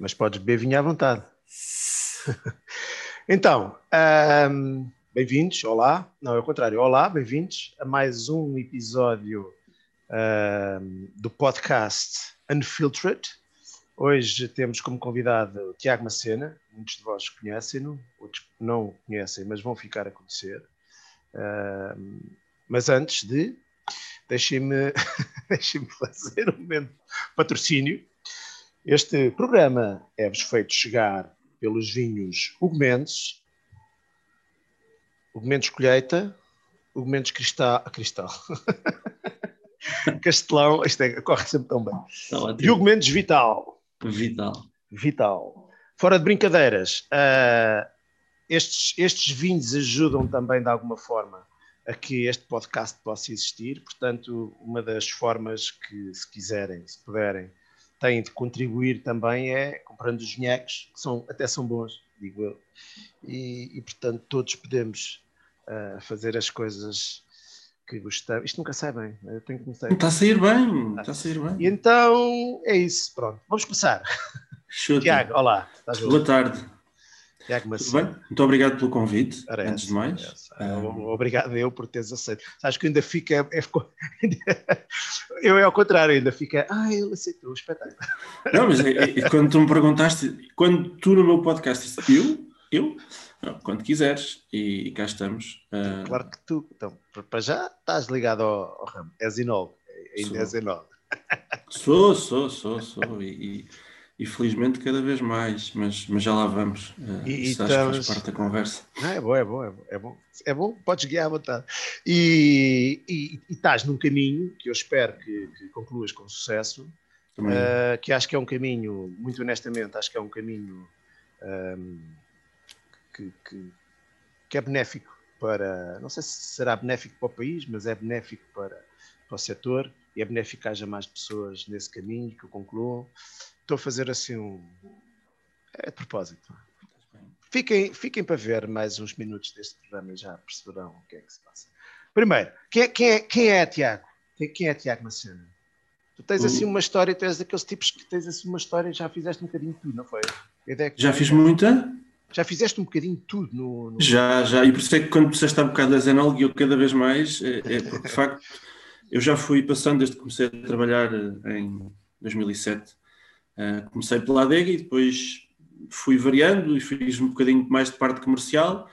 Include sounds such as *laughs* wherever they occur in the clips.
mas podes beber vinho à vontade. então, um, bem-vindos, olá, não, é o contrário, olá, bem-vindos a mais um episódio um, do podcast Unfiltered. Hoje temos como convidado Tiago Macena, muitos de vós conhecem-no, outros não o conhecem, mas vão ficar a conhecer. Um, mas antes de, deixem-me *laughs* deixem fazer um momento patrocínio. Este programa é-vos feito chegar pelos vinhos Hugo Mendes, Hugo Mendes Colheita, Hugo Mendes Cristal, Cristal. *laughs* Castelão, isto é, corre sempre tão bem. E Hugo Mendes Vital. Vital. Vital. Fora de brincadeiras, uh, estes, estes vinhos ajudam também de alguma forma a que este podcast possa existir. Portanto, uma das formas que, se quiserem, se puderem, têm de contribuir também é comprando os vinhecos, que são, até são bons, digo eu. E, e portanto, todos podemos uh, fazer as coisas que gostamos. Isto nunca sai bem, eu tenho que começar. Está a sair bem, está a sair bem. E então é isso, pronto. Vamos começar. Chuta. Tiago, olá. Boa tarde. Tiago Tudo bem? Muito obrigado pelo convite, Parece, antes de mais. Obrigado eu por teres aceito. Acho que ainda fica. É, *laughs* eu é ao contrário, ainda fica. Ah, ele aceitou o espetáculo. *laughs* Não, mas é, é, quando tu me perguntaste, quando tu no meu podcast disse, eu? Eu? Não, quando quiseres, e, e cá estamos. Uh... Claro que tu, então, para já estás ligado ao, ao ramo, és inólogo, ainda és. Sou, sou, sou, sou. E, e felizmente cada vez mais, mas, mas já lá vamos. Uh, e, isso acho que faz parte da conversa. Ah, é bom, é bom, é bom, é bom. É bom, podes guiar à vontade. E, e, e estás num caminho que eu espero que, que concluas com sucesso, uh, que acho que é um caminho, muito honestamente, acho que é um caminho um, ehm, que, que, que é benéfico para, não sei se será benéfico para o país, mas é benéfico para, para o setor e é benéfico que haja mais pessoas nesse caminho que o concluam. Estou a fazer assim um. É de propósito. Fiquem, fiquem para ver mais uns minutos deste programa e já perceberão o que é que se passa. Primeiro, quem é, quem é, quem é Tiago? Quem, quem é Tiago Macena? Tu tens assim uma história, tu és daqueles tipos que tens assim uma história, já fizeste um bocadinho de tudo, não foi? É já fiz muita? Já fizeste um bocadinho de tudo no, no... Já, já, e por isso é que quando começaste a um bocado da Zenolg, eu cada vez mais, é, é porque de facto eu já fui passando desde que comecei a trabalhar eh, em 2007. Uh, eh, comecei pela adega e depois fui variando e fiz um bocadinho mais de parte comercial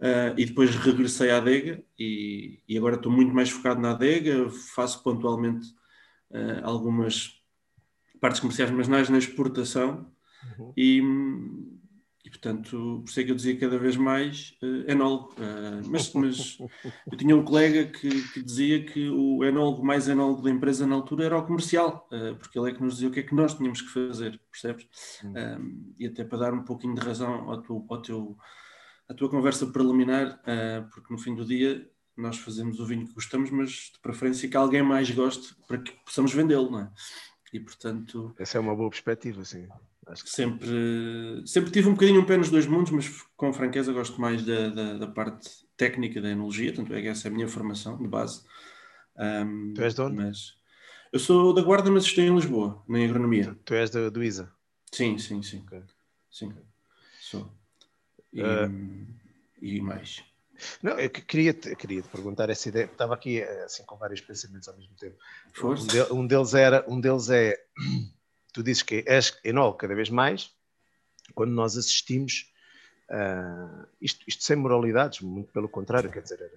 uh, e depois regressei à adega e, e, agora estou muito mais focado na adega, faço pontualmente uh, algumas partes comerciais, mas mais na exportação uhum. e, e portanto, por isso é que eu dizia cada vez mais uh, enólogo. Uh, mas, mas *laughs* eu tinha um colega que, que, dizia que o enólogo mais enólogo da empresa na altura era o comercial, uh, porque ele é que nos dizia o que é que nós tínhamos que fazer, percebes? Hum. e até para dar um pouquinho de razão ao teu, ao teu, à tua conversa preliminar, porque no fim do dia nós fazemos o vinho que gostamos, mas de preferência que alguém mais goste para que possamos vendê-lo, não é? E portanto. Essa é uma boa perspectiva, sim. Acho que sempre, sempre tive um bocadinho um pé nos dois mundos, mas com franqueza gosto mais da, da, da parte técnica da enologia, tanto é que essa é a minha formação de base. Um, tu és de onde? Mas eu sou da Guarda, mas estou em Lisboa, na agronomia. Tu, tu és do, do ISA? Sim, sim, sim. Okay. Sim, sou. E, uh... e mais. Não, eu queria te, queria te perguntar essa ideia, estava aqui assim com vários pensamentos ao mesmo tempo. Um, de, um deles era, um deles é tu dizes que és enólogo cada vez mais, quando nós assistimos, uh, isto, isto, sem moralidades, muito pelo contrário, quer dizer,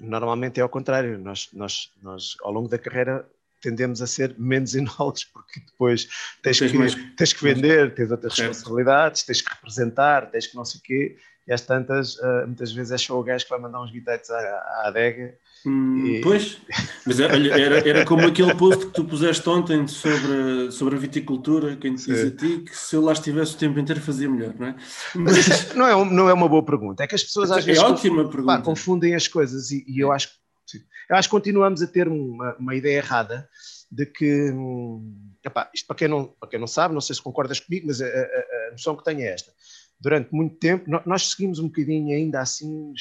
normalmente é ao contrário, nós, nós, nós ao longo da carreira tendemos a ser menos enólogos, porque depois tens, tens que, mais, tens que vender, tens outras certo. responsabilidades, tens que representar, tens que não sei o quê, e às tantas, uh, muitas vezes é só o gajo que vai mandar uns guitetes à, à adega Hum, e... Pois, mas era, era como aquele post que tu puseste ontem sobre, sobre a viticultura, quem te diz a ti que se eu lá estivesse o tempo inteiro fazia melhor, não é? Mas, não, é não é uma boa pergunta, é que as pessoas às é vezes ótima confundem, pergunta. Pá, confundem as coisas e, e eu, acho, eu acho que continuamos a ter uma, uma ideia errada de que, hum, epá, isto para quem, não, para quem não sabe, não sei se concordas comigo, mas a, a, a noção que tenho é esta. Durante muito tempo, nós seguimos um bocadinho ainda assim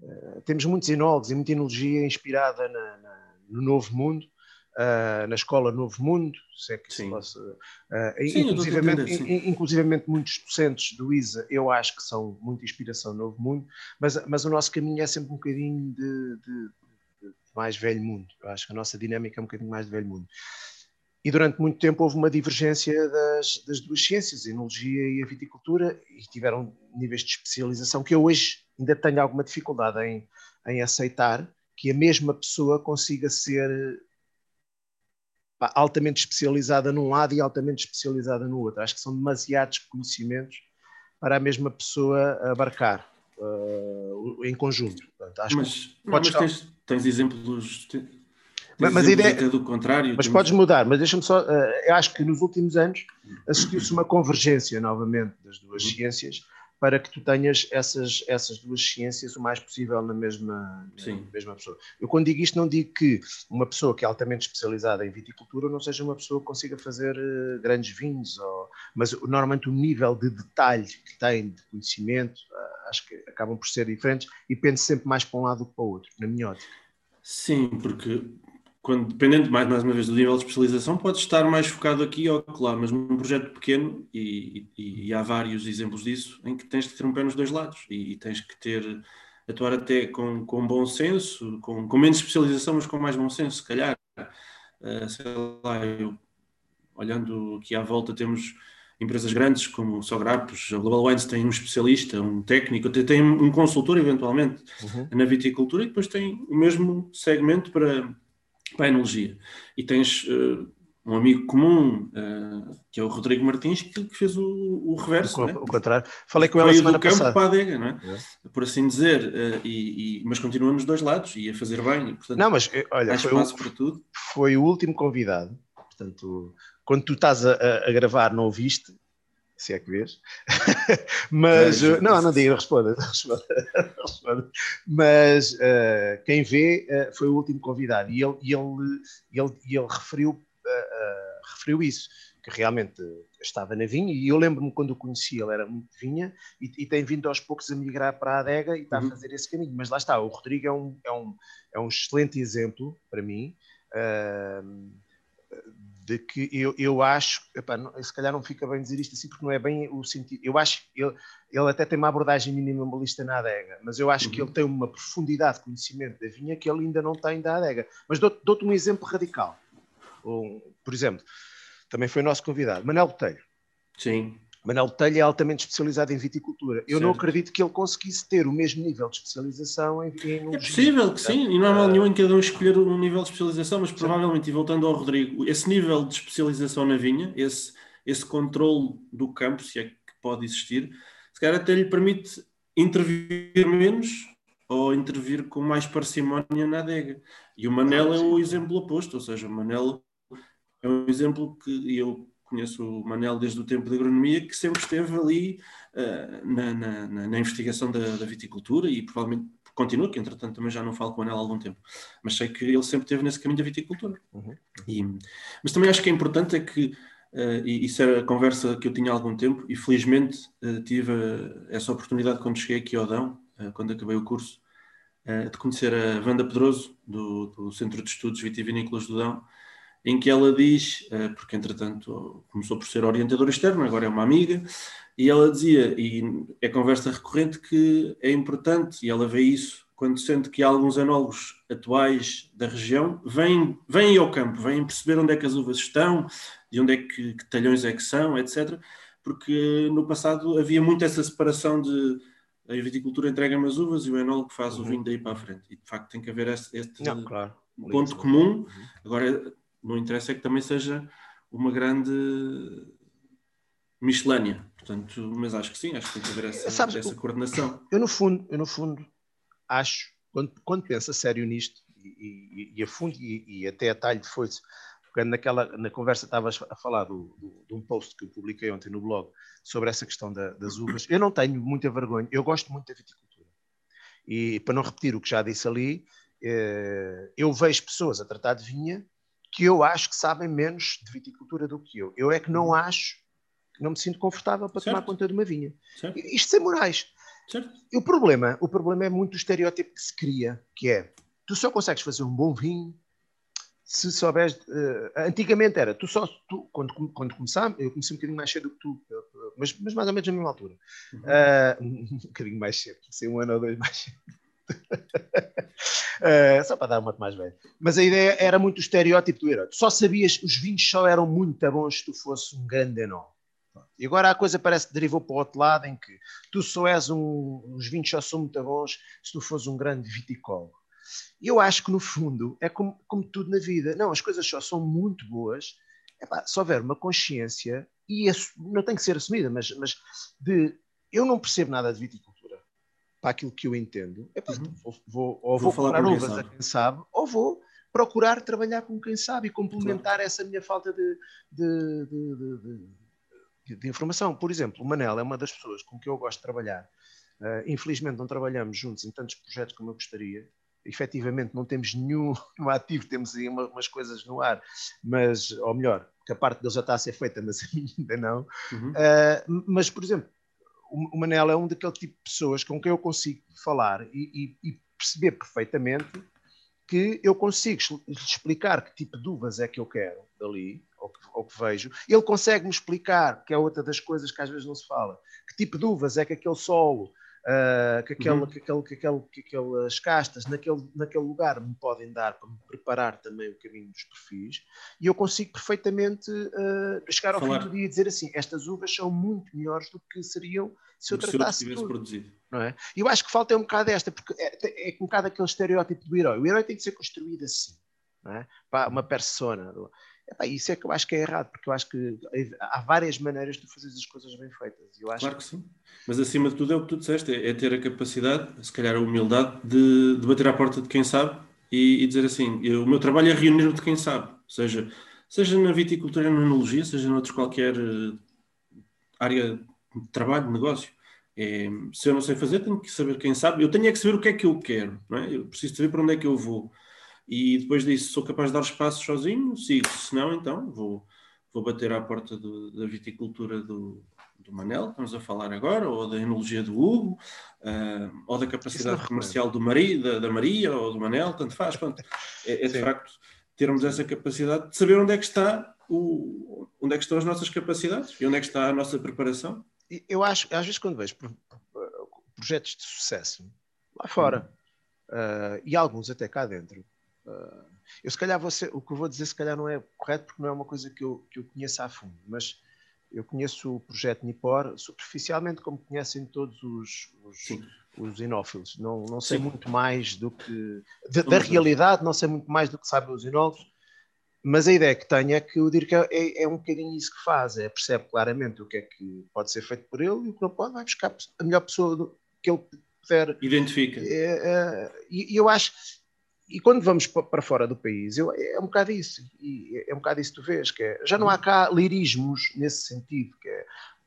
Uh, temos muitos enólogos e muita enologia inspirada na, na, no novo mundo, uh, na escola Novo Mundo, se é que sim. se possa. Uh, sim, inclusivamente, in, inclusivamente muitos docentes do ISA, eu acho que são muita inspiração no Novo Mundo, mas, mas o nosso caminho é sempre um bocadinho de, de, de mais velho mundo. Eu acho que a nossa dinâmica é um bocadinho mais de velho mundo. E durante muito tempo houve uma divergência das, das duas ciências, a enologia e a viticultura, e tiveram níveis de especialização que eu hoje ainda tenho alguma dificuldade em, em aceitar que a mesma pessoa consiga ser pá, altamente especializada num lado e altamente especializada no outro. Acho que são demasiados conhecimentos para a mesma pessoa abarcar uh, em conjunto. Portanto, mas, mas tens, tens exemplos mas, mas ideia é do contrário. Mas podes mudar, mas deixa-me só. Uh, eu acho que nos últimos anos assistiu-se uma convergência novamente das duas uhum. ciências para que tu tenhas essas, essas duas ciências o mais possível na mesma, na mesma pessoa. Eu quando digo isto não digo que uma pessoa que é altamente especializada em viticultura não seja uma pessoa que consiga fazer uh, grandes vinhos, ou, mas normalmente o nível de detalhe que tem de conhecimento uh, acho que acabam por ser diferentes e pende sempre mais para um lado do que para o outro, na minha ótica. Sim, porque quando, dependendo mais, mais uma vez do nível de especialização, pode estar mais focado aqui ou lá, mas num projeto pequeno, e, e, e, há vários exemplos disso, em que tens que ter um pé nos dois lados e, e tens que ter, atuar até com, com bom senso, com, com menos especialização, mas com mais bom senso, se calhar. Uh, sei lá, eu, olhando aqui à volta, temos empresas grandes como o Sograpos, a Global Wines tem um especialista, um técnico, tem um consultor eventualmente uhum. na viticultura e depois tem o mesmo segmento para para a enologia. E tens uh, um amigo comum, uh, que é o Rodrigo Martins, que, que fez o, o reverso. O, né? o contrário. Falei com ele semana do campo passada. para a adega, não é? é. Por assim dizer. Uh, e, e, mas continua nos dois lados e a fazer bem. Portanto, não, mas olha, foi o, para tudo. foi o último convidado. Portanto, quando tu estás a, a gravar, não ouviste, se é que vês. *laughs* Mas, é, não, não diga, responda, *laughs* responda, responda. Mas uh, quem vê uh, foi o último convidado e ele, ele, ele, ele referiu, uh, referiu isso, que realmente estava na vinha e eu lembro-me quando o conheci, ele era muito vinha e, e, tem vindo aos poucos a migrar para a adega e está uhum. a fazer esse caminho. Mas lá está, o Rodrigo é um, é um, é um excelente exemplo para mim de que eu, eu acho, epá, não, se calhar não fica bem dizer isto assim, porque não é bem o sentido. Eu acho que ele, ele até tem uma abordagem minimalista na adega, mas eu acho uhum. que ele tem uma profundidade de conhecimento da vinha que ele ainda não tem da adega. Mas dou-te dou um exemplo radical. Um, por exemplo, também foi o nosso convidado, Manel Botelho. Sim. Manel Botelho é altamente especializado em viticultura. Eu certo. não acredito que ele conseguisse ter o mesmo nível de especialização em, em É possível que sim, e não há mal nenhum em cada um escolher um nível de especialização, mas provavelmente, e voltando ao Rodrigo, esse nível de especialização na vinha, esse, esse controle do campo, se é que pode existir, se calhar até lhe permite intervir menos ou intervir com mais parcimónia na adega. E o Manel é o exemplo oposto, ou seja, o Manel é um exemplo que eu conheço o Manel desde o tempo da agronomia, que sempre esteve ali uh, na, na, na, investigação da, da, viticultura e provavelmente continua, que entretanto também já não falo com o Manel há algum tempo, mas sei que ele sempre esteve nesse caminho da viticultura. Uhum. E, mas também acho que é importante é que, uh, e isso era a conversa que eu tinha há algum tempo, e felizmente uh, tive essa oportunidade quando cheguei aqui ao Dão, quando acabei o curso, de conhecer a Wanda Pedroso, do, do Centro de Estudos Vitivinícolas do Dão, em que ela diz, eh, porque entretanto começou por ser orientadora externa, agora é uma amiga, e ela dizia, e é conversa recorrente, que é importante, e ela vê isso quando sente que alguns enólogos atuais da região vêm, vêm ao campo, vêm perceber onde é que as uvas estão, de onde é que, que talhões é que são, etc. Porque no passado havia muito essa separação de a viticultura entrega-me as uvas e o enólogo faz uhum. o vinho daí para a frente. E de facto tem que haver este, este Não, claro. ponto comum. Uhum. Não interessa é que também seja uma grande miscelânea. Portanto, mas acho que sim, acho que tem que haver essa, Sabes, essa coordenação. Eu no fundo, eu no fundo acho, quando, quando penso a sério nisto, e, e, e a fundo, e, e, até a talho de foice, quando naquela, na conversa estavas a falar do, do, de um post que eu publiquei ontem no blog sobre essa questão da, das uvas, eu não tenho muita vergonha, eu gosto muito da viticultura. E para não repetir o que já disse ali, eh, eu vejo pessoas a tratar de vinha que eu acho que sabem menos de viticultura do que eu. Eu é que não uhum. acho, não me sinto confortável para certo. tomar conta de uma vinha. Certo. Isto sem morais. Certo. E o problema, o problema é muito o estereótipo que se cria, que é tu só consegues fazer um bom vinho se souberes, uh, antigamente era, tu só, tu, quando, quando começámos, eu comecei um bocadinho mais cedo que tu, mas, mas mais ou menos na mesma altura. Uhum. Uh, *laughs* um bocadinho mais cedo, comecei um ano ou dois mais cedo. Uh, só para dar uma mais velho. Mas a ideia era muito o estereótipo do herói. Só sabias, os vinhos só eram muito bons se tu fosse um grande enó. E agora a coisa parece que derivou para o outro lado, em que tu só és um. Os vinhos só são muito bons se tu fores um grande viticólogo. Eu acho que, no fundo, é como, como tudo na vida. Não, as coisas só são muito boas epá, se houver uma consciência, e não tem que ser assumida, mas, mas de eu não percebo nada de viticultura para aquilo que eu entendo, epá, uhum. vou, vou, ou vou, vou comprar uvas a quem sabe, ou vou procurar trabalhar com quem sabe e complementar claro. essa minha falta de, de, de, de, informação. Por exemplo, o Manel é uma das pessoas com que eu gosto de trabalhar. Uh, infelizmente não trabalhamos juntos em tantos projetos como eu gostaria, efetivamente não temos nenhum no *laughs* ativo, temos aí uma, umas coisas no ar, mas, ou melhor, que a parte deles já está a ser feita, mas *laughs* ainda não. Uhum. Uh, mas, por exemplo, o, Manel é um daquele tipo de pessoas com quem eu consigo falar e, e, e perceber perfeitamente que eu consigo explicar que tipo de uvas é que eu quero dali, ou que, ou que vejo. Ele consegue-me explicar, que é outra das coisas que às vezes não se fala, que tipo de uvas é que aquele solo uh, que, aquele, uhum. que, aquele, que, aquele, que aquelas castas naquele, naquele lugar me podem dar para me preparar também o caminho dos perfis e eu consigo perfeitamente uh, chegar ao Falar. fim do dia e dizer assim, estas uvas são muito melhores do que seriam se eu tratasse se tudo. Produzido. Não é? E eu acho que falta um bocado esta, porque é, é um bocado aquele estereótipo do herói. O herói tem que ser construído assim, é? Para uma persona. Epá, isso é que eu acho que é errado, porque eu acho que há várias maneiras de fazer as coisas bem feitas. Eu acho claro que sim. Mas acima de tudo é o que tu disseste, é, é ter a capacidade, se calhar a humildade, de, de bater à porta de quem sabe e, e dizer assim, eu, o meu trabalho é reunir-me de quem sabe, seja, seja na viticultura, na enologia, seja noutra qualquer eh, área de trabalho, de negócio. É, se eu não sei fazer, tenho que saber quem sabe. Eu tenho é que saber o que é que eu quero, não é? Eu preciso saber para onde é que eu vou e depois disso sou capaz de dar os passos sozinho, sigo, se não, então vou, vou bater à porta do, da viticultura do, do Manel, estamos a falar agora, ou da enologia do Hugo, uh, ou da capacidade comercial do Maria, da, da, Maria ou do Manel, tanto faz. Pronto. É, é de facto termos essa capacidade de saber onde é que está o, onde é que estão as nossas capacidades e onde é que está a nossa preparação. Eu acho, às vezes quando vejo projetos de sucesso lá fora, uh, e alguns até cá dentro, eu se calhar vou ser, o que eu vou dizer se calhar não é correto porque não é uma coisa que eu, que eu conheço a fundo, mas eu conheço o projeto Nipor superficialmente como conhecem todos os, os, os inófilos. Não, não sei Sim. muito mais do que de, da realidade, não sei muito mais do que sabem os inófilos, mas a ideia que tenho é que o Dirk é, é, é, um bocadinho isso que faz, é, percebe claramente o que é que pode ser feito por ele e o que não pode, vai buscar a melhor pessoa que ele puder. Identifica. É, é, e eu acho e quando vamos para fora do país, eu, é um bocado isso, e é um bocado isso que tu vês, que é, já não há cá lirismos nesse sentido, que é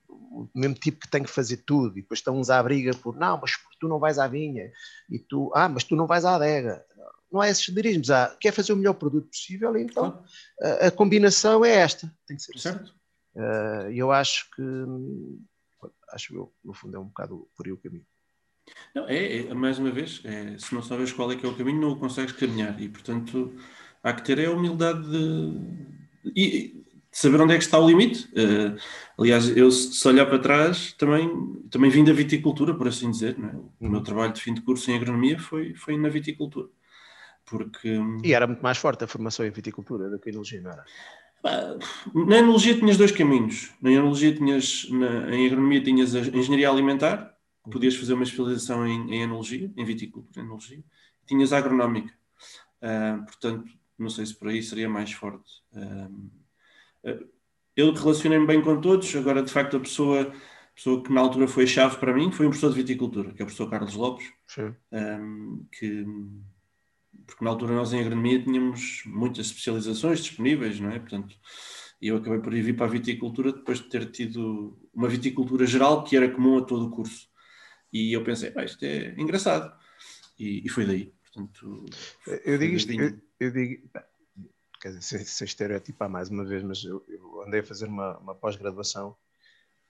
o mesmo tipo que tem que fazer tudo, e depois estão uns à briga por, não, mas tu não vais à vinha, e tu, ah, mas tu não vais à adega. Não há esses lirismos, há, quer fazer o melhor produto possível, então a, a, combinação é esta, tem que ser assim. certo. E uh, eu acho que, acho eu, no fundo, é um bocado por aí o caminho. Não, é, é, mais uma vez, é, se não sabes qual é que é o caminho, não o consegues caminhar. E, portanto, há que ter a humildade de, de, saber onde é que está o limite. Uh, aliás, eu, se olhar para trás, também, também vim da viticultura, por assim dizer. É? O meu uhum. trabalho de fim de curso em agronomia foi, foi na viticultura. Porque... E era muito mais forte a formação em viticultura do que em enologia, não era? Na enologia tinhas dois caminhos. Na enologia tinhas, na, em agronomia tinhas a engenharia alimentar, podias fazer uma especialização em, em enologia, em viticultura, enologia, tinhas agronómica. Uh, portanto, não sei se por aí seria mais forte. Uh, eu relacionei-me bem com todos, agora de facto a pessoa, a pessoa que na altura foi chave para mim foi um professor de viticultura, que é o professor Carlos Lopes, um, que porque na altura nós em agronomia tínhamos muitas especializações disponíveis, não é? Portanto, eu acabei por ir para a viticultura depois de ter tido uma viticultura geral que era comum a todo o curso. E eu pensei, ah, isto é engraçado. E, e foi daí. Portanto, eu digo isto, eu, eu, digo, quer dizer, sem, sem estereotipar mais uma vez, mas eu, eu andei a fazer uma, uma pós-graduação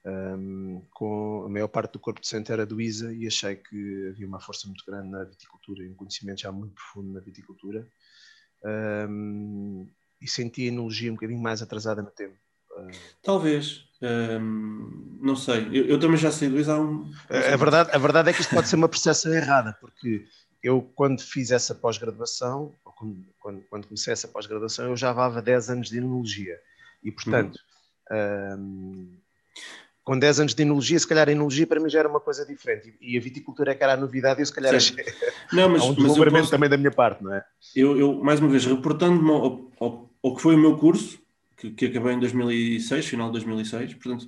um, com a maior parte do corpo docente era do ISA e achei que havia uma força muito grande na viticultura e um conhecimento já muito profundo na viticultura. um, e senti a enologia um bocadinho mais atrasada no tempo. Talvez, um, não sei. Eu, eu, também já sei Luís há um. A, verdade, a verdade é que isto pode ser uma percepção errada, porque eu, quando fiz essa pós-graduação, quando, quando, quando, comecei essa pós-graduação, eu já levava 10 anos de enologia. E, portanto, uhum. um, com 10 anos de enologia, se calhar a enologia para mim já era uma coisa diferente. E a viticultura é que era a novidade e eu se calhar achei... *laughs* Não, mas, *laughs* Há um posso... também da minha parte, não é? Eu, eu mais uma vez, reportando-me ao, ao, ao, que foi o meu curso, que, que acabei em 2006, final de 2006, portanto,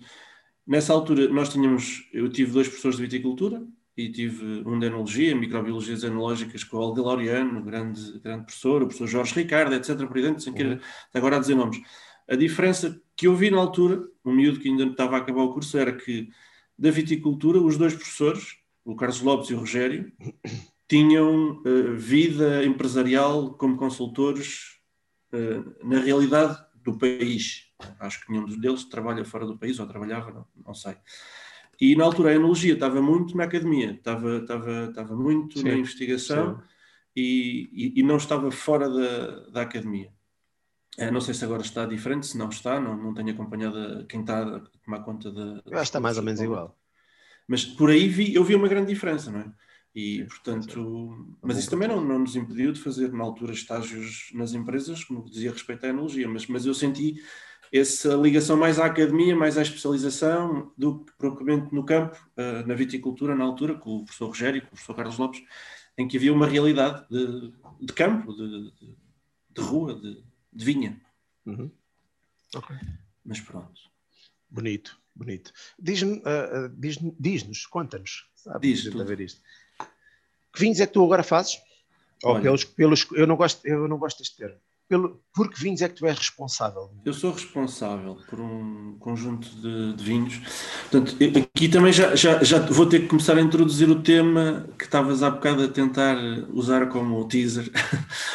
nessa altura nós tínhamos, eu tive dois professores de viticultura, e tive um de enologia, microbiologias enológicas com o Aldo Laureano, grande, grande professor, o professor Jorge Ricardo, etc. Por dentro, sem querer uhum. agora a dizer nomes. A diferença que eu vi na altura, um miúdo que ainda estava a acabar o curso, era que da viticultura, os dois professores, o Carlos Lopes e o Rogério, *coughs* tinham uh, vida empresarial como consultores uh, na realidade do país. Acho que nenhum deles trabalha fora do país, ou trabalhava, não, não sei. E na altura a enologia estava muito na academia, estava, estava, estava muito sim, na investigação e, e, e, não estava fora da, da academia. É, não sei se agora está diferente, se não está, não, não tenho acompanhado quem está a tomar conta da. Eu acho que está mais ou menos igual. Mas por aí vi, eu vi uma grande diferença, não é? E, portanto, mas isso também não, não nos impediu de fazer, na altura, estágios nas empresas, como dizia respeito à enologia, mas, mas eu senti essa ligação mais à academia, mais à especialização, do que propriamente no campo, uh, na viticultura, na altura, com o professor Rogério, com o professor Carlos Lopes, em que havia uma realidade de, de campo, de, de, de, rua, de, vinha. Uhum. Okay. Mas pronto. Bonito, bonito. Diz-nos, uh, diz, diz conta-nos, Diz a ver isto. Que vinhos é que tu agora fazes? Ou pelos, pelos, eu, não gosto, eu não gosto deste termo pelo, por que vinhos é que tu és responsável? Eu sou responsável por um conjunto de, de vinhos. Portanto, aqui também já, já, já vou ter que começar a introduzir o tema que estavas há bocado a tentar usar como teaser.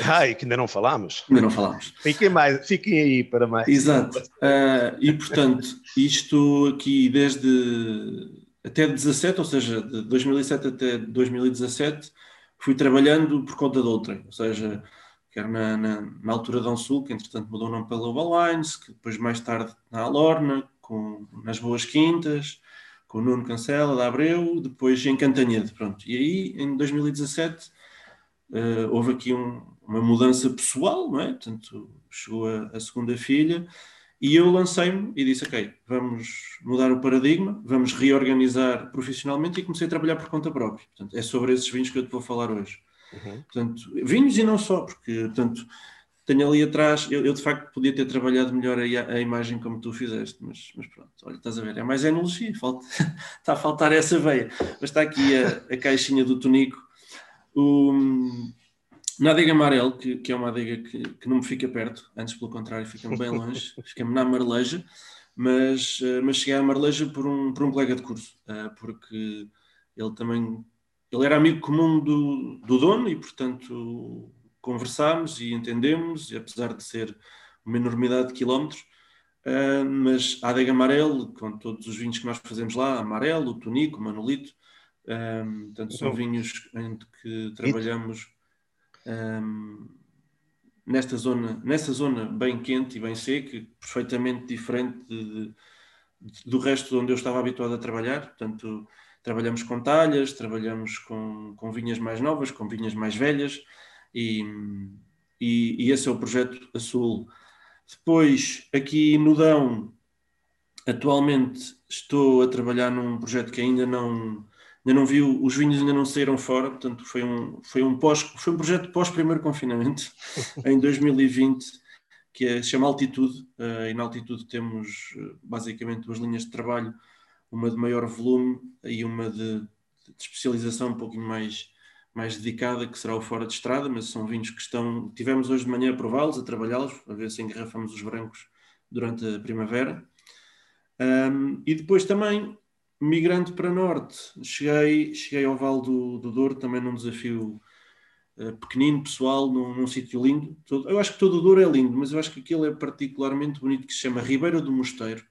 Ai, *laughs* que ainda não falámos. Ainda não falámos. Fiquem, mais, fiquem aí para mais. Exato. Uh, e, portanto, isto aqui desde até 17, ou seja, de 2007 até 2017, fui trabalhando por conta de outra. Ou seja, quer na, na, na altura da Sul, que entretanto mudou o nome para Global Lines, que depois mais tarde na Alorna, com, nas Boas Quintas, com o Nuno Cancela, da Abreu, depois em Cantanhede, pronto. E aí, em 2017, uh, eh, houve aqui um, uma mudança pessoal, não é? Portanto, chegou a, a segunda filha, e eu lancei-me e disse, ok, vamos mudar o paradigma, vamos reorganizar profissionalmente e comecei a trabalhar por conta própria. Portanto, é sobre esses vinhos que eu te vou falar hoje. Uhum. Portanto, vinhos e não só, porque portanto, tenho ali atrás, eu, eu, de facto podia ter trabalhado melhor a, a, imagem como tu fizeste, mas, mas pronto, olha, estás a ver, é mais enologia, falta, *laughs* está a faltar essa veia. Mas está aqui a, a caixinha do Tonico. O, na adega amarelo, que, que é uma adega que, que, não me fica perto, antes pelo contrário, fica-me bem longe, *laughs* fica-me na Marleja, mas, eh, mas cheguei à Marleja por um, por um colega de curso, eh, porque ele também ele era amigo comum do, do dono e, portanto, conversámos e entendemos, e apesar de ser uma enormidade de quilómetros, uh, mas a adega amarelo, com todos os vinhos que nós fazemos lá, amarelo, o tonico, o manolito, um, portanto, são vinhos em que trabalhamos um, nesta zona, nessa zona bem quente e bem seca, perfeitamente diferente de, de, do resto onde eu estava habituado a trabalhar, portanto Trabalhamos com talhas, trabalhamos com, com vinhas mais novas, com vinhas mais velhas e, e, e esse é o projeto Azul. Depois, aqui no Dão, atualmente estou a trabalhar num projeto que ainda não, ainda não viu, os vinhos ainda não saíram fora, portanto foi um, foi um, pós, foi um projeto pós-primeiro confinamento, *laughs* em 2020, que é, se chama Altitude, uh, e na Altitude temos uh, basicamente duas linhas de trabalho, uma de maior volume e uma de, de especialização um pouquinho mais, mais dedicada, que será o fora de estrada, mas são vinhos que estão. Tivemos hoje de manhã a prová-los, a trabalhá-los, a ver se engarrafamos os brancos durante a primavera. Um, e depois também, migrando para norte, cheguei, cheguei ao Vale do, do Douro, também num desafio uh, pequenino, pessoal, num, num sítio lindo. Todo, eu acho que todo o Douro é lindo, mas eu acho que aquele é particularmente bonito, que se chama Ribeira do Mosteiro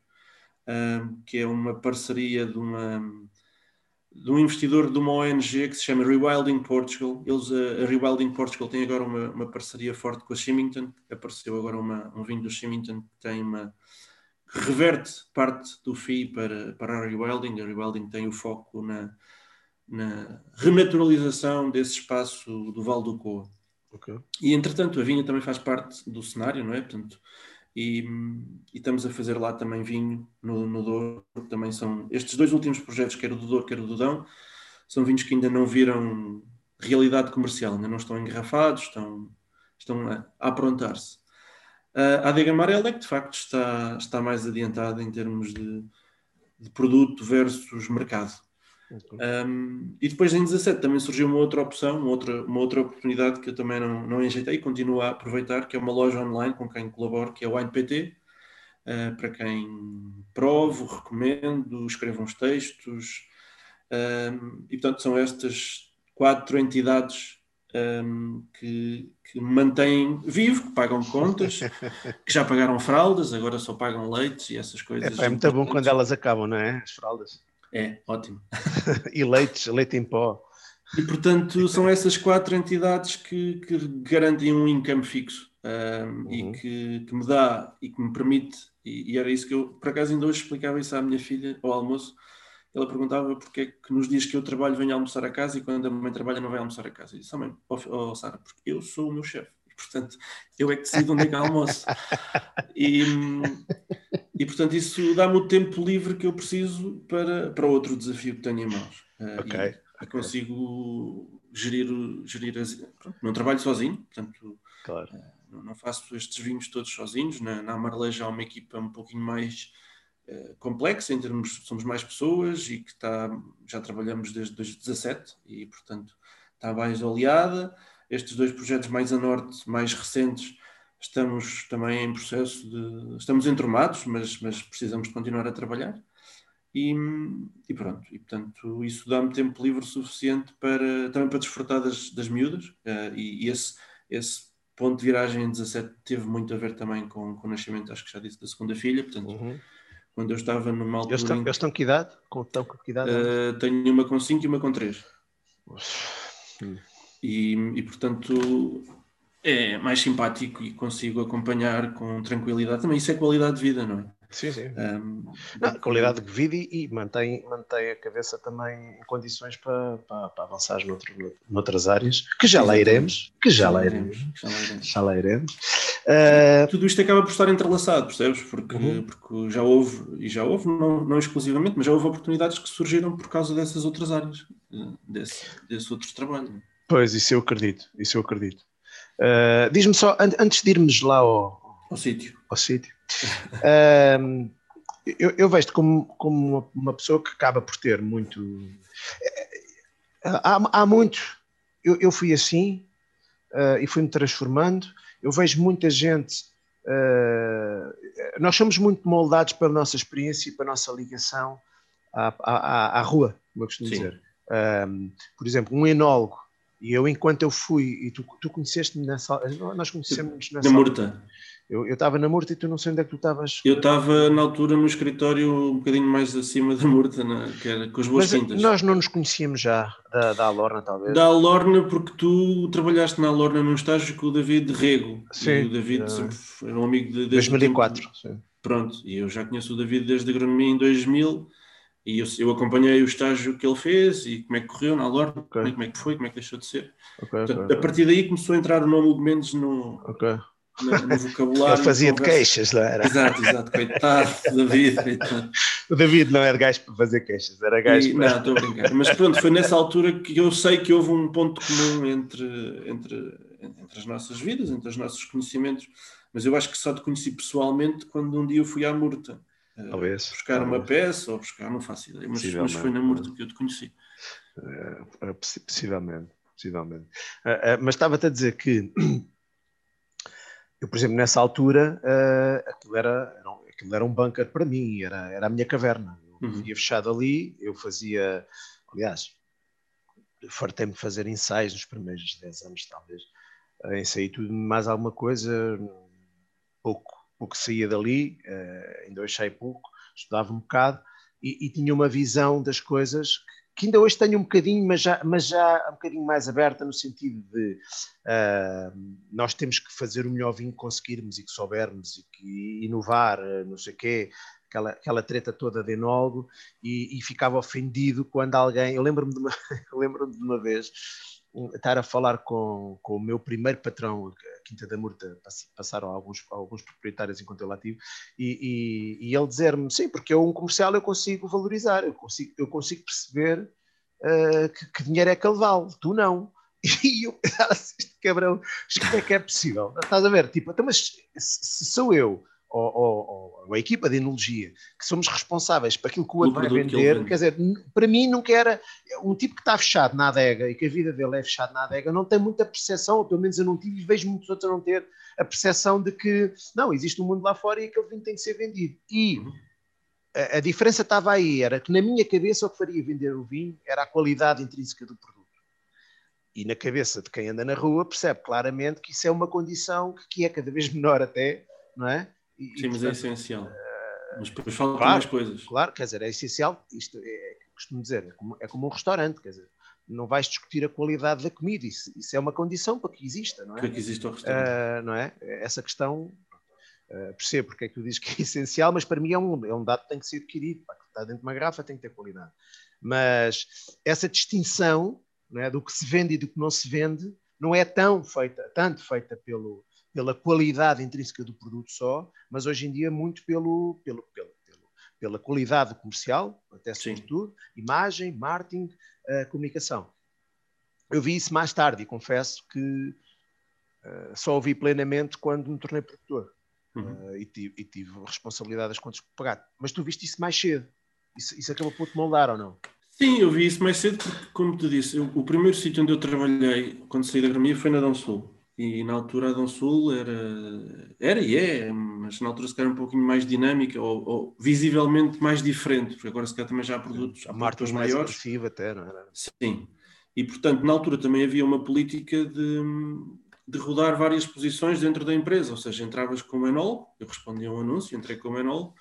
que é uma parceria de uma, de um investidor de uma ONG que se chama Rewilding Portugal. Eles, a, a Rewilding Portugal tem agora uma, uma, parceria forte com a Shimington. Apareceu agora uma, um vinho do Shimington que tem uma que reverte parte do FII para, para a Rewilding. A Rewilding tem o foco na, na renaturalização desse espaço do Val do Coa. Okay. E entretanto a vinha também faz parte do cenário, não é? Portanto, e, e, estamos a fazer lá também vinho no, no Douro. Também são estes dois últimos projetos, quer o do Douro, quer o do Dão, são vinhos que ainda não viram realidade comercial, ainda não estão engarrafados, estão, estão a, a aprontar-se. A adega amarela é que de facto está, está mais adiantada em termos de, de produto versus mercado. Um, e depois em 17 também surgiu uma outra opção, uma outra, uma outra oportunidade que eu também não, não enjeitei e continuo a aproveitar, que é uma loja online com quem colaboro, que é o WinePT, uh, para quem provo, recomendo, escrevo uns textos. Um, e portanto são estas quatro entidades um, que, que mantêm vivo, que pagam contas, *laughs* que já pagaram fraldas, agora só pagam leites e essas coisas. É, é muito bom quando elas acabam, não é? As fraldas. É, ótimo. *laughs* e leite, leite em pó. E, portanto, são essas quatro entidades que, que garantem um income fixo um, uhum. e que, que, me dá e que me permite, e, e, era isso que eu, por acaso, ainda hoje explicava isso à minha filha ao almoço. Ela perguntava porque é que nos dias que eu trabalho venho almoçar a casa e quando a mãe trabalha não vai almoçar a casa. E disse, oh, mãe, oh, oh, Sara, porque eu sou o meu chefe. Portanto, eu é que decido onde é que almoço. *laughs* E, e portanto, isso dá-me o tempo livre que eu preciso para, para outro desafio que tenho em mãos. Uh, okay, e, okay. consigo gerir, gerir as, pronto, não trabalho sozinho, portanto, claro. uh, não faço estes vinhos todos sozinhos. Na, na Amareleja há uma equipa um pouquinho mais uh, complexa, em termos, somos mais pessoas e que está, já trabalhamos desde 2017 e, portanto, está mais oleada. Estes dois projetos mais a norte, mais recentes, estamos também em processo de. Estamos entromados, mas, mas precisamos continuar a trabalhar. E, e pronto, e portanto isso dá-me tempo livre suficiente para também para desfrutar das, das miúdas uh, e, e, esse, esse ponto de viragem em 17 teve muito a ver também com, com o nascimento, acho que já disse, da segunda filha, portanto uhum. quando eu estava numa altura... Eles estão, eles estão que idade? Com, estão com que idade? Uh, tenho uma com 5 e uma com 3. Hum. E, e portanto é mais simpático e consigo acompanhar com tranquilidade. Também isso é qualidade de vida, não é? Sim, sim. Um, não, qualidade de vida e, e, mantém, mantém a cabeça também em condições para, para, para avançar noutro, noutras áreas, que já lá iremos, que já lá iremos. Já lá iremos. Já lá iremos. Uh... Tudo isto acaba por estar entrelaçado, percebes? Porque, uhum. porque já houve, e já houve, não, não exclusivamente, mas já houve oportunidades que surgiram por causa dessas outras áreas, desse, desse outro trabalho. Pois, isso eu acredito, isso eu acredito. Uh, Diz-me só, an antes de irmos lá ao, ao sítio, ao sítio uh, eu, eu vejo-te como, como uma, pessoa que acaba por ter muito. Há, há muito. Eu, eu fui assim uh, e fui-me transformando. Eu vejo muita gente. nós somos muito moldados pela nossa experiência e pela nossa ligação à, à, à rua, como eu costumo Sim. dizer. por exemplo, um enólogo e eu, enquanto eu fui, e tu, tu conheceste-me nessa. Nós conhecemos nessa. Na Murta. Eu estava na Murta e tu não sei onde é que tu estavas. Eu estava na altura no escritório um bocadinho mais acima da Murta, na, que era com as boas Mas, quintas. Nós não nos conhecíamos já da, da Alorna, talvez. Da Alorna, porque tu trabalhaste na Alorna num estágio com o David Rego. Sim. E o David é. era um amigo de. 2004. Sim. Pronto, e eu já conheço o David desde a agronomia em 2000 e eu, eu, acompanhei o estágio que ele fez e como é que correu na Lorde, okay. como é que foi, como é que deixou de ser. Okay, Portanto, okay, a partir daí começou a entrar o nome Mendes no, no, no, *laughs* vocabulário. Ele fazia de queixas, não era? Exato, exato. Coitado, *laughs* David. Coitado. O David não era gajo para fazer queixas, era gajo e, para... Não, estou a brincar. Mas pronto, foi nessa altura que eu sei que houve um ponto comum entre, entre, entre as nossas vidas, entre os nossos conhecimentos, mas eu acho que só te conheci pessoalmente quando um dia eu fui à Murta. Talvez. Buscar talvez. uma peça ou buscar, não faço ideia, mas, mas foi na Murta que eu te conheci. É, possivelmente, possivelmente. Uh, uh, mas estava-te a dizer que *clears throat* eu, por exemplo, nessa altura, uh, aquilo, era, era, um, aquilo era um bunker para mim, era, era a minha caverna. Eu uhum. fechado ali, eu fazia, aliás, fartei-me de fazer ensaios nos primeiros 10 anos, talvez. Ensaiei tudo mais alguma coisa, pouco o que saía dali, uh, ainda achei pouco, estudava um bocado e, e, tinha uma visão das coisas que ainda hoje tenho um bocadinho, mas já, mas já um bocadinho mais aberta no sentido de uh, nós temos que fazer o melhor vinho que conseguirmos e que soubermos e que inovar, não sei o quê, aquela, aquela treta toda de enólogo e, e ficava ofendido quando alguém, eu lembro-me de uma, *laughs* lembro de uma vez estar a falar com, com o meu primeiro patrão, a Quinta da Murta, passaram alguns, alguns proprietários enquanto eu lá tive, e, e, e ele dizer-me, sim, porque eu um comercial eu consigo valorizar, eu consigo, eu consigo perceber uh, que, que, dinheiro é que ele vale, tu não. *laughs* E eu pensava *laughs* assim, este cabrão, como é que é possível? Estás a ver? Tipo, então, mas se sou eu ou, ou, ou, a equipa de enologia, que somos responsáveis para aquilo que o outro vai vender, quer dizer, para mim nunca era um tipo que está fechado na adega e que a vida dele é fechada na adega, não tem muita percepção, ou pelo menos eu não tive e vejo muitos outros a não ter a percepção de que não, existe um mundo lá fora e aquele vinho tem que ser vendido. E uhum. a, a diferença estava aí, era que na minha cabeça o que faria vender o vinho era a qualidade intrínseca do produto. E na cabeça de quem anda na rua percebe claramente que isso é uma condição que, que é cada vez *laughs* menor até, não é? E, Sim, mas é essencial. Uh, mas depois faltam claro, mais coisas. Claro, quer dizer, é essencial. Isto é, costumo dizer, é como, é como um restaurante, quer dizer, não vais discutir a qualidade da comida, isso, isso é uma condição para que exista, não é? Para que exista o restaurante. Uh, não é? Essa questão, uh, percebo porque é que tu dizes que é *laughs* essencial, mas para mim é um, é um dado que tem que ser adquirido. Para estar dentro de uma garrafa tem que ter qualidade. Mas essa distinção não é, do que se vende e do que não se vende não é tão feita, tanto feita pelo, pela qualidade intrínseca do produto só, mas hoje em dia muito pelo, pelo, pelo, pelo pela qualidade comercial, até sobretudo, imagem, marketing, uh, comunicação. Eu vi isso mais tarde e confesso que uh, só ouvi plenamente quando me tornei produtor uhum. uh, e, tive, e, tive, responsabilidade das contas por pagar. Mas tu viste isso mais cedo. Isso, isso acabou por te moldar ou não? Sim, eu vi isso mais cedo porque, como te disse, eu, o primeiro sítio onde eu trabalhei quando saí da agronomia foi na Dão Sul. E na altura a Dom Sul era, era e é, mas na altura se calhar um pouquinho mais dinâmica ou, ou visivelmente mais diferente, porque agora se calhar também já há produtos, há produtos mais maiores. agressiva até, não era? Sim. E portanto na altura também havia uma política de, de rodar várias posições dentro da empresa, ou seja, entravas como enólogo, eu respondia a um anúncio, entrei como enólogo,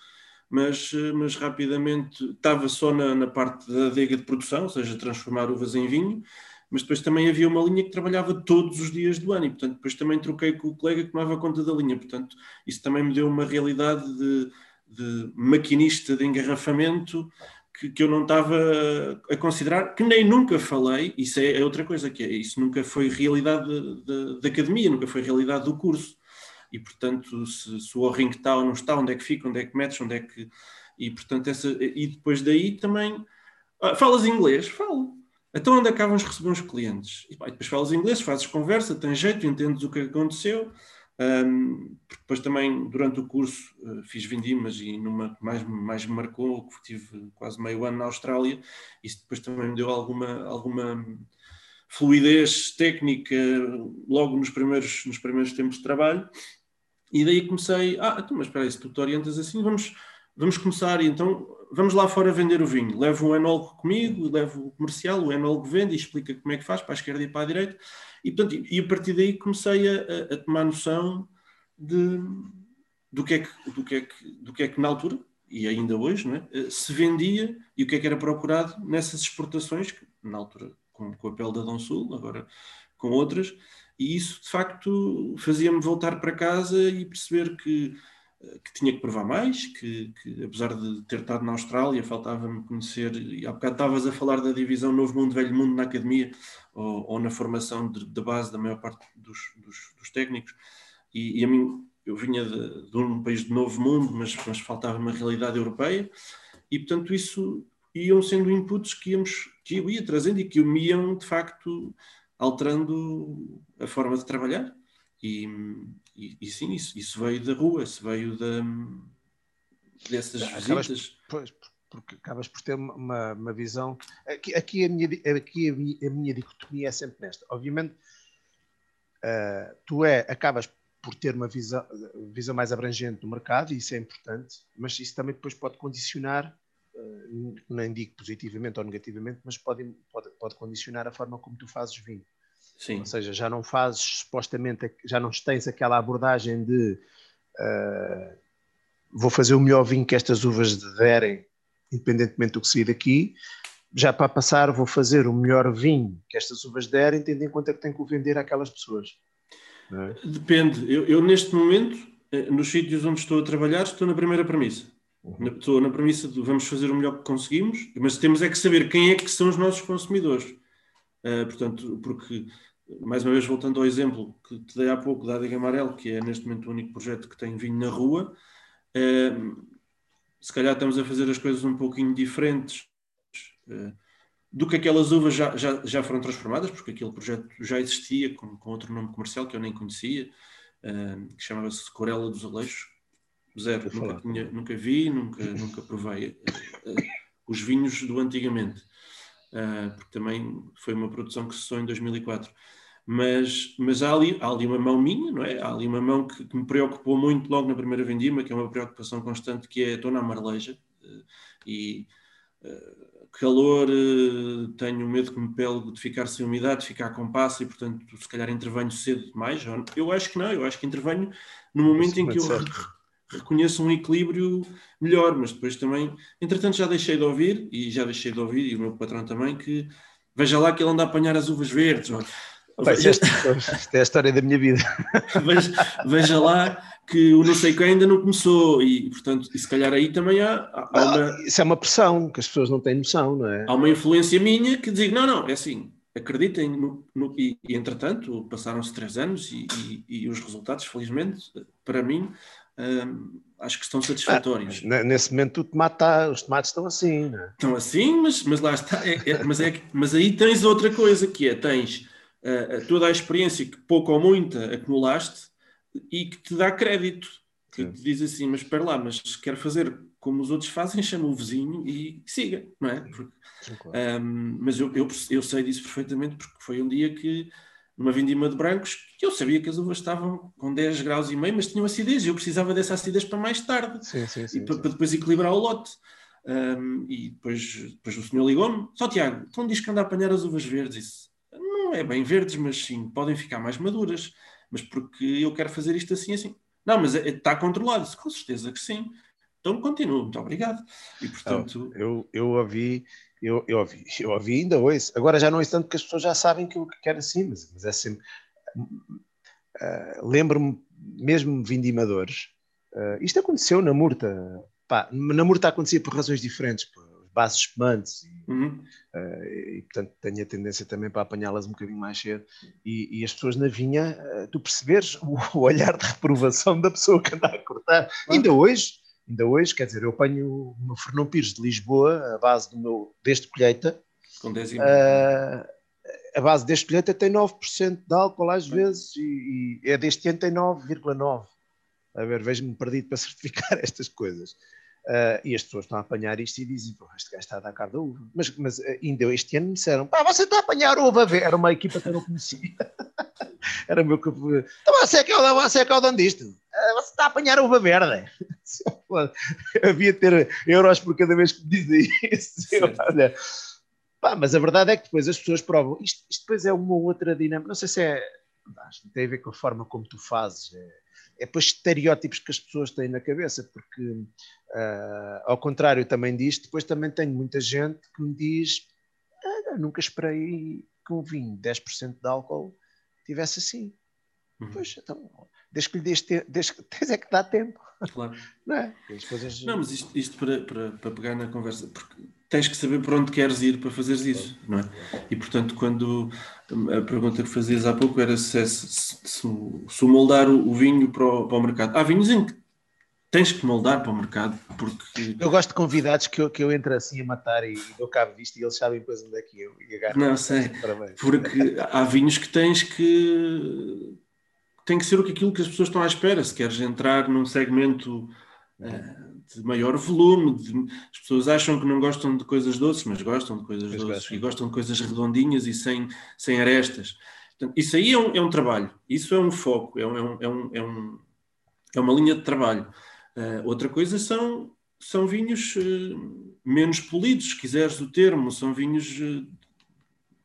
mas, mas rapidamente estava só na, na parte da adega de produção, ou seja, transformar uvas em vinho, mas depois também havia uma linha que trabalhava todos os dias do ano e, portanto, depois também troquei com o colega que tomava conta da linha. Portanto, isso também me deu uma realidade de, de maquinista de engarrafamento que, que, eu não estava a considerar, que nem nunca falei, isso é, é outra coisa, que é, isso nunca foi realidade da academia, nunca foi realidade do curso. E, portanto, se, se o ring está ou não está, onde é que fica, onde é que metes, onde é que... E, portanto, essa... E depois daí também... Ah, falas inglês? Falo então onde acabam é de receber os clientes? E, pá, depois falas inglês, fazes conversa, tens jeito, entendes o que aconteceu. Um, depois também, durante o curso, uh, fiz vindimas e numa mais, mais me marcou, que tive quase meio ano na Austrália, isso depois também me deu alguma, alguma fluidez técnica logo nos primeiros, nos primeiros tempos de trabalho. E daí comecei, ah, então, mas espera aí, se tu te orientas assim, vamos, vamos começar, e então vamos lá fora vender o vinho. Levo o enólogo comigo, levo o comercial, o enólogo vende e explica como é que faz, para a esquerda e para a direita. E, portanto, e a partir daí comecei a, a tomar noção de, do, que é que, do, que é que, do que é que na altura, e ainda hoje, é? Eh, se vendia e o que é que era procurado nessas exportações, que, na altura com, com a pele da Dom Sul, agora com outras, e isso de facto fazia-me voltar para casa e perceber que que tinha que provar mais, que, que, apesar de ter estado na Austrália, faltava-me conhecer, e há bocado estavas a falar da divisão Novo Mundo, Velho Mundo na academia, ou, ou na formação de, de, base da maior parte dos, dos, dos técnicos, e, e, a mim, eu vinha de, de, um país de Novo Mundo, mas, mas faltava uma realidade europeia, e portanto isso iam sendo inputs que, íamos, que eu ia trazendo e que me iam, de facto, alterando a forma de trabalhar, e, e, e, sim, isso, isso veio da rua, isso veio da, dessas acabas, visitas. Pois, porque acabas por ter uma, uma visão. Aqui, aqui, a minha, aqui a, minha, a minha dicotomia é sempre nesta. Obviamente, uh, tu é, acabas por ter uma visão, visão mais abrangente do mercado, e isso é importante, mas isso também depois pode condicionar, uh, nem digo positivamente ou negativamente, mas pode, pode, pode condicionar a forma como tu fazes vinho. Sim. Ou seja, já não fazes supostamente, já não tens aquela abordagem de uh, vou fazer o melhor vinho que estas uvas derem, independentemente do que sair daqui, já para passar vou fazer o melhor vinho que estas uvas derem, tendo em conta que tenho que o vender àquelas pessoas. É? Depende. Eu, eu, neste momento, eh, nos sítios onde estou a trabalhar, estou na primeira premissa. Uhum. Estou na premissa de vamos fazer o melhor que conseguimos, mas temos é que saber quem é que são os nossos consumidores. Uh, portanto, porque, mais uma vez, voltando ao exemplo que te dei há pouco da Adega Amarelo, que é neste momento o único projeto que tem vinho na rua, uh, se calhar estamos a fazer as coisas um pouquinho diferentes uh, do que aquelas uvas já, já, já foram transformadas, porque aquele projeto já existia com, com outro nome comercial que eu nem conhecia, que chamava-se Corella dos Aleixos, Zero, nunca, tinha, nunca, vi, nunca, nunca provei os vinhos do antigamente, porque também foi uma produção que cessou em 2004. Mas, mas há, ali, há ali uma mão minha, não é? Há ali uma mão que, que me preocupou muito logo na primeira vendima, que é uma preocupação constante, que é a tona amareleja. e calor, tenho medo que me pele de ficar sem umidade, de ficar com passa e, portanto, se calhar intervenho cedo demais. Eu acho que não, eu acho que intervenho no momento em que eu reconheço um equilíbrio melhor, mas depois também, entretanto, já deixei de ouvir, e já deixei de ouvir, e o meu patrão também, que veja lá que ele anda a apanhar as uvas verdes. veja, esta, esta é a história da minha vida. *laughs* Veja, veja lá que o não sei quem ainda não começou, e portanto, e se calhar aí também há, há ah, uma, Isso é uma pressão, que as pessoas não têm noção, não é? Há uma influência minha que diz: não, não, é assim, acreditem no, no e, e, entretanto passaram-se três anos e, e, e, os resultados felizmente para mim acho que estão satisfatórios. Ah, nesse momento o tomate tá, os tomates estão assim, é? Estão assim, mas, mas lá está. É, é, mas, é, mas aí tens outra coisa que é, tens uh, toda a experiência que pouco ou muita acumulaste e que te dá crédito. Que Sim. te diz assim, mas espera lá, mas quero fazer como os outros fazem, chama o vizinho e siga, não é? Porque, claro. um, mas eu, eu, eu sei disso perfeitamente porque foi um dia que numa vindima de brancos, que eu sabia que as uvas estavam com 10 graus e meio, mas tinham acidez, e eu precisava dessa acidez para mais tarde, sim, sim, sim, e para, para, depois equilibrar o lote. Um, e depois, depois o senhor ligou-me, só Tiago, então diz que anda a apanhar as uvas verdes. Isso não é bem verdes, mas sim, podem ficar mais maduras, mas porque eu quero fazer isto assim, assim. Não, mas é, está controlado, com certeza que sim. Então continuo, muito obrigado. E portanto. eu, eu ouvi eu, eu, ouvi, *laughs* eu ouvi ainda hoje. Agora já não é tanto que as pessoas já sabem que eu quero assim, mas, mas é sempre. Uh, Lembro-me, mesmo vindimadores, uh, isto aconteceu na Murta. Pá, na Murta acontecia por razões diferentes, por bases espumantes, e, uhum. uh, e, portanto tenho a tendência também para apanhá-las um bocadinho mais cedo. E, e as pessoas na vinha, tu perceberes o, *laughs* o, olhar de reprovação da pessoa que anda a cortar. Ainda hoje ainda hoje, quer dizer, eu apanho uma Fernão Pires de Lisboa, a base do meu, deste colheita. Com 10 uh, a base deste colheita tem 9% de álcool às vezes e, e é deste ano tem 9,9%. A ver, vejo-me perdido para *laughs* certificar estas coisas. Uh, e as pessoas estão a apanhar isto e dizem, pô, este gajo está a dar cabo da uva. Mas, mas ah, ainda este ano me disseram, pá, você está a apanhar uva, era uma equipa que eu não conhecia. *laughs* era o meu que... Então você é que é o, você é que é o dono disto. Uh, você está a apanhar uva verde. *laughs* Havia de ter euros por cada vez que me dizem isso. *laughs* olha, pá, mas a verdade é que depois as pessoas provam. Isto, isto depois é uma outra dinâmica. Não sei se é... Tem a ver com a forma como tu fazes. É, é depois estereótipos que as pessoas têm na cabeça, porque uh, ao contrário também disto, depois também tenho muita gente que me diz ah, nunca esperei que um vinho 10% de álcool tivesse assim. Uhum. Pois, então, desde que lhe dês, desde que *laughs* tens é que dá tempo. Claro. Não, é? coisas... não mas isto, isto para, para, para, pegar na conversa, porque tens que saber para onde queres ir para fazeres isso, não é? E portanto, quando a pergunta que fazias há pouco era se, é, se, se, se moldar o, o vinho para o, para o, mercado. Há vinhos em que tens que moldar para o mercado, porque. Eu gosto de convidados que eu, que eu entro assim a matar e, e dou cabo disto e eles sabem depois onde é que eu e agarro. Não, sei. Porque há vinhos que tens que. Tem que ser aquilo que as pessoas estão à espera. Se queres entrar num segmento. Uh, de maior volume. De, as pessoas acham que não gostam de coisas doces, mas gostam de coisas mas doces e gostam de coisas redondinhas e sem, sem arestas. Portanto, isso aí é um, é um trabalho, isso é um foco, é, um, é, um, é, um, é uma linha de trabalho. Uh, outra coisa são, são vinhos uh, menos polidos, se quiseres o termo, são vinhos,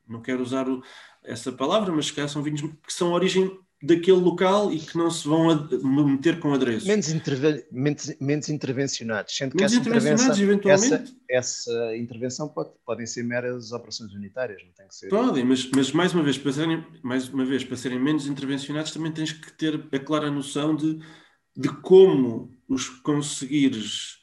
não quero usar o, essa palavra, mas se calhar são vinhos que são origem daquele local e que não se vão meter com adereços. Menos, interve menos, menos intervencionados, sendo menos que essa intervenção, eventualmente... essa, essa, intervenção pode, podem ser meras operações unitárias, não tem que ser. Podem, mas, mas mais uma vez, para serem, mais uma vez, para serem menos intervencionados, também tens que ter a clara noção de, de como os conseguires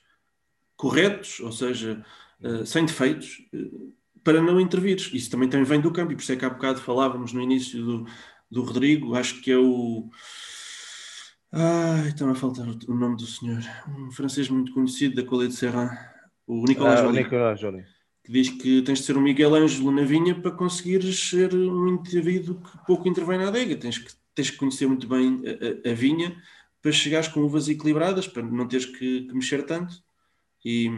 corretos, ou seja, uh, sem defeitos, uh, para não intervires. Isso também, também vem do campo, e por isso é que há bocado falávamos no início do do Rodrigo, acho que é o. Ai, está-me a faltar o nome do senhor. Um francês muito conhecido da Colheita de Serra, o Nicolas ah, Nicolas Jolie. Que diz que tens de ser um Miguel Ângelo na vinha para conseguires ser um indivíduo que pouco intervém na adega. Tens que, tens que conhecer muito bem a, a, a vinha para chegares com uvas equilibradas, para não teres que, que mexer tanto. E,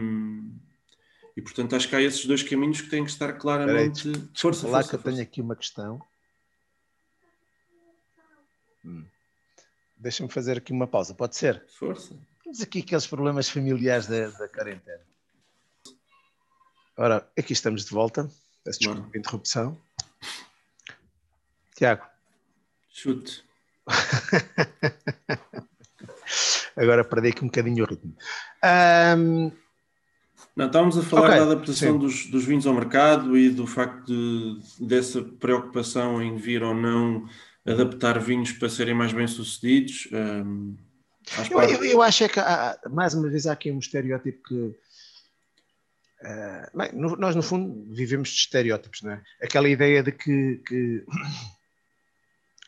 e portanto acho que há esses dois caminhos que têm que estar claramente. Peraí, força, força, que eu tenho aqui uma questão Hum. Deixa-me fazer aqui uma pausa, pode ser? Força. Temos aqui aqueles problemas familiares da, da quarentena. Ora, aqui estamos de volta. Peço desculpa pela interrupção. Tiago. Chute. *laughs* Agora perdi aqui um bocadinho o ritmo. Um... Não, estávamos a falar okay, da adaptação dos, dos, vinhos ao mercado e do facto de, dessa preocupação em vir ou não adaptar vinhos para serem mais bem sucedidos. Um, eu, eu, eu, acho é que, há, mais uma vez, há aqui um estereótipo que. Uh, bem, no, nós, no fundo, vivemos de estereótipos, não é? Aquela ideia de que, que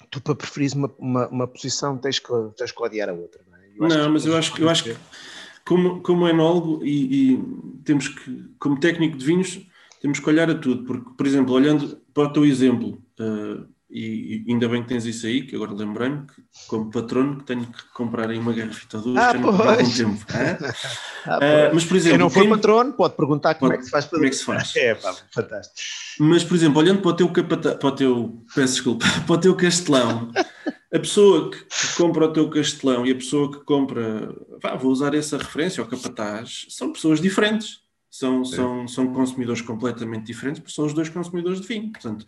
tu, para preferires uma, uma, uma, posição, tens que, tens que odiar a outra, não é? não, mas eu acho, eu acho que, como, como enólogo e, e temos que, como técnico de vinhos, temos que olhar a tudo, porque, por exemplo, olhando para o teu exemplo, uh, e, ainda bem que tens isso aí, que agora lembrei-me que, como patrono, que tenho que comprar aí uma garrafita de ah, não há algum tempo. *laughs* ah, uh, mas, por exemplo, quem não for quem... patrono pode perguntar como pode, é que se faz para Como é que se faz? *laughs* É, pá, fantástico. Mas, por exemplo, olhando para o teu capata... para o teu, peço desculpa, *laughs* para o teu castelão, a pessoa que, que, compra o teu castelão e a pessoa que compra, vá, vou usar essa referência, o capataz, são pessoas diferentes. São, são, são consumidores completamente diferentes, porque são os dois consumidores de vinho. Portanto,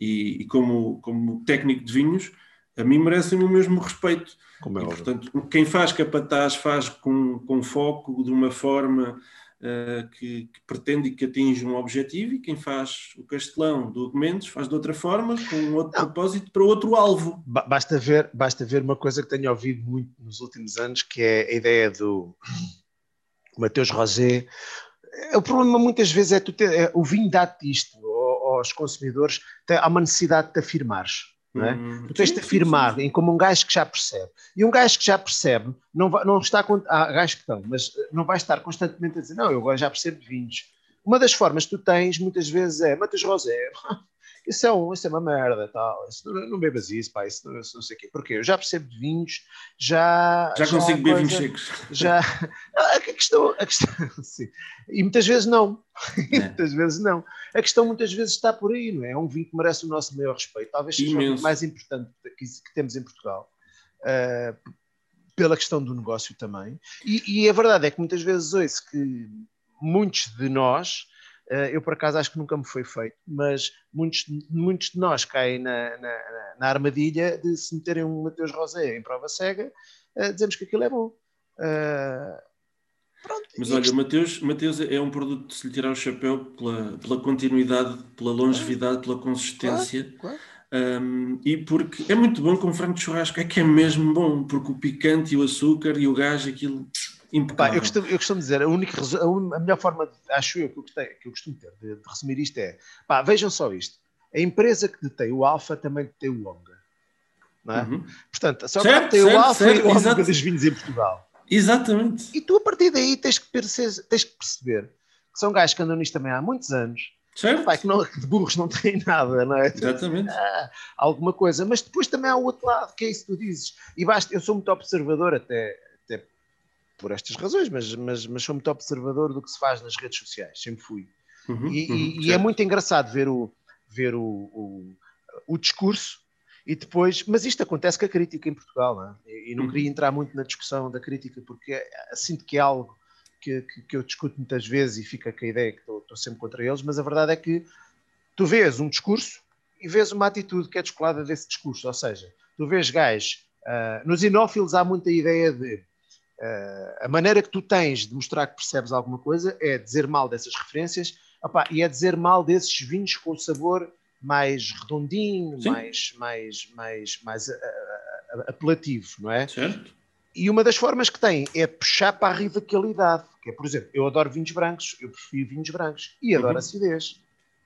e, e como, como técnico de vinhos, a mim merecem o mesmo respeito. Como é e, portanto, quem faz capataz faz com, com foco, de uma forma uh, que, que, pretende que atinja um objetivo, e quem faz o castelão do Argumentos faz de outra forma, com outro Não. propósito, para outro alvo. Basta ver, basta ver uma coisa que tenho ouvido muito nos últimos anos, que é a ideia do Mateus Rosé. O problema muitas vezes é, tu ter, é o vinho dá-te isto, aos consumidores, há uma necessidade de te afirmares. Não é? Hum, tu tens de afirmar em como um gajo que já percebe. E um gajo que já percebe não, vai, não está. Há gajos que estão, mas não vai estar constantemente a dizer, não, eu já percebo de vinhos. Uma das formas que tu tens muitas vezes é Matheus Rosé, *laughs* isso é, um, isso é uma merda, tal. Isso, não, não, bebas isso, pá, isso não, isso não sei o quê. Porque eu já percebo de vinhos, já. Já, já consigo beber vinhos secos. Já. *laughs* A questão. A questão *laughs* sim. E muitas vezes não. É. muitas vezes não. A questão muitas vezes está por aí, não é? É um vinho que merece o nosso maior respeito. Talvez seja Imenso. o vinho mais importante que, que temos em Portugal. Uh, pela questão do negócio também. E, e a verdade é que muitas vezes ouço que muitos de nós eu, por acaso, acho que nunca me foi feito, mas muitos, muitos de nós caem na, na, na armadilha de se meterem um Mateus Rosé em prova cega, uh, dizemos que aquilo é bom. Uh, pronto, mas olha, o Mateus, Mateus é um produto de se lhe tirar o chapéu pela, pela continuidade, pela longevidade, pela consistência. Claro, claro. Um, e porque é muito bom com frango de churrasco, é que é mesmo bom, porque o picante e o açúcar e o gás, aquilo Pá, eu, costumo, eu costumo dizer, a, única, a, melhor forma, de, acho eu, que eu, gostei, que eu costumo ter de, de, resumir isto é, pá, vejam só isto, a empresa que detém o Alfa também detém o Onga. Não é? Uhum. Portanto, só que tem o Alfa e o Onga dos vinhos em Portugal. Exatamente. E tu, a partir daí, tens que, perceber, tens que perceber que são gajos que andam nisto também há muitos anos, Certo. Pá, que, não, que de burros não *laughs* têm nada, não é? Exatamente. Ah, alguma coisa. Mas depois também há o outro lado, que é isso que tu dizes. E basta, eu sou muito observador até, por estas razões, mas, mas, mas sou muito observador do que se faz nas redes sociais, sempre fui. Uhum, e, uhum, e, é muito engraçado ver o, ver o, o, o, discurso e depois, mas isto acontece com a crítica em Portugal, não é? e, e não uhum. queria entrar muito na discussão da crítica, porque é, sinto que é algo que, que, que, eu discuto muitas vezes e fica com a ideia que estou, estou sempre contra eles, mas a verdade é que tu vês um discurso e vês uma atitude que é descolada desse discurso, ou seja, tu vês gajos, uh, nos inófilos há muita ideia de uh, a maneira que tu tens de mostrar que percebes alguma coisa é dizer mal dessas referências e é dizer mal desses vinhos com o sabor mais redondinho, mais, mais, mais, mais uh, apelativo, não é? Certo. E uma das formas que tem é puxar para a radicalidade, que é, por exemplo, eu adoro vinhos brancos, eu prefiro vinhos brancos e adoro uhum. acidez.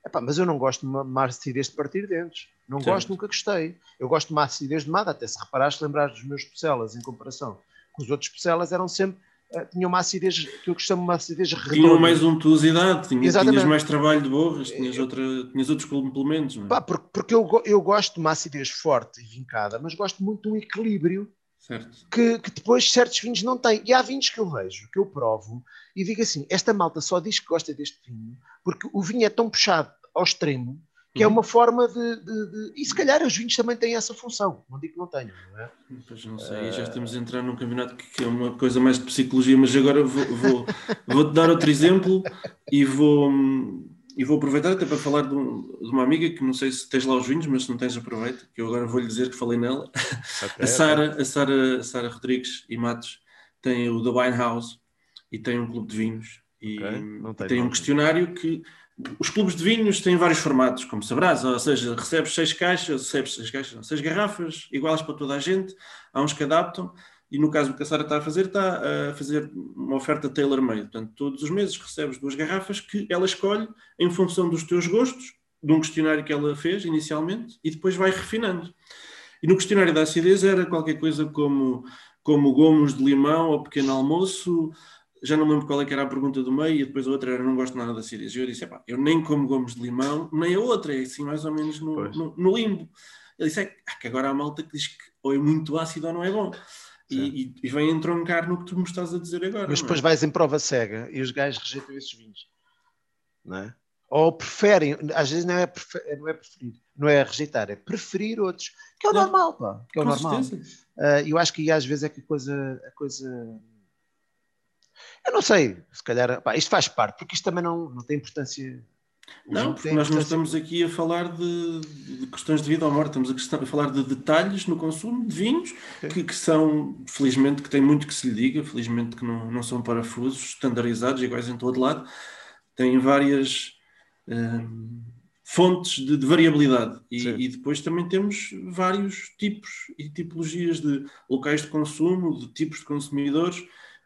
Epá, mas eu não gosto de uma, uma acidez de partir dentes. Não certo. gosto, nunca gostei. Eu gosto de uma acidez de mada, até se reparaste, lembrar dos meus especialas em comparação com os outros especialas, eram sempre uh, tinham uma acidez que eu costumo uma acidez redonda. Tinham mais untuosidade, tinhas, tinhas mais trabalho de borras, tinhas, outra, tinhas outros complementos. É? Pá, porque, porque eu, eu gosto de uma acidez forte e vincada, mas gosto muito de um equilíbrio que, que, depois certos vinhos não têm. E há vinhos que eu vejo, que eu provo, e digo assim: esta malta só diz que gosta deste vinho porque o vinho é tão puxado ao extremo que é uhum. uma forma de, de, de, E se calhar os vinhos também têm essa função. Não digo que não tenham, não é? Pois não sei, uh... já estamos a entrar num campeonato que é uma coisa mais de psicologia, mas agora vou, vou, *laughs* vou-te dar outro exemplo e vou. E vou aproveitar até para falar de, um, de, uma amiga que não sei se tens lá os vinhos, mas se não tens, aproveita, que eu agora vou-lhe dizer que falei nela. Okay, a Sara, okay. a Sara, a Sara Rodrigues e Matos tem o The Wine House e tem um clube de vinhos e, okay, tem um questionário que os clubes de vinhos têm vários formatos, como sabrás, ou seja, recebes seis caixas, recebes seis caixas, não, seis garrafas, iguais para toda a gente, há uns que adaptam, e no caso que a Sara está a fazer, está a fazer uma oferta tailor-made. Portanto, todos os meses recebes duas garrafas que ela escolhe em função dos teus gostos, de um questionário que ela fez inicialmente, e depois vai refinando. E no questionário da acidez era qualquer coisa como, como gomos de limão ao pequeno almoço, já não lembro qual é que era a pergunta do meio, e depois a outra era não gosto nada da acidez. E eu disse, eu nem como gomos de limão, nem a outra, é assim mais ou menos no, no, no, limbo. Ele disse, é que agora há malta que diz que ou é muito ácido ou não é bom. E, e, vem entroncar no que tu me estás a dizer agora. Mas é? depois é? vais em prova cega e os gajos rejeitam esses vinhos. Não é? Ou preferem, às vezes não é, prefer, não é preferir, não é rejeitar, é preferir outros, que é o normal, pá, que é o Com normal. Uh, eu acho que às vezes é que a coisa, a coisa eu não sei, se calhar, pá, isto faz parte, porque isto também não, não tem importância. Não, porque nós não estamos aqui a falar de, de, questões de vida ou morte, estamos a, questão, a falar de detalhes no consumo de vinhos que, que, são, felizmente, que tem muito que se lhe diga, felizmente que não, não são parafusos estandarizados, iguais em todo lado, têm várias hum, fontes de, de variabilidade. E, e, depois também temos vários tipos e tipologias de locais de consumo, de tipos de consumidores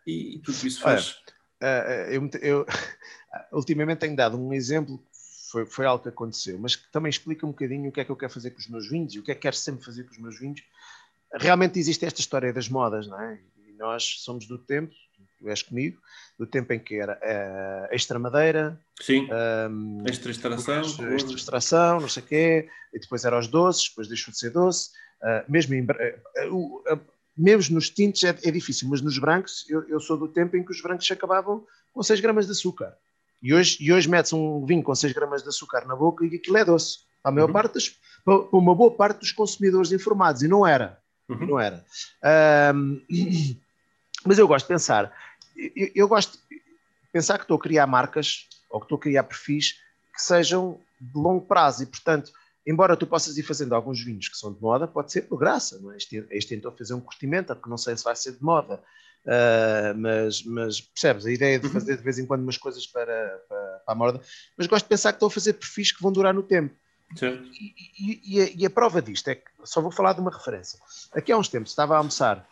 e, tudo isso faz. Olha, eu, eu, *laughs* ultimamente tenho dado um exemplo foi, foi algo que aconteceu, mas que também explica um bocadinho o que é que eu quero fazer com os meus vinhos e o que é que quero sempre fazer com os meus vinhos. Realmente existe esta história das modas, não é? E nós somos do tempo, tu és comigo, do tempo em que era uh, extra madeira, Sim. Um, extra extração, extra extração, não sei o quê, e depois era os doces, depois deixou de ser doce. Uh, mesmo em, uh, mesmo nos tintos é, é, difícil, mas nos brancos, eu, eu, sou do tempo em que os brancos acabavam com 6 gramas de açúcar. E hoje, e hoje metes um vinho com 6 gramas de açúcar na boca e aquilo é doce. Para, a maior uhum. parte das, para uma boa parte dos consumidores informados, e não era. Uhum. Não era. Um, *clears throat* mas eu gosto de pensar, eu, eu gosto de pensar que estou a criar marcas, ou que estou a criar perfis que sejam de longo prazo, e portanto embora tu possas ir fazendo alguns vinhos que são de moda, pode ser por graça. Não é? este, este tentou fazer um curtimento, porque não sei se vai ser de moda, uh, mas, mas, percebes a ideia de uhum. fazer de vez em quando umas coisas para, para, para, a moda. Mas gosto de pensar que estou a fazer perfis que vão durar no tempo. E, e, e, a, e, a, prova disto é que só vou falar de uma referência. Aqui há uns tempos estava a almoçar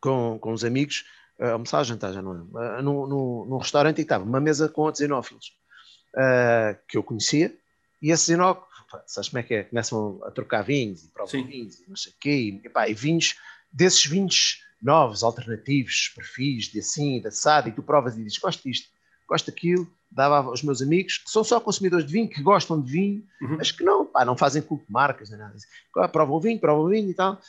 com, com uns amigos, uh, almoçar, jantar, já não é, uh, num, num, num, restaurante e estava uma mesa com outros enófilos uh, que eu conhecia, e esses enófilos sabes como é que é? Começam a trocar vinhos e provam vinhos e não sei o quê, e, epá, e vinhos, desses vinhos novos, alternativos, perfis, de assim, de assado, e tu provas e dizes, gosto disto, gosto daquilo, dava aos meus amigos, que são só consumidores de vinho, que gostam de vinho, uhum. mas que não, pá, não fazem culto de marcas, nem nada. Provam o vinho, provam o vinho e tal.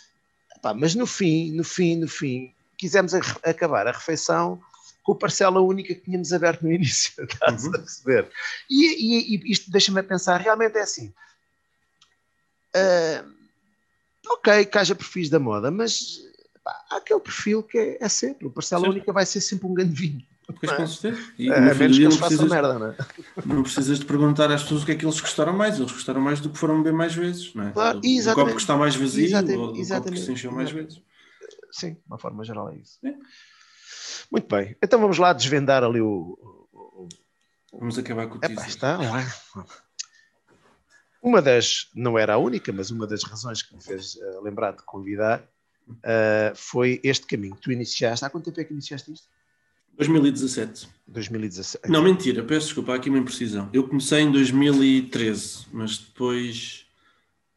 Epá, mas no fim, no fim, no fim, quisemos acabar a refeição com a parcela única que tínhamos aberto no *laughs* início, estás uhum. a perceber? E, e, e isto deixa-me pensar, realmente é assim, Uh, ok, que haja perfis da moda, mas pá, há aquele perfil que é, é sempre, o parcela única vai ser sempre um grande vinho. Pois certeza. E a menos que eles façam merda, não é? *laughs* Não precisas de perguntar às pessoas o que é que eles gostaram mais. Eles gostaram mais do que foram beber mais vezes, não é? Claro, do, exatamente. copo que está mais vazio exatamente, ou do exatamente, copo que se encheu mais vezes. Sim, de uma forma geral é isso. É. Muito bem. Então vamos lá desvendar ali o. o- o- Vamos acabar com o Epá, teaser. está lá. Uma das, não era a única, mas uma das razões que me fez eh, lembrar de convidar eh, foi este caminho. Tu iniciaste, há quanto tempo é que iniciaste isto? 2017. 2017. Não, mentira, peço desculpa, há aqui uma imprecisão. Eu comecei em 2013, mas depois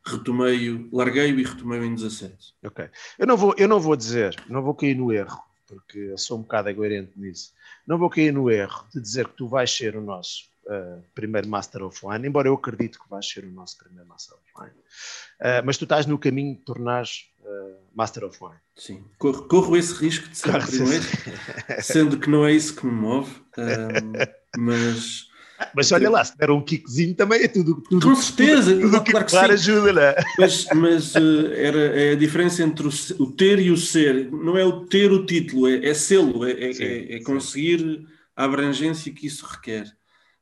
retomei-o, larguei-o e retomei-o em 17. Ok. Eu não vou, eu não vou dizer, não vou cair no erro, porque eu sou um bocado coerente nisso. Não vou cair no erro de dizer que tu vais ser o nosso uh, primeiro Master of Wine, embora eu acredito que vais ser o nosso primeiro Master of. Uh, mas tu estás no caminho de tornares uh, Master of Wine. Sim, corro, corro esse risco de ser o primeiro, sendo que não é isso que me move, um, *laughs* mas... Mas olha lá, se der um kickzinho também é tudo. tudo Com certeza, tudo, tudo que claro que sim. ajuda, não é? Mas, mas uh, era, é a diferença entre o, o ter e o ser. Não é o ter o título, é, é sê-lo, é, é- é- é conseguir a abrangência que isso requer.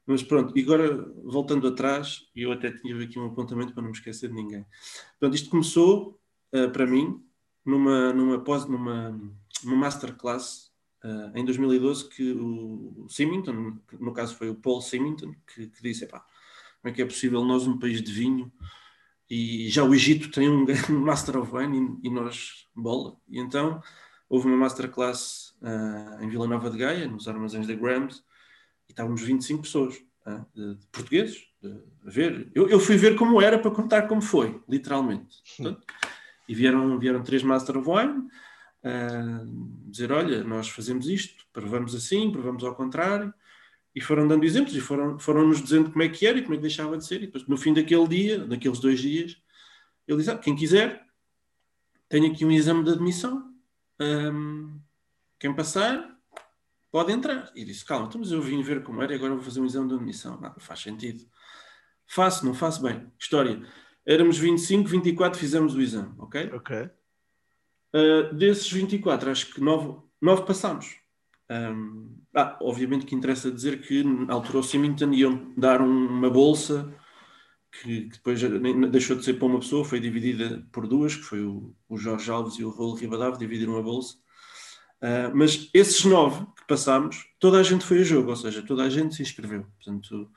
Mas pronto, e agora voltando atrás, eu até tinha aqui um apontamento para não me esquecer de ninguém. Portanto, isto começou uh, para mim numa, numa, pós, numa, numa masterclass uh, em 2012 que o Symington, que no caso foi o Paul Symington, que, que disse: "Epá, como é que é possível nós, um país de vinho, e já o Egito tem um *laughs* um Master of Wine e, e nós bola. E então houve uma masterclass ah, em Vila Nova de Gaia, nos armazéns da Grams, e estávamos 25 pessoas, de, de portugueses, de, a ver. Eu, eu fui ver como era para contar como foi, literalmente. Portanto, e vieram, vieram três Master of Wine ah, dizer: Olha, nós fazemos isto, provamos assim, provamos ao contrário. E foram dando exemplos e foram, foram nos dizendo como é que era e como é que deixava de ser. E depois, no fim daquele dia, daqueles dois dias, ele diz: ah, quem quiser, tenho aqui um exame de admissão. Ahm, quem passar, pode entrar. E disse: calma, então, mas eu vim ver como era e agora vou fazer um exame de admissão. Nada, faz sentido. Faço, não faço bem. História. Éramos 25, 24, fizemos o exame, ok? Ok. Uh, desses 24, acho que 9, 9 passámos. Um, ah, obviamente que interessa dizer que na altura o Symington iam dar um- uma bolsa que, que depois deixou de ser para uma pessoa, foi dividida por duas, que foi o, o Jorge Alves e o Raul Ribadave, dividiram a bolsa. Uh, mas esses nove que passámos, toda a gente foi a jogo, ou seja, toda a gente se inscreveu. Portanto,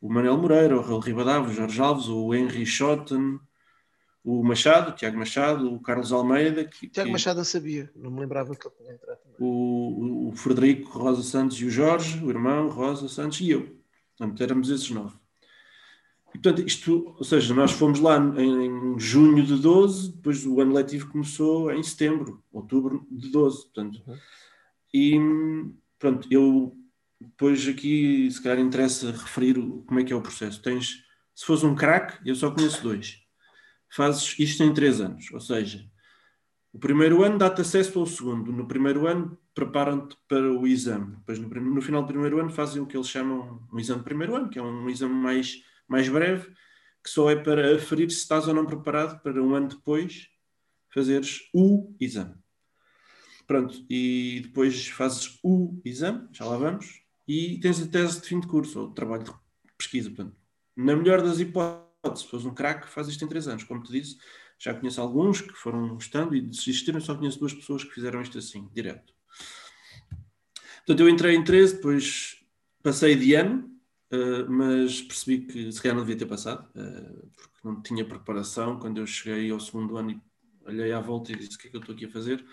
o Manel Moreira, o Raul Ribadave, o Jorge Alves, o Henry Schotten, o Machado, o Tiago Machado, o Carlos Almeida, que, Tiago que- Machado eu sabia, não me lembrava que ele tinha entrado também. o, o Frederico Rosa Santos e o Jorge, o irmão Rosa Santos e eu. Portanto, éramos esses nove. E, portanto, isto, ou seja, nós fomos lá em, em junho de 12, depois o ano letivo começou em setembro, outubro de 12, portanto. Uhum. E, pronto, eu depois aqui, se calhar interessa referir o- como é que é o processo. Tens, se fosse um craque, eu só conheço dois. Fazes isto em três anos, ou seja, o primeiro ano dá-te acesso ao segundo. No primeiro ano preparam-te para o exame. Depois no, no final do primeiro ano fazem o que eles chamam um exame de primeiro ano, que é um exame mais, mais breve, que só é para aferir se estás ou não preparado para um ano depois fazeres o exame. Pronto, e depois fazes o exame, já lá vamos, e tens a tese de fim de curso, ou trabalho de pesquisa. Portanto, na melhor das hipóteses, se fores um craque, faz isto em três anos. Como te disse, já conheço alguns que foram estando e desistiram, só conheço duas pessoas que fizeram isto assim, direto. Portanto, eu entrei em 13, depois passei de ano, eh, mas percebi que se calhar não devia ter passado, eh, porque não tinha preparação. Quando eu cheguei ao segundo ano e olhei à volta e disse o que é que eu estou aqui a fazer,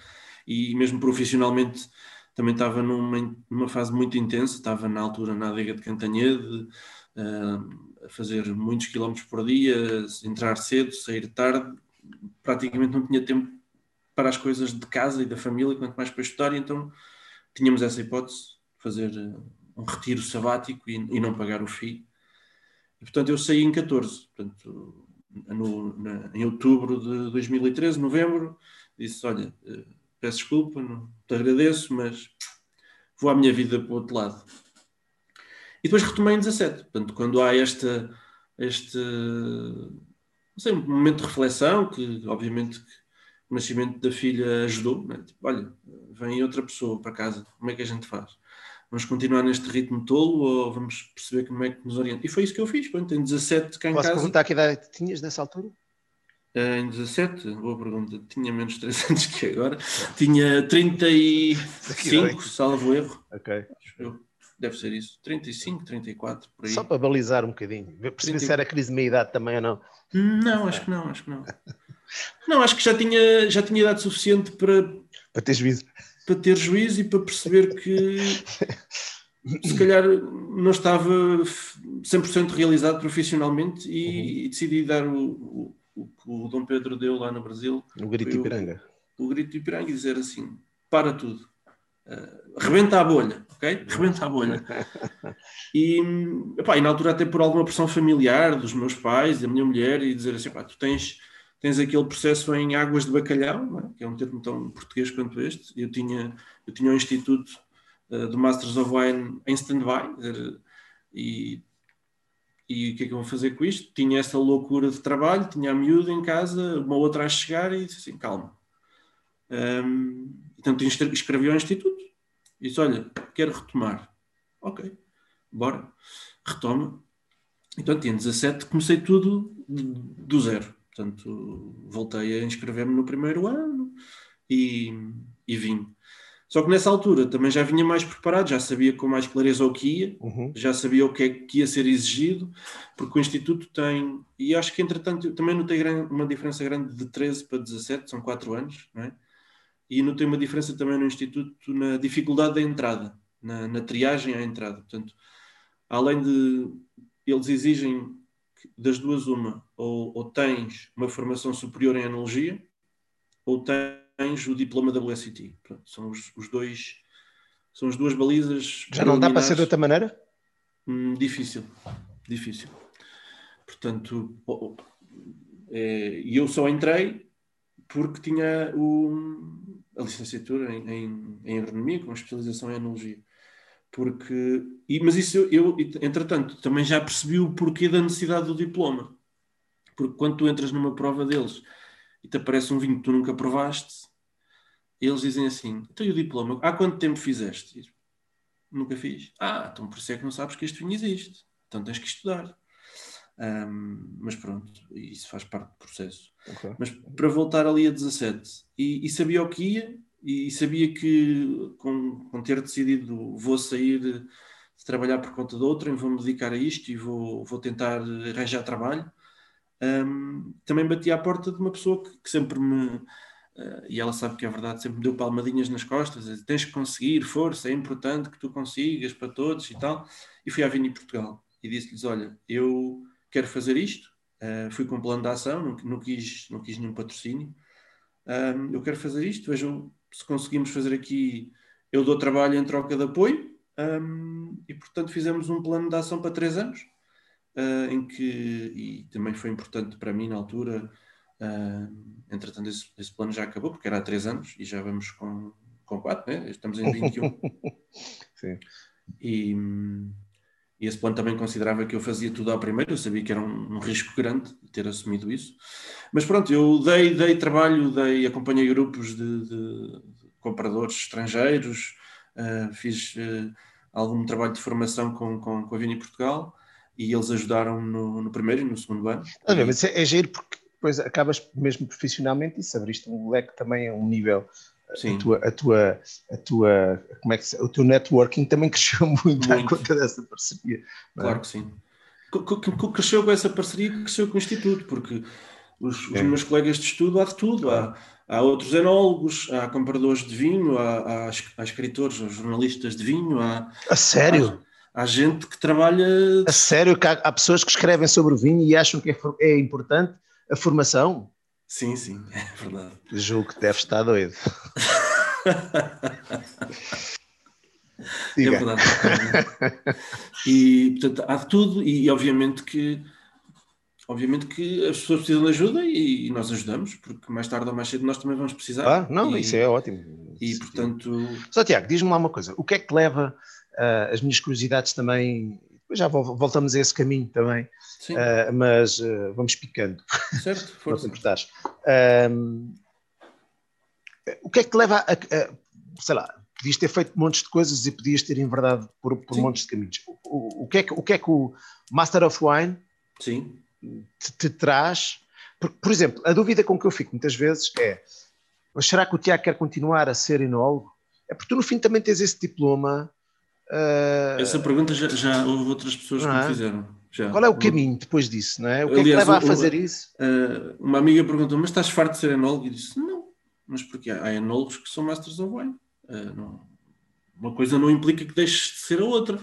e mesmo profissionalmente também estava numa, numa fase muito intensa, estava na altura na adega de Cantanhede, eh, a fazer muitos quilómetros por dia, entrar cedo, sair tarde, praticamente não tinha tempo para as coisas de casa e da família, quanto mais para estudar, e então tínhamos essa hipótese de fazer um retiro sabático e, e não pagar o FII. E, portanto, eu saí em 14, portanto, no- na- em outubro de 2013, novembro, disse, olha, eh, peço desculpa, não te agradeço, mas vou à minha vida para o outro lado. E depois retomei em 17, portanto, quando há esta, este, não sei, um momento de reflexão, que obviamente que o nascimento da filha ajudou, né? tipo, olha, vem outra pessoa para casa, como é que a gente faz? Vamos continuar neste ritmo tolo ou vamos perceber como é que nos orienta? E foi isso que eu fiz. Pronto, tenho 17 cá em Posso casa. perguntar que idade tinhas nessa altura? Eh, em 17, boa pergunta. Tinha menos 3 anos que agora. Tinha 35, salvo erro. Ok. Deve ser isso. 35, 34, por aí. Só para balizar um bocadinho. Perceber 30... se era crise de meia-idade também ou não. Não, acho que não, acho que não. Não, acho que já tinha, já tinha idade suficiente para... Para ter juízo. Para ter juízo e para perceber que se calhar não estava 100% realizado profissionalmente e, uhum. decidi dar o, o, que o Dom Pedro deu lá no Brasil. O grito de Ipiranga. O, o grito de Ipiranga e dizer assim, para tudo. Uh, rebenta a bolha, ok? Rebenta a bolha. *laughs* E, epá, e na altura até por alguma pressão familiar dos meus pais, da minha mulher, e dizer assim, pá, tu tens, tens aquele processo em águas de bacalhau, é? que é um termo tão português quanto este. Eu tinha, eu tinha um instituto uh, do Masters of Wine em stand-by, e e o que é que eu vou fazer com isto? Tinha essa loucura de trabalho, tinha a miúda em casa, uma outra a chegar e disse assim, calma. Um, então escrevi ao Instituto e disse, olha, quero retomar. Ok, bora. Retoma. Então tinha 17, comecei tudo do zero. Portanto, voltei a inscrever-me no primeiro ano e, e vim. Só que nessa altura também já vinha mais preparado, já sabia com mais clareza o que ia, uhum. já sabia o que é que ia ser exigido, porque o Instituto tem, e acho que entretanto também notei uma diferença grande de 13 para 17, são 4 anos, não é? e notei uma diferença também no Instituto na dificuldade da entrada, na, na triagem à entrada. Portanto, além de eles exigem das duas uma, ou, ou tens uma formação superior em analogia, ou tens o diploma da WSET. Pronto, são os, os, dois, são as duas balizas. Já não dá para ser de outra maneira? Hum, difícil, difícil. Portanto, é, e eu só entrei porque tinha o, a licenciatura em, em, em agronomia com especialização em enologia. Porque, e, mas isso eu, eu, entretanto, também já percebi o porquê da necessidade do diploma. Porque quando tu entras numa prova deles e te aparece um vinho que tu nunca provaste, eles dizem assim: então e o diploma? Há quanto tempo fizeste? Nunca fiz. Ah, então por isso é que não sabes que este vinho existe. Então tens que estudar. Um, mas pronto, isso faz parte do processo. Okay. Mas para voltar ali a 17, e, e, sabia o que ia, e sabia que com, com ter decidido vou sair de, de trabalhar por conta de outra, vou-me dedicar a isto e vou, vou tentar arranjar trabalho. Um, também bati à porta de uma pessoa que, que sempre me Uh, e ela sabe que é verdade, sempre me deu palmadinhas nas costas, tens que conseguir, força, é importante que tu consigas para todos e tal. E fui à Vini Portugal e disse-lhes: Olha, eu quero fazer isto, uh, fui com um plano de ação, não, não, quis, não quis nenhum patrocínio. Um, eu quero fazer isto, vejam se conseguimos fazer aqui, eu dou trabalho em troca de apoio. Um, e portanto fizemos um plano de ação para três anos, uh, em que, e também foi importante para mim na altura, Uh, entretanto, esse, esse, plano já acabou, porque era há três anos e já vamos com, com quatro, né? estamos em 21. *laughs* Sim. E, e, esse plano também considerava que eu fazia tudo ao primeiro, eu sabia que era um, um risco grande ter assumido isso. Mas pronto, eu dei, dei trabalho, dei, acompanhei grupos de, de, compradores estrangeiros, uh, fiz uh, algum trabalho de formação com, com, com a Vini Portugal e eles ajudaram no, no primeiro e no segundo ano. Ah, mas é, é giro porque depois acabas mesmo profissionalmente e se abriste um leque também a um nível Sim. A tua, a tua, a tua, como é que o teu networking também *laughs* cresceu muito, muito. à conta dessa parceria. É? Claro é? que sim. Cresceu com essa parceria, cresceu com o Instituto, porque os, os é. meus colegas de estudo há de tudo. Há, há outros enólogos, há compradores de vinho, há, há, há escritores, há jornalistas de vinho. Há, a sério? Há, gente que trabalha. A sério, que há, há, pessoas que escrevem sobre o vinho e acham que é, é importante a formação? Sim, sim, *laughs* é verdade. Julgo que deve estar doido. é verdade. E portanto há de tudo, e obviamente que obviamente que as pessoas precisam de ajuda e, nós ajudamos, porque mais tarde ou mais cedo nós também vamos precisar. Ah, não, e, isso é ótimo. E portanto. Só Tiago, diz-me lá uma coisa: o que é que leva uh, as minhas curiosidades também já voltamos a esse caminho também, uh, mas uh, vamos picando. Certo, força. *laughs* Não te o que é que te leva a, a, sei lá, podias ter feito montes de coisas e podias ter enverdado por, por montes de caminhos. O, o, que é que, o que é que o Master of Wine Sim. Te, te traz? Por, por exemplo, a dúvida com que eu fico muitas vezes é: mas será que o Tiago quer continuar a ser enólogo? É porque tu no fim também tens esse diploma. Uh... Essa pergunta já, já, houve outras pessoas que me é? fizeram. Já. Qual é o caminho depois disso, não é? O que Aliás, é que leva a fazer isso? Uh, uma amiga perguntou, mas estás farto de ser enólogo? E disse, não, mas porque há enólogos que são Masters of Wine. Uh, não, uma coisa não implica que deixes de ser a outra.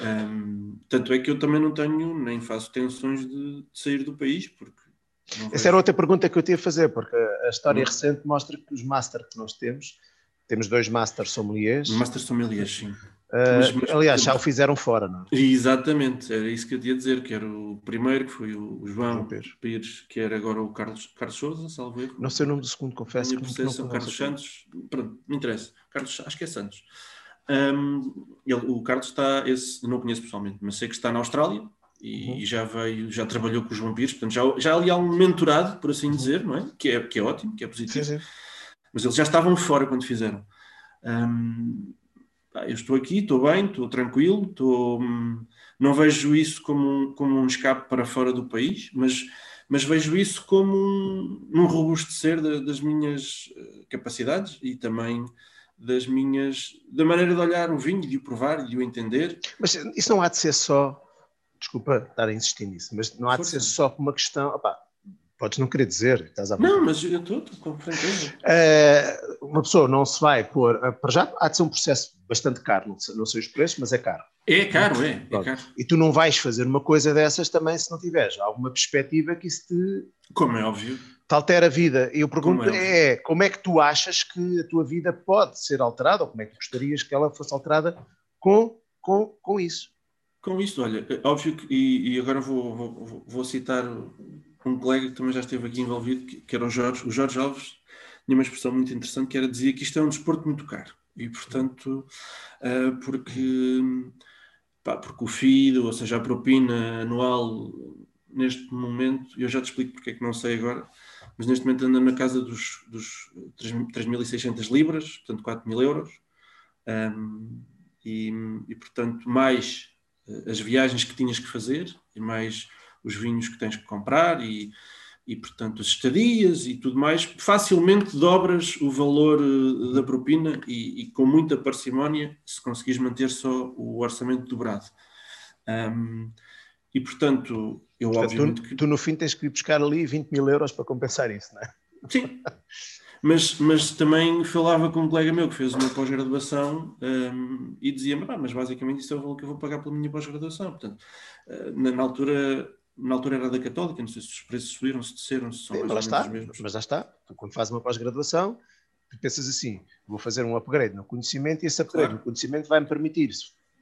Um, tanto é que eu também não tenho, nem faço tensões de, de sair do país, porque. Essa era outra pergunta que eu tinha a fazer, porque a história não. recente mostra que os Masters que nós temos, temos dois Masters sommeliers. Masters sommeliers, sim. Mas, mas, aliás, já o fizeram fora, não é? Exatamente, era isso que eu ia dizer, que era o primeiro, que foi o, João, Pires. Pires. que era agora o Carlos, Carlos Souza, salvo erro. Não sei o nome do segundo, confesso. que não, não Carlos Santos, pronto, me interessa. Carlos, acho que é Santos. Um, ele, o Carlos está, esse não conheço pessoalmente, mas sei que está na Austrália e, uhum. e já veio, já trabalhou com o João Pires, portanto já, já ali há um mentorado, por assim uhum. dizer, não é? Que, é? que é ótimo, que é positivo. Sim, sim. Mas eles já estavam fora quando fizeram. Um, eu estou aqui, estou bem, estou tranquilo, estou, hum, não vejo isso como um, como um escape para fora do país, mas, mas vejo isso como um, um robustecer das minhas eh, capacidades e também das minhas da maneira de olhar o vinho, de o provar, de o entender. Mas isso não há de ser só, desculpa estar a insistir nisso, mas não há Força. de ser só uma questão. Opa, podes não querer dizer, estás a Não, mas eu estou com franqueza. Uh, uma pessoa não se vai pôr, uh, para já há de ser um processo bastante caro, não sei, não sei os preços, mas é caro. É caro, é, é caro. E tu não vais fazer uma coisa dessas também se não tiveres alguma perspectiva que isso te. Como é óbvio te altera a vida. E eu pergunto como é, é, como é que tu achas que a tua vida pode ser alterada, ou como é que gostarias que ela fosse alterada com, com, com isso? Com isso, olha, é óbvio que, e, e agora vou, vou, vou, citar um colega que também já esteve aqui envolvido, que, que era o Jorge, o Jorge Alves, tinha uma expressão muito interessante que era dizer que isto é um desporto muito caro. E, portanto, uh, porque, pá, porque o FID, ou seja, a propina anual, neste momento, eu já te explico porque é que não sei agora, mas neste momento anda na casa dos, dos 3.600 libras, portanto 4 mil euros, um, e, e, portanto mais uh, as viagens que tinhas que fazer, e mais os vinhos que tens que comprar, e, e portanto as estadias e tudo mais, facilmente dobras o valor uh, da propina e, e, com muita parcimónia se conseguires manter só o orçamento dobrado. Um, e portanto, eu Portanto, obviamente tu, que... tu, no fim tens que ir buscar ali 20 mil euros para compensar isso, não é? Sim, mas, mas também falava com um colega meu que fez uma pós-graduação um, e dizia-me, ah, mas basicamente isso é o valor que eu vou pagar pela minha pós-graduação. Portanto, uh, na, na, altura, na altura era da Católica, não sei se os preços subiram, se desceram, se são Sim, mais mas, mesmos. mas já está, tu, quando fazes uma pós-graduação, tu pensas assim, vou fazer um upgrade no conhecimento e esse upgrade claro. no conhecimento vai-me permitir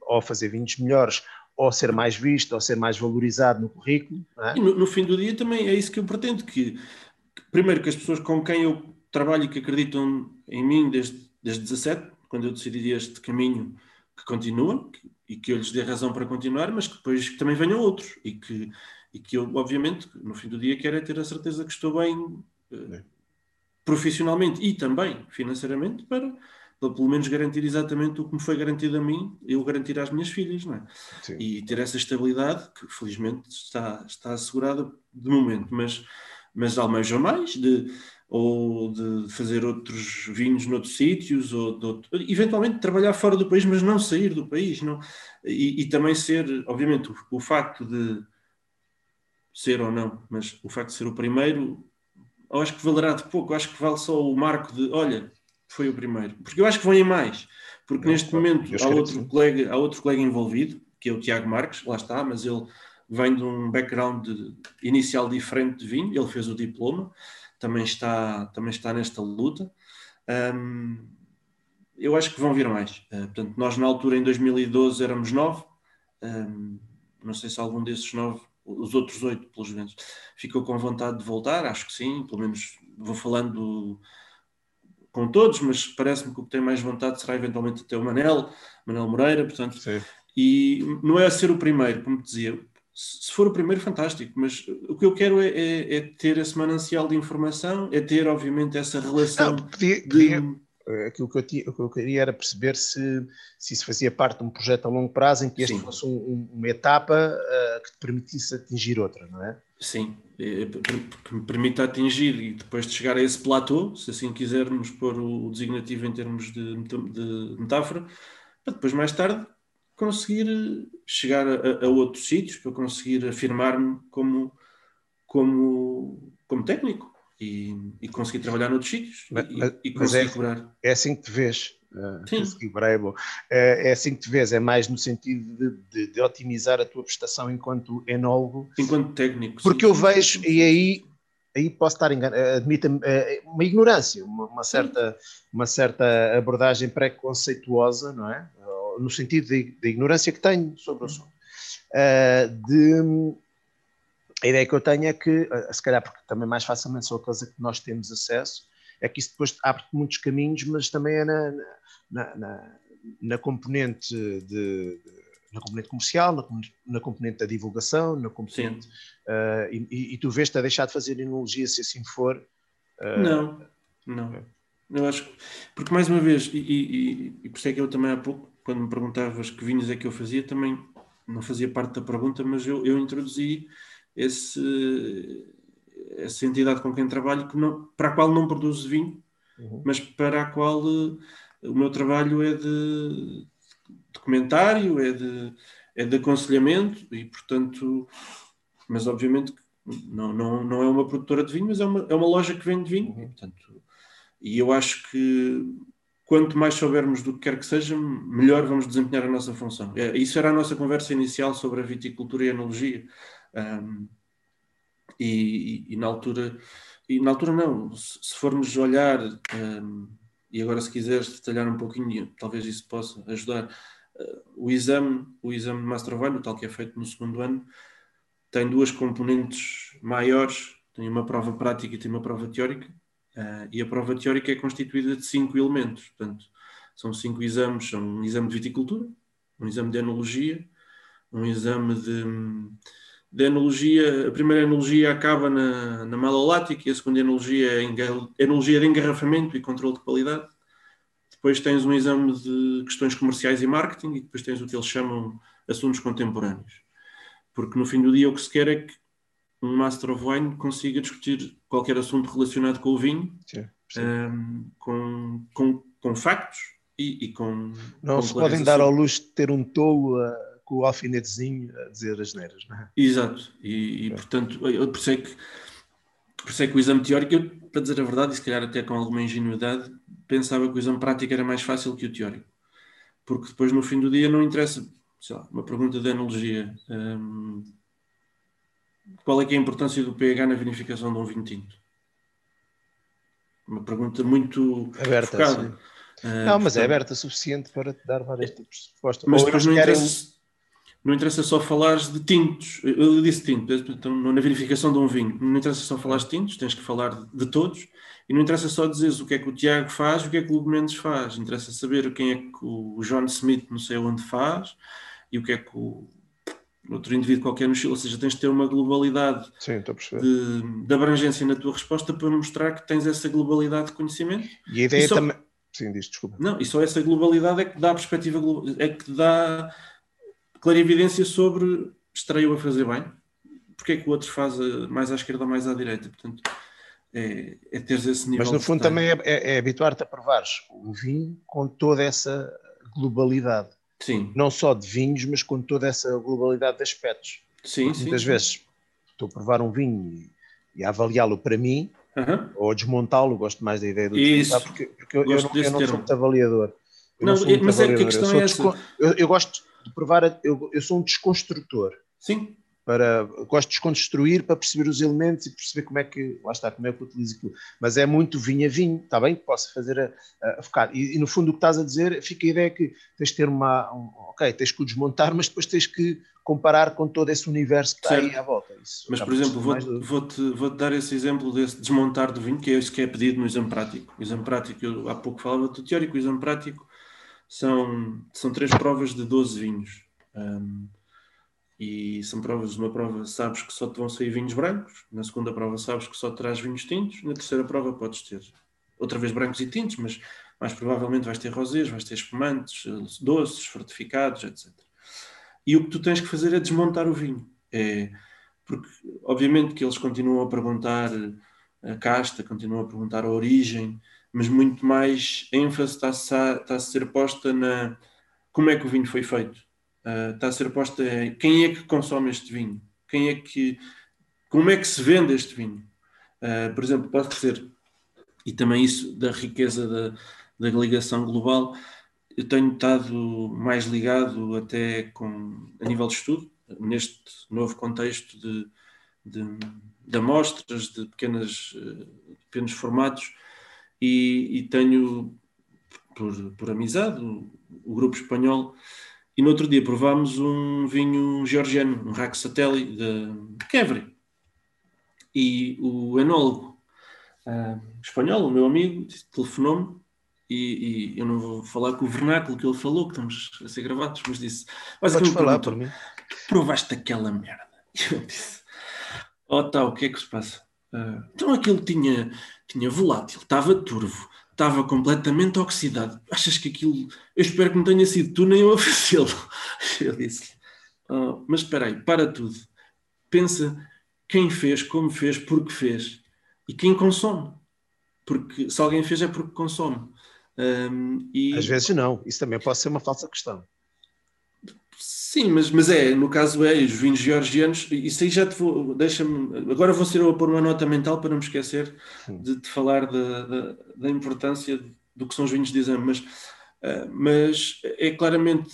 ou fazer vinhos melhores ou ser mais visto, ou ser mais valorizado no currículo. É? No, no, fim do dia também é isso que eu pretendo, que, que, primeiro que as pessoas com quem eu trabalho e que acreditam em mim desde, desde 17, quando eu decidi este caminho, que continua que, e que eu lhes dê razão para continuar, mas que depois que também venham outros e que, e que eu, obviamente, no fim do dia quero é ter a certeza que estou bem eh, profissionalmente e também financeiramente para para pelo menos garantir exatamente o que me foi garantido a mim, eu garantir às minhas filhas, não é? Sim. E ter essa estabilidade, que felizmente está, está assegurada de momento, mas, mas almejam mais, de, ou de fazer outros vinhos noutros sítios, ou outro, eventualmente trabalhar fora do país, mas não sair do país, não? E, e também ser, obviamente, o, o facto de ser ou não, mas o facto de ser o primeiro, eu acho que valerá de pouco, eu acho que vale só o marco de, olha, foi o primeiro. Porque eu acho que vêm mais. Porque não, neste momento há outro, colega, há outro colega envolvido, que é o Tiago Marques, lá está, mas ele vem de um background de, inicial diferente de vinho, ele fez o diploma, também está, também está nesta luta. Um, eu acho que vão vir mais. Uh, portanto, nós na altura, em 2012, éramos nove. Um, não sei se algum desses nove, os outros oito, pelos menos, ficou com vontade de voltar. Acho que sim, pelo menos vou falando com todos, mas parece-me que o que tem mais vontade será eventualmente até o Manel, Manel Moreira, portanto, Sim. e não é a ser o primeiro, como dizia, se for o primeiro, fantástico, mas o que eu quero é, é, é ter esse manancial de informação, é ter, obviamente, essa relação. Não, podia, podia, aquilo que eu, tinha, que eu queria era perceber se, se isso fazia parte de um projeto a longo prazo em que este Sim. fosse um, uma etapa uh, que te permitisse atingir outra, não é? Sim, que me permita atingir e depois de chegar a esse platô, se assim quisermos pôr o designativo em termos de, de metáfora, para depois mais tarde conseguir chegar a, a outros sítios, para conseguir afirmar-me como, como, como técnico e, e conseguir trabalhar noutros sítios mas, e, e conseguir é, cobrar. É assim que te vês. Uh, Sim. É, é assim que te vês, é mais no sentido de, de, de otimizar a tua prestação enquanto enólogo. Enquanto técnico. Porque sim, eu vejo, sim. e aí, aí posso estar enganado, admita uh, uma ignorância, uma, uma certa, uma certa abordagem preconceituosa, não é? No sentido de, de ignorância que tenho sobre o assunto. Uh, de a ideia que eu tenho é que, eh, se calhar porque também mais facilmente são a coisa que nós temos acesso, é que isso depois abre muitos caminhos, mas também é na, na, na, na componente de, na componente comercial, na, na, componente da divulgação, na componente uh, e, e, tu vês-te a deixar de fazer enologia se assim for. Uh, não, não. É. Eu acho porque mais uma vez, e, e, e por isso é que eu também há pouco, quando me perguntavas que vinhos é que eu fazia, também não fazia parte da pergunta, mas eu, eu introduzi esse, essa entidade com quem trabalho que não, para a qual não produzo vinho, uhum. mas para a qual uh, o meu trabalho é de documentário, é de, é de aconselhamento e, portanto, mas obviamente não, não, não é uma produtora de vinho, mas é uma, é uma loja que vende vinho. Uhum. E, portanto, e eu acho que quanto mais soubermos do que quer que seja, melhor vamos desempenhar a nossa função. É, isso era a nossa conversa inicial sobre a viticultura e a enologia. Um, e, e, na altura, e na altura não, se, se formos olhar, um, e agora se quiseres detalhar um pouquinho, talvez isso possa ajudar, uh, o exame, o exame de Master of Wine, o tal que é feito no segundo ano, tem duas componentes maiores, tem uma prova prática e tem uma prova teórica, uh, e a prova teórica é constituída de cinco elementos, portanto, são cinco exames, são um exame de viticultura, um exame de enologia, um exame de da enologia, a primeira enologia acaba na, na malolática e a segunda enologia é enologia de engarrafamento e controle de qualidade. Depois tens um exame de questões comerciais e marketing e depois tens o que eles chamam assuntos contemporâneos. Porque no fim do dia o que se quer é que um Master of Wine consiga discutir qualquer assunto relacionado com o vinho, sim, sim. Um, com, com, com factos e, e com. Não com se podem dar ao luxo de ter um tolo a com o alfinetezinho a dizer as neiras, não é? Exato, e, e portanto, eu pensei que, pensei que o exame teórico, eu, para dizer a verdade, e se calhar até com alguma ingenuidade, pensava que o exame prático era mais fácil que o teórico, porque depois no fim do dia não interessa, sei lá, uma pergunta de analogia. Hum, qual é que é a importância do pH na vinificação de um vinho tinto? Uma pergunta muito aberta. Focada. Uh, não, mas é portanto, é aberta o suficiente para te dar vários tipos de respostas. Mas depois não interessa, não interessa só falares de tintos. Eu disse tinto, então, na verificação de um vinho. Não interessa só falar de tintos, tens que falar de todos. E não interessa só dizeres o que é que o Tiago faz, o que é que o Hugo Mendes faz. Interessa saber quem é que o John Smith não sei onde faz e o que é que o outro indivíduo qualquer no Chile. Ou seja, tens de ter uma globalidade Sim, de, de, abrangência na tua resposta para mostrar que tens essa globalidade de conhecimento. E a ideia e só... também. Sim, diz, desculpa. Não, e só essa globalidade é que dá a perspectiva, é que dá clarividência sobre estreio a fazer bem, porque é que o outro faz mais à esquerda ou mais à direita. Portanto, é, é teres esse nível. Mas no fundo também é, é, é habituar-te a provares o vinho com toda essa globalidade. Sim. Não só de vinhos, mas com toda essa globalidade de aspectos. Sim, sim. Muitas sim. vezes estou a provar um vinho e, a avaliá-lo para mim, ou a desmontá-lo, gosto mais da ideia do desmontar, porque, porque eu, eu, não, eu não sou muito avaliador. Eu não, não mas é que a questão é essa. Eu, eu gosto de provar. A, eu, eu sou um desconstrutor. Sim. Para, gosto de desconstruir para perceber os elementos e perceber como é que, lá está, como é que eu utilizo aquilo. Mas é muito vinho a vinho, está bem? Posso fazer a, a, focar. E, e, no fundo o que estás a dizer, fica a ideia que tens de ter uma, um, ok, tens que o desmontar, mas depois tens que comparar com todo esse universo que está certo. aí à volta. Isso mas, por exemplo, vou-te vou -te, vou -te dar esse exemplo desse desmontar do vinho, que é isso que é pedido no exame prático. O exame prático, eu há pouco falava do teórico, o exame prático são, são três provas de 12 vinhos. Um, e são provas, uma prova sabes que só te vão sair vinhos brancos, na segunda prova sabes que só terás vinhos tintos, na terceira prova podes ter outra vez brancos e tintos, mas mais provavelmente vais ter rosés, vais ter espumantes, doces, fortificados, etc. E o que tu tens que fazer é desmontar o vinho. É, porque, obviamente, que eles continuam a perguntar a casta, continuam a perguntar a origem, mas muito mais ênfase está-se a, está a ser posta na como é que o vinho foi feito. Uh, está a ser posta em quem é que consome este vinho, quem é que, como é que se vende este vinho. Uh, por exemplo, pode ser, e também isso da riqueza da, da ligação global, eu tenho estado mais ligado até com, a nível de estudo, neste novo contexto de, de, de amostras, de pequenas, eh, pequenos formatos, e, e tenho, por, por amizade, o, o, grupo espanhol, e no outro dia provámos um vinho georgiano, um rack satélite de Kevri. E o enólogo uh, espanhol, o meu amigo, telefonou-me e, e, eu não vou falar com o vernáculo que ele falou, que estamos a ser gravados, mas disse: Podes falar por mim. Provaste aquela merda. *laughs* E eu disse: Oh, tá, o que é que se passa? Então aquilo tinha, tinha volátil, estava turvo, estava completamente oxidado. Achas que aquilo. Eu espero que não tenha sido tu nem eu a fazê-lo. *laughs* Eu disse: oh, Mas espera aí, para tudo. Pensa quem fez, como fez, porque fez e quem consome. Porque se alguém fez é porque consome. Um, e... Às vezes não, isso também pode ser uma falsa questão. Sim, mas, mas é, no caso é, os vinhos georgianos, isso aí já te vou, deixa-me, agora vou ser eu a pôr uma nota mental para não me esquecer de te falar da, da, da, importância do que são os vinhos de exame, mas, uh, mas é claramente,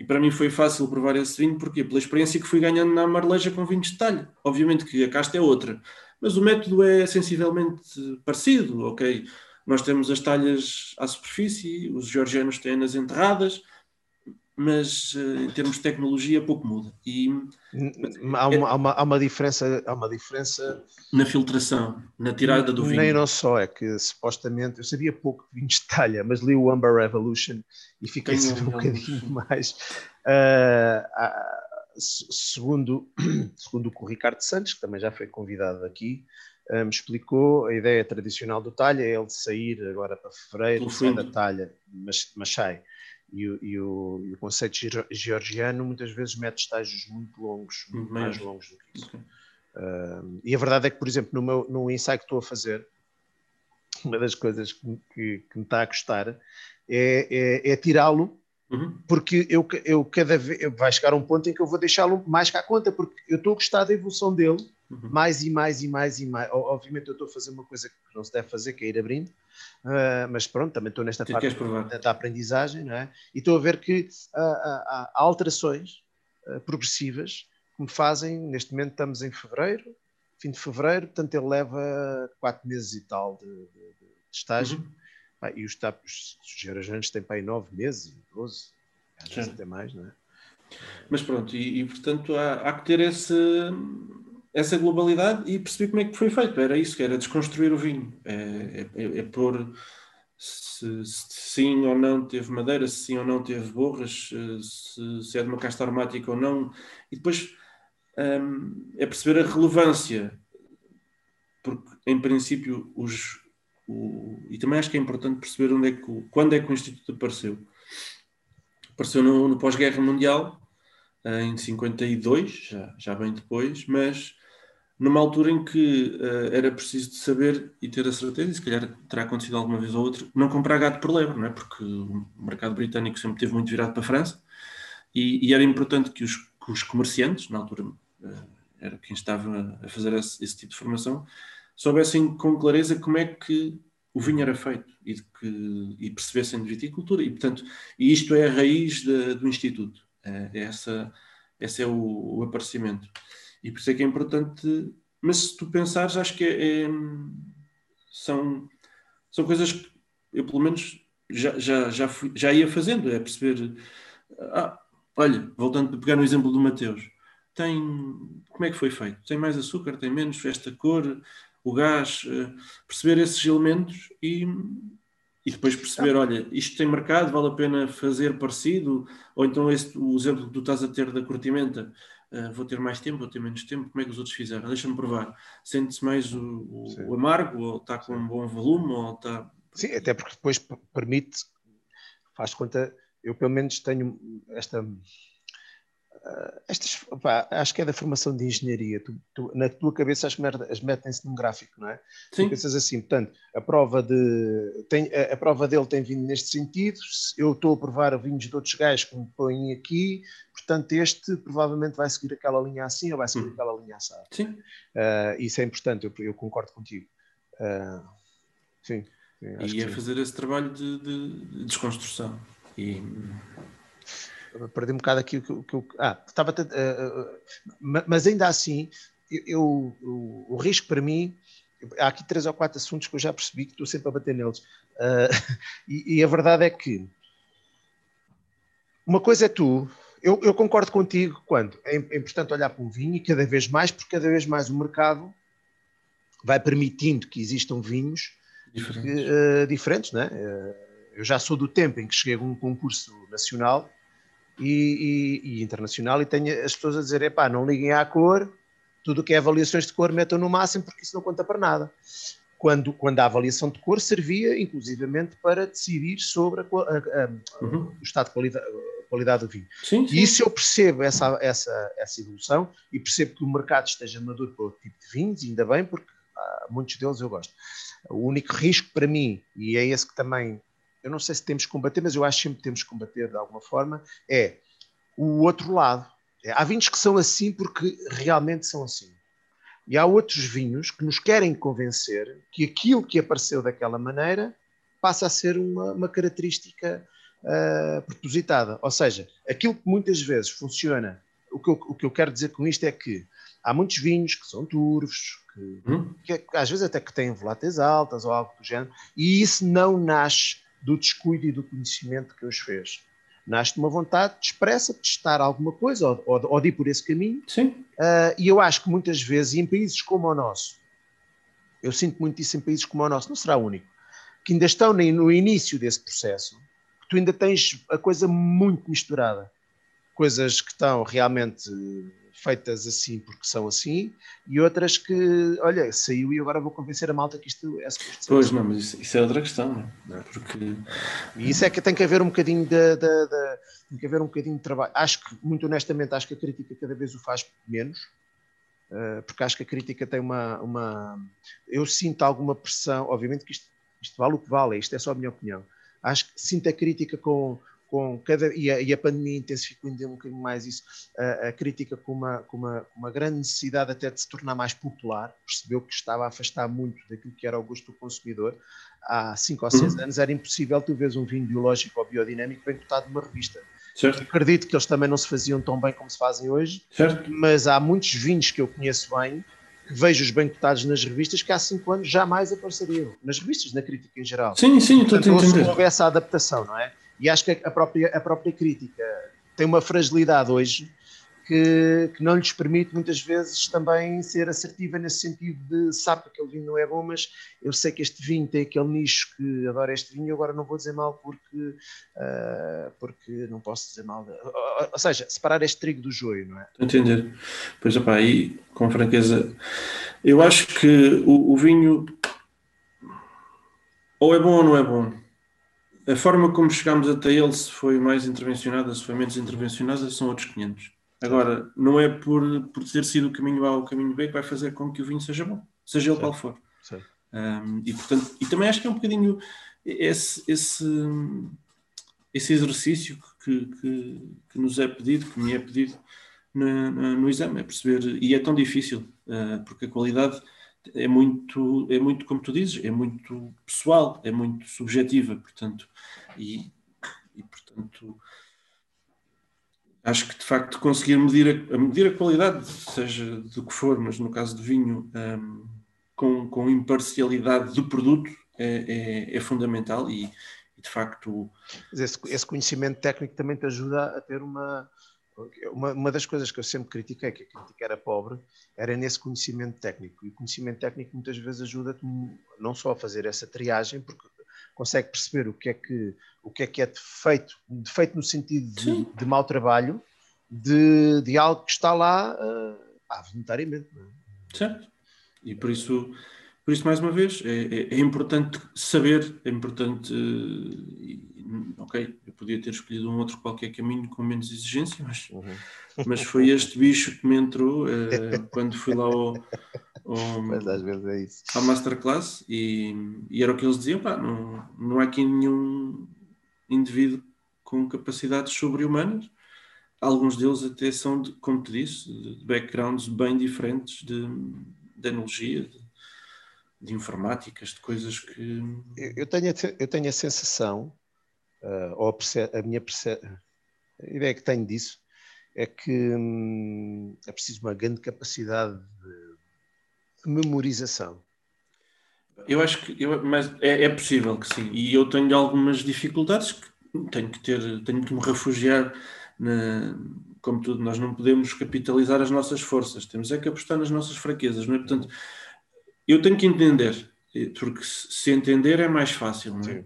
e para mim foi fácil provar esse vinho, porque Pela experiência que fui ganhando na Marleja com vinhos de talho, obviamente que a casta é outra, mas o método é sensivelmente parecido, ok? Nós temos as talhas à superfície, os georgianos têm nas enterradas, mas eh, em termos de tecnologia pouco muda. E, há, uma, há, uma, há, uma, diferença, há uma diferença na filtração, na tirada do vinho. Nem não só, é que supostamente eu sabia pouco de vinhos de talha, mas li o Amber Revolution e fiquei Tenho um bocadinho *laughs* mais. Uh, segundo, *clears throat* segundo o Ricardo Santos, que também já foi convidado aqui, me um, explicou a ideia tradicional do talha, é ele sair agora para fevereiro, sai da talha, mas, mas sai e, o, e, o, e o conceito georgiano muitas vezes mete estágios muito longos, muito mais longos do que isso. Okay. Uh, e a verdade é que, por exemplo, no, meu, no ensaio que estou a fazer, uma das coisas que, que, que me está a custar é, é, é tirá-lo, uhum. porque eu, eu cada vez vai chegar um ponto em que eu vou deixá-lo mais cá à conta, porque eu estou a gostar da evolução dele uhum. mais e mais e mais e mais. Obviamente eu estou a fazer uma coisa que não se deve fazer, que é ir abrindo, uh, mas pronto, também estou nesta parte da, da, aprendizagem, não é? E estou a ver que uh, há alterações uh, progressivas que me fazem, neste momento estamos em fevereiro, fim de fevereiro, portanto ele leva quatro meses e tal de, de, de estágio, uhum. ah, e os tapos gerajantes têm para aí nove meses, doze, às vezes até mais, não é? Mas pronto, e, e portanto há, há, que ter esse, essa globalidade e perceber como é que foi feito. Era isso, que era desconstruir o vinho. É, é, é pôr se, se, sim ou não teve madeira, se sim ou não teve borras, se, se é de uma casta aromática ou não. E depois hum, é perceber a relevância. Porque, em princípio, os, o, e também acho que é importante perceber onde é que, quando é que o Instituto apareceu. Apareceu no, no pós-guerra mundial, em 52, já, já bem depois, mas numa altura em que uh, era preciso de saber e ter a certeza, e se calhar terá acontecido alguma vez ou outra, não comprar gado por lebre, não é? porque o mercado britânico sempre teve muito virado para a França e, e era importante que os, que os, comerciantes, na altura uh, era quem estava a fazer esse, esse, tipo de formação, soubessem com clareza como é que o vinho era feito e, que, e percebessem de viticultura e portanto e isto é a raiz de, do Instituto, é essa, esse é o, o aparecimento. E por isso é que é importante. Mas se tu pensares, acho que é, é, são, são coisas que eu, pelo menos, já, já, já, fui, já ia fazendo. É perceber. Ah, olha, voltando a pegar no exemplo do Mateus, tem. Como é que foi feito? Tem mais açúcar? Tem menos? Esta cor? O gás? Eh, perceber esses elementos e, e depois perceber, olha, isto tem mercado, vale a pena fazer parecido, ou então esse, o exemplo que tu estás a ter da curtimenta, uh, vou ter mais tempo, vou ter menos tempo, como é que os outros fizeram? Deixa-me provar. Sente-se mais o, o, o, amargo, ou está com um bom volume, ou está. Sim, até porque depois permite, faz conta, eu pelo menos tenho esta estas, opa, acho que é da formação de engenharia. Tu, tu, na tua cabeça as, as metem-se num gráfico, não é? Sim. Tu pensas assim, portanto, a prova, de, tem, a, a, prova dele tem vindo neste sentido, eu estou a provar vinhos de outros gajos que me põem aqui, portanto, este provavelmente vai seguir aquela linha assim ou vai seguir hum. aquela linha assim. Sim. Uh, isso é importante, eu, eu concordo contigo. Uh, sim. sim e é fazer esse trabalho de, de, de desconstrução. E perdi um bocado aqui o que eu. Ah, estava. Uh, mas ainda assim, eu, eu o, o, risco para mim. Há aqui três ou quatro assuntos que eu já percebi que estou sempre a bater neles. Uh, *laughs* e, e, a verdade é que. Uma coisa é tu. Eu, eu concordo contigo quando é, é importante olhar para um vinho e cada vez mais, porque cada vez mais o mercado vai permitindo que existam vinhos diferentes, uh, diferentes né? Eu já sou do tempo em que cheguei a um concurso nacional e, e, e internacional e tenho as pessoas a dizer, epá, não liguem à cor, tudo o que é avaliações de cor metam no máximo porque isso não conta para nada. Quando, quando a avaliação de cor servia inclusivamente para decidir sobre a, a, a, uhum. o estado de qualidade, qualidade do vinho. Sim, sim. E isso eu percebo essa, essa, essa evolução e percebo que o mercado esteja maduro para outro tipo de vinhos, ainda bem, porque ah, muitos deles eu gosto. O único risco para mim, e é esse que também eu não sei se temos que combater, mas eu acho que sempre temos que combater de alguma forma, é o outro lado. É, há vinhos que são assim porque realmente são assim. E há outros vinhos que nos querem convencer que aquilo que apareceu daquela maneira passa a ser uma, uma característica uh, propositada. Ou seja, aquilo que muitas vezes funciona, o que, eu, o que eu quero dizer com isto é que há muitos vinhos que são turvos, que, hum? que, às vezes até que têm voláteis altas ou algo do género, e isso não nasce do descuido e do conhecimento que os fez. Nasce uma vontade expressa de testar alguma coisa ou, ou, ou de ir por esse caminho. Sim. Uh, e eu acho que muitas vezes, em países como o nosso, eu sinto muito isso em países como o nosso, não será o único, que ainda estão no início desse processo, que tu ainda tens a coisa muito misturada. Coisas que estão realmente feitas assim porque são assim, e outras que, olha, saiu e agora vou convencer a malta que isto é suposto. Pois, não, mas isso, isso, é outra questão, não é? Porque... E isso é que tem que haver um bocadinho de, de, de, tem que haver um bocadinho de trabalho. Acho que, muito honestamente, acho que a crítica cada vez o faz menos, uh, porque acho que a crítica tem uma, uma... Eu sinto alguma pressão, obviamente que isto, isto vale o que vale, isto é só a minha opinião. Acho que sinto a crítica com com cada e a, e a pandemia intensificou ainda um bocadinho mais isso, a, a crítica com uma, com, uma, com uma grande necessidade até de se tornar mais popular, percebeu que estava a afastar muito daquilo que era o gosto do consumidor. Há 5 ou 6 uhum. anos era impossível tu vês um vinho biológico ou biodinâmico bem cotado numa revista. Certo. Acredito que eles também não se faziam tão bem como se fazem hoje, certo. mas há muitos vinhos que eu conheço bem que vejo os bem cotados nas revistas que há 5 anos jamais apareceriam. Nas revistas, na crítica em geral. Sim, sim, estou a entender. houve essa adaptação, não é? E acho que a própria, a própria crítica tem uma fragilidade hoje que, que, não lhes permite muitas vezes também ser assertiva nesse sentido de sabe que aquele vinho não é bom, mas eu sei que este vinho tem aquele nicho que adora este vinho, agora não vou dizer mal porque, uh, porque não posso dizer mal. Ou, ou, seja, separar este trigo do joio, não é? Entender. Pois, opá, aí, com franqueza, eu acho que o, o vinho ou é bom ou não é bom a forma como chegámos até ele, se foi mais intervencionada, se foi menos intervencionada, são outros 500. Agora, não é por, por ter sido o caminho A ou o caminho B que vai fazer com que o vinho seja bom, seja ele qual for. Um, e, portanto, e também acho que é um bocadinho esse, esse, esse exercício que, que, que nos é pedido, que me é pedido no, no, no exame, é perceber, e é tão difícil, uh, porque a qualidade é muito, é muito, como tu dizes, é muito pessoal, é muito subjetiva, portanto, e, e portanto acho que de facto conseguir medir a, medir a qualidade, seja do que for, mas no caso do vinho, um, com, com imparcialidade do produto é, é, é fundamental e, e, de facto. Esse, esse, conhecimento técnico também te ajuda a ter uma, uma, uma, das coisas que eu sempre critiquei, que a crítica era pobre, era nesse conhecimento técnico. E o conhecimento técnico muitas vezes ajuda-te não só a fazer essa triagem, porque consegue perceber o que é que, o que, é, que é defeito, defeito no sentido de, de mau trabalho, de, de, algo que está lá uh, ah, voluntariamente. É? Certo. E por isso Por isso, mais uma vez, é, é, é importante saber, é importante. Ok, eu podia ter escolhido um outro qualquer caminho com menos exigência, mas, uhum. mas foi este bicho que me entrou uh, quando fui lá ao, ao, mas às vezes é isso. à Masterclass e, e era o que eles diziam: pá, não, não há aqui nenhum indivíduo com capacidades sobre-humanas. Alguns deles até são, de, como te disse, de backgrounds bem diferentes de, de analogia, de, de informáticas, de coisas que. Eu tenho, eu tenho a sensação, uh, ou a, a minha a ideia que tenho disso, é que hum, é preciso uma grande capacidade de, memorização. Eu acho que eu, mas é, é, possível que sim. E eu tenho algumas dificuldades que tenho que ter, tenho que me refugiar na, como tudo, nós não podemos capitalizar as nossas forças, temos é que apostar nas nossas fraquezas, não é? Portanto, eu tenho que entender, porque se entender é mais fácil, não é? Sim.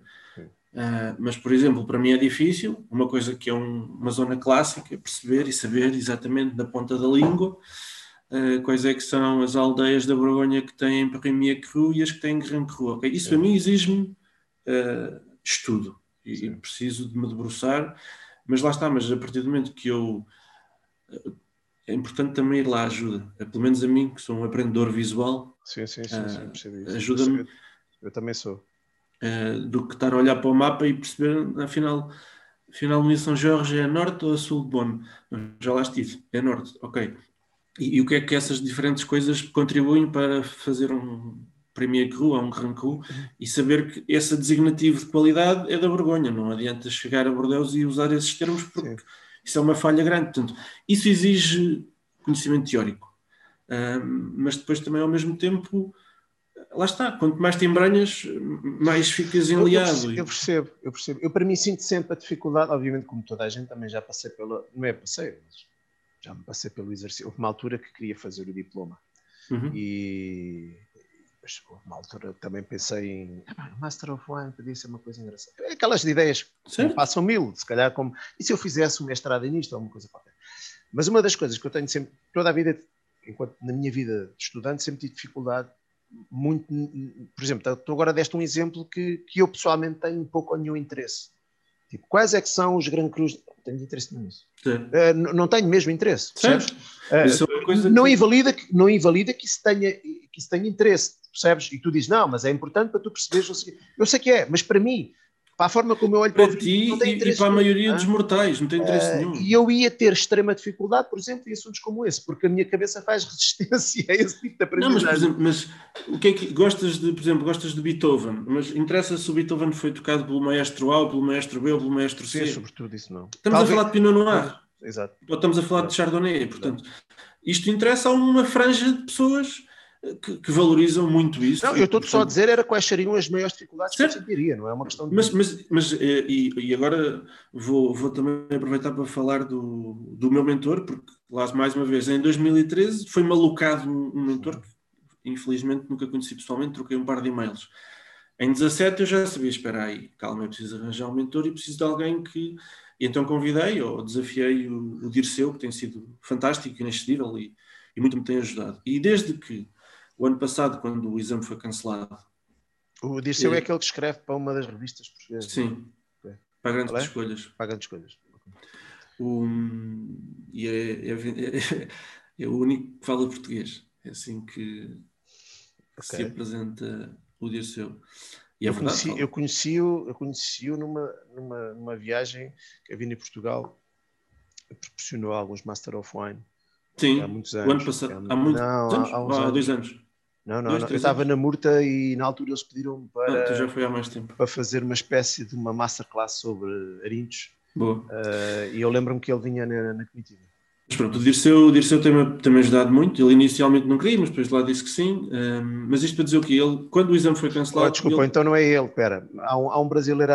Uh, mas, por exemplo, para mim é difícil, uma coisa que é um, uma zona clássica, perceber e saber exatamente na ponta da língua uh, quais é que são as aldeias da Borgonha que têm Perrimier Cru e as que têm Grand Cru, ok? Isso para mim exige-me uh, estudo e, e, preciso de me debruçar, mas lá está, mas a partir do momento que eu é importante também ir lá ajuda, é, pelo menos a mim que sou um aprendedor visual Sim, sim, sim, sim Ajuda-me. Eu também sou. Uh, do que estar a olhar para o mapa e perceber, afinal, afinal, no São Jorge é norte ou a sul de Bono? Já lá estive, é norte, ok. E, e, o que é que essas diferentes coisas contribuem para fazer um Premier Cru ou um Grand Cru e saber que esse designativo de qualidade é da vergonha, não adianta chegar a Bordeaux e usar esses termos porque Sim. isso é uma falha grande. Portanto, isso exige conhecimento teórico mas depois também ao mesmo tempo lá está, quanto mais te embranhas, mais ficas enliado. Eu, eu, percebo, eu percebo. Eu para mim sinto sempre a dificuldade, obviamente como toda a gente também já passei pela, não é passei, mas já me passei pelo exercício. Houve uma altura que queria fazer o diploma uhum. e mas houve uma altura também pensei em ah, Master of Wine podia ser uma coisa engraçada. Aquelas ideias que passam mil, se calhar como e se eu fizesse um mestrado nisto ou uma coisa qualquer. Mas uma das coisas que eu tenho sempre, toda a vida enquanto na minha vida de estudante sempre tive dificuldade muito, por exemplo, tu agora deste um exemplo que, que eu pessoalmente tenho pouco ou nenhum interesse. Tipo, quais é que são os Grand Cruz? Não tenho interesse nisso. Uh, não tenho mesmo interesse, percebes? Uh, não, que... invalida que, não invalida que isso, tenha, que isso tenha interesse, percebes? E tu dizes, não, mas é importante para tu perceberes. Eu sei que é, mas para mim, para a forma como eu olho para, para ti e, para a maioria dos mortais, não tem interesse uh, nenhum. E eu ia ter extrema dificuldade, por exemplo, em assuntos como esse, porque a minha cabeça faz *laughs* resistência a esse tipo de aprendizagem. Não, mas, por exemplo, mas o que é que gostas de, por exemplo, gostas de Beethoven, mas interessa se o Beethoven foi tocado pelo maestro A, pelo maestro B, ou pelo maestro C? Sim, sobretudo isso não. Estamos Talvez... a falar de Pinot Noir. Exato. Ou estamos a falar de Chardonnay, portanto, isto interessa a uma franja de pessoas que, que, valorizam muito isso. Não, eu estou só a dizer era quais seriam as maiores dificuldades certo. que eu sentiria, não é uma questão de... Mas, mas, mas eh, e, e agora vou, vou também aproveitar para falar do, do meu mentor, porque lá mais uma vez, em 2013 foi malucado um, um mentor que infelizmente nunca conheci pessoalmente, troquei um par de e-mails. Em 17 eu já sabia, espera aí, calma, eu preciso arranjar um mentor e preciso de alguém que... E então convidei ou desafiei o, o Dirceu, que tem sido fantástico, inexcedível e, e muito me tem ajudado. E desde que o ano passado, quando o exame foi cancelado. O Dirceu é, é aquele que escreve para uma das revistas portuguesas. Sim, okay. para grandes é? escolhas. Para grandes escolhas. O, e é, é, é, é, o único que fala português. É assim que, que okay. se apresenta o Dirceu. E é eu, verdade, conheci, eu conheci-o eu conheci numa, numa, numa viagem que a Vini Portugal proporcionou alguns Master of Wine. Sim, há muitos anos. O ano passado, há, muitos não, anos? Há, há, há dois anos. Não, não, Dois, não. eu estava na Murta e na altura eles pediram para, ah, já foi há mais tempo. para fazer uma espécie de uma masterclass sobre arinhos. Boa. Uh, e eu lembro-me que ele vinha na, na comitiva. Mas pronto, o Dirceu, o Dirceu tem-me tem ajudado muito. Ele inicialmente não queria, mas depois lá disse que sim. Um, ah, mas isto para dizer o quê? Ele, quando o exame foi cancelado. Oh, desculpa, ele... então não é ele, espera. Há um, há um brasileiro.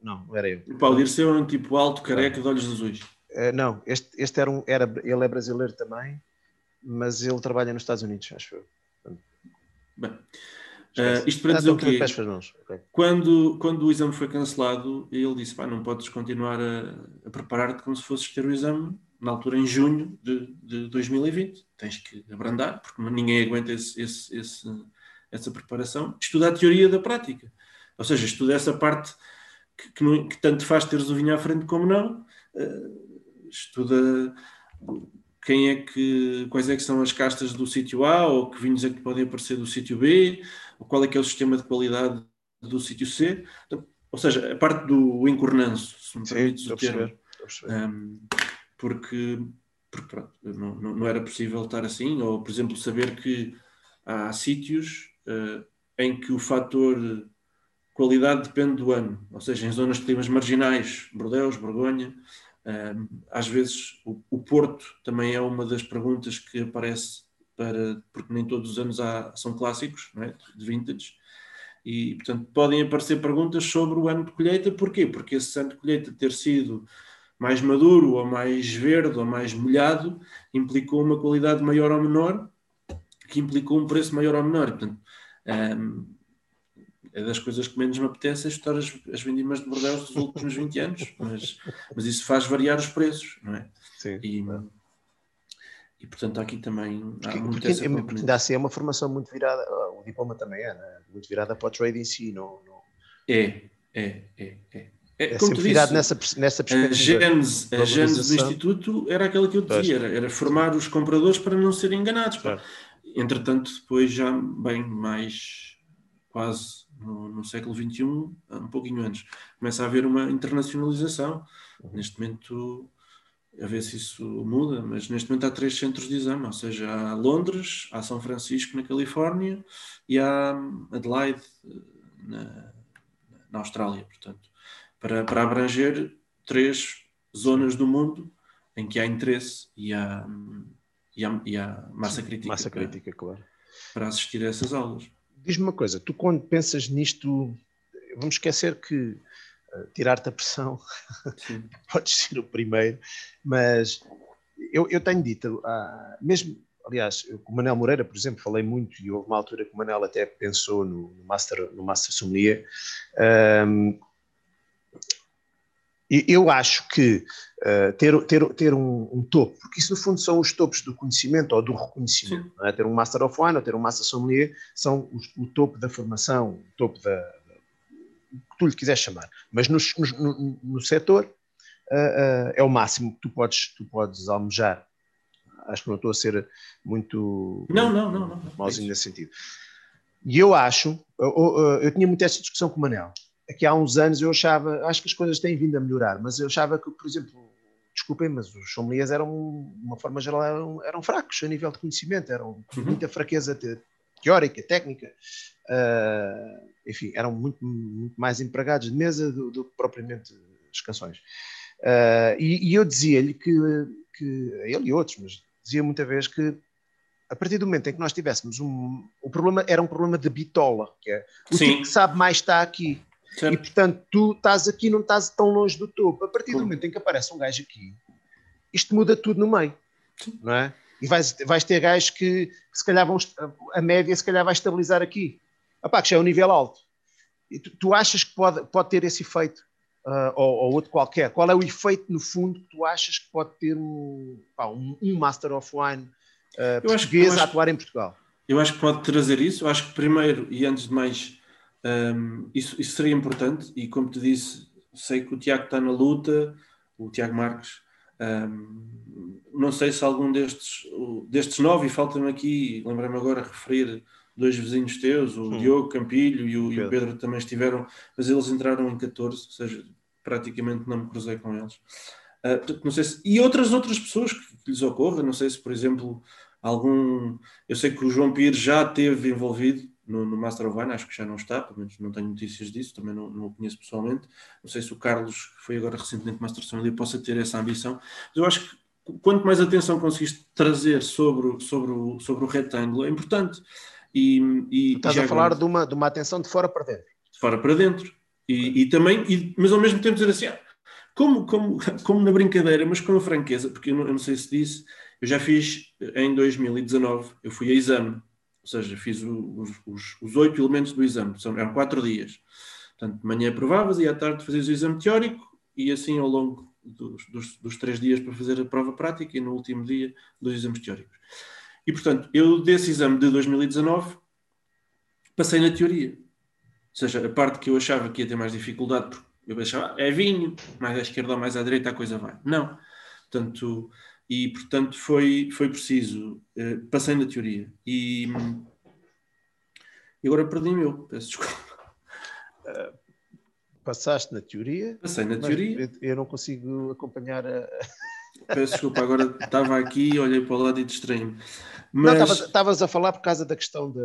Não, era eu. Pá, o Dirceu é um tipo alto, careca, de olhos azuis. Uh, não, este, este era um, era, ele é brasileiro também, mas ele trabalha nos Estados Unidos, acho eu. Bem, uh, isto para dizer o quê? Okay. Quando, quando o exame foi cancelado, ele disse: Pá, não podes continuar a, a preparar-te como se fosses ter o exame na altura em junho de, de 2020. Tens que abrandar, porque ninguém aguenta esse, esse, esse, essa preparação, estuda a teoria da prática. Ou seja, estuda essa parte que, que, não, que tanto faz teres o vinho à frente como não, uh, estuda quem é que, quais é que são as castas do sítio A, ou que vinhos é que podem aparecer do sítio B, ou qual é que é o sistema de qualidade do sítio C. Então, ou seja, a parte do encornanço, se me permites o termo. Um, porque, porque pronto, não, não, era possível estar assim, ou por exemplo, saber que há sítios uh, em que o fator qualidade depende do ano, ou seja, em zonas de climas marginais, Bordeaux, Borgonha, às vezes o, o, Porto também é uma das perguntas que aparece para, porque nem todos os anos há, são clássicos, é? de vintage, e portanto podem aparecer perguntas sobre o ano de colheita, porquê? Porque esse ano de colheita ter sido mais maduro, ou mais verde, ou mais molhado, implicou uma qualidade maior ou menor, que implicou um preço maior ou menor. Portanto, um, é das coisas que menos me apetece é estudar as, as vindimas de Bordeaux dos últimos 20 anos, mas, mas isso faz variar os preços, não é? Sim. E, e portanto aqui também há porque, muito porque, essa porque ainda assim é uma formação muito virada, o diploma também é, né? muito virada para o trade em si, não, não... É, é, é, é. É, é sempre virado nessa, nessa perspectiva. A gênese do Instituto era aquela que eu dizia, era, era, formar os compradores para não serem enganados. Claro. Entretanto, depois já bem mais quase no, no, século XXI, um pouquinho antes, começa a haver uma internacionalização. Uhum. Neste momento, a ver se isso muda, mas neste momento há três centros de exame, ou seja, há Londres, há São Francisco na Califórnia e há Adelaide na, na Austrália, portanto para, para abranger três zonas do mundo em que há interesse e há, e há, e há massa crítica, massa crítica para, claro. para assistir a essas aulas. Diz-me uma coisa, tu quando pensas nisto, vamos esquecer que uh, tirar-te a pressão *laughs* podes ser o primeiro, mas eu, eu tenho dito, uh, mesmo, aliás, eu, com o Manel Moreira, por exemplo, falei muito e houve uma altura que o Manel até pensou no, no Master, no Master Sommelier, um, eu acho que uh, ter, ter, ter um, um, topo, porque isso no fundo são os topos do conhecimento ou do reconhecimento, é? ter um Master of Wine ou ter um Master Sommelier são os, o topo da formação, o topo da, o que tu lhe quiseres chamar, mas no, no, no setor uh, uh, é o máximo que tu podes, tu podes almejar. Acho que não estou a ser muito não, não, não, não, mauzinho nesse sentido. E eu acho, eu, eu, eu tinha muito essa discussão com o Manel, aqui há uns anos eu achava, acho que as coisas têm vindo a melhorar, mas eu achava que, por exemplo, desculpem, mas os sommeliers eram, de uma forma geral, eram, eram, fracos a nível de conhecimento, eram uhum. muita fraqueza te, teórica, técnica, uh, enfim, eram muito, muito, mais empregados de mesa do, do que propriamente as canções. Uh, e, e, eu dizia-lhe que, que, ele e outros, mas dizia muita vez que a partir do momento em que nós tivéssemos um. O problema era um problema de bitola, que é o Sim. tipo que sabe mais está aqui. Certo. E portanto, tu estás aqui, não estás tão longe do topo. A partir do momento em que aparece um gajo aqui, isto muda tudo no meio, Sim. não é? E vais, vais ter gajos que, que, se calhar vão, a média se calhar vai estabilizar aqui. Epá, que já é um nível alto. E tu, tu achas que pode, pode ter esse efeito? Uh, ou, ou, outro qualquer. Qual é o efeito, no fundo, que tu achas que pode ter um, pá, um, um Master of Wine uh, português acho, a atuar em Portugal? Eu acho que pode trazer isso. Eu acho que primeiro, e antes de mais, um, isso, isso, seria importante e como te disse, sei que o Tiago está na luta, o Tiago Marques. Um, não sei se algum destes, destes nove, e falta-me aqui, lembrei-me agora referir dois vizinhos teus, o hum. Diogo Campilho e o, Pedro. e o, Pedro também estiveram, mas eles entraram em 14, ou seja, praticamente não me cruzei com eles. Uh, não sei se, e outras outras pessoas que, que, lhes ocorra, não sei se, por exemplo, algum. Eu sei que o João Pires já esteve envolvido no, no, Master of Wine, acho que já não está, pelo menos não tenho notícias disso, também não, não o conheço pessoalmente. Não sei se o Carlos, que foi agora recentemente Master Sommelier, possa ter essa ambição, mas eu acho que quanto mais atenção conseguiste trazer sobre, sobre, o, sobre o retângulo é importante. E, e Estás a falar de, uma, de uma atenção de fora para dentro. De fora para dentro. E, e também, e, mas ao mesmo tempo dizer assim, ah, como, como, como na brincadeira, mas com a franqueza, porque eu não, eu não sei se disse, eu já fiz em 2019, eu fui a exame ou seja, fiz os, oito elementos do exame, são, eram quatro dias. Portanto, de manhã provavas e à tarde fazias o exame teórico e assim ao longo dos, dos, dos, três dias para fazer a prova prática e no último dia dos exames teóricos. E, portanto, eu desse exame de 2019 passei na teoria. Ou seja, a parte que eu achava que ia ter mais dificuldade, porque eu achava, é vinho, mais à esquerda ou mais à direita a coisa vai. Não. Portanto, e portanto foi, foi preciso. Uh, passei na teoria. E, e agora perdi-me eu, peço desculpa. Uh, passaste na teoria? Passei na teoria. Eu, não consigo acompanhar a. Peço desculpa, agora estava aqui, olhei para o lado e distraí-me. Mas... Não, estavas a falar por causa da questão da.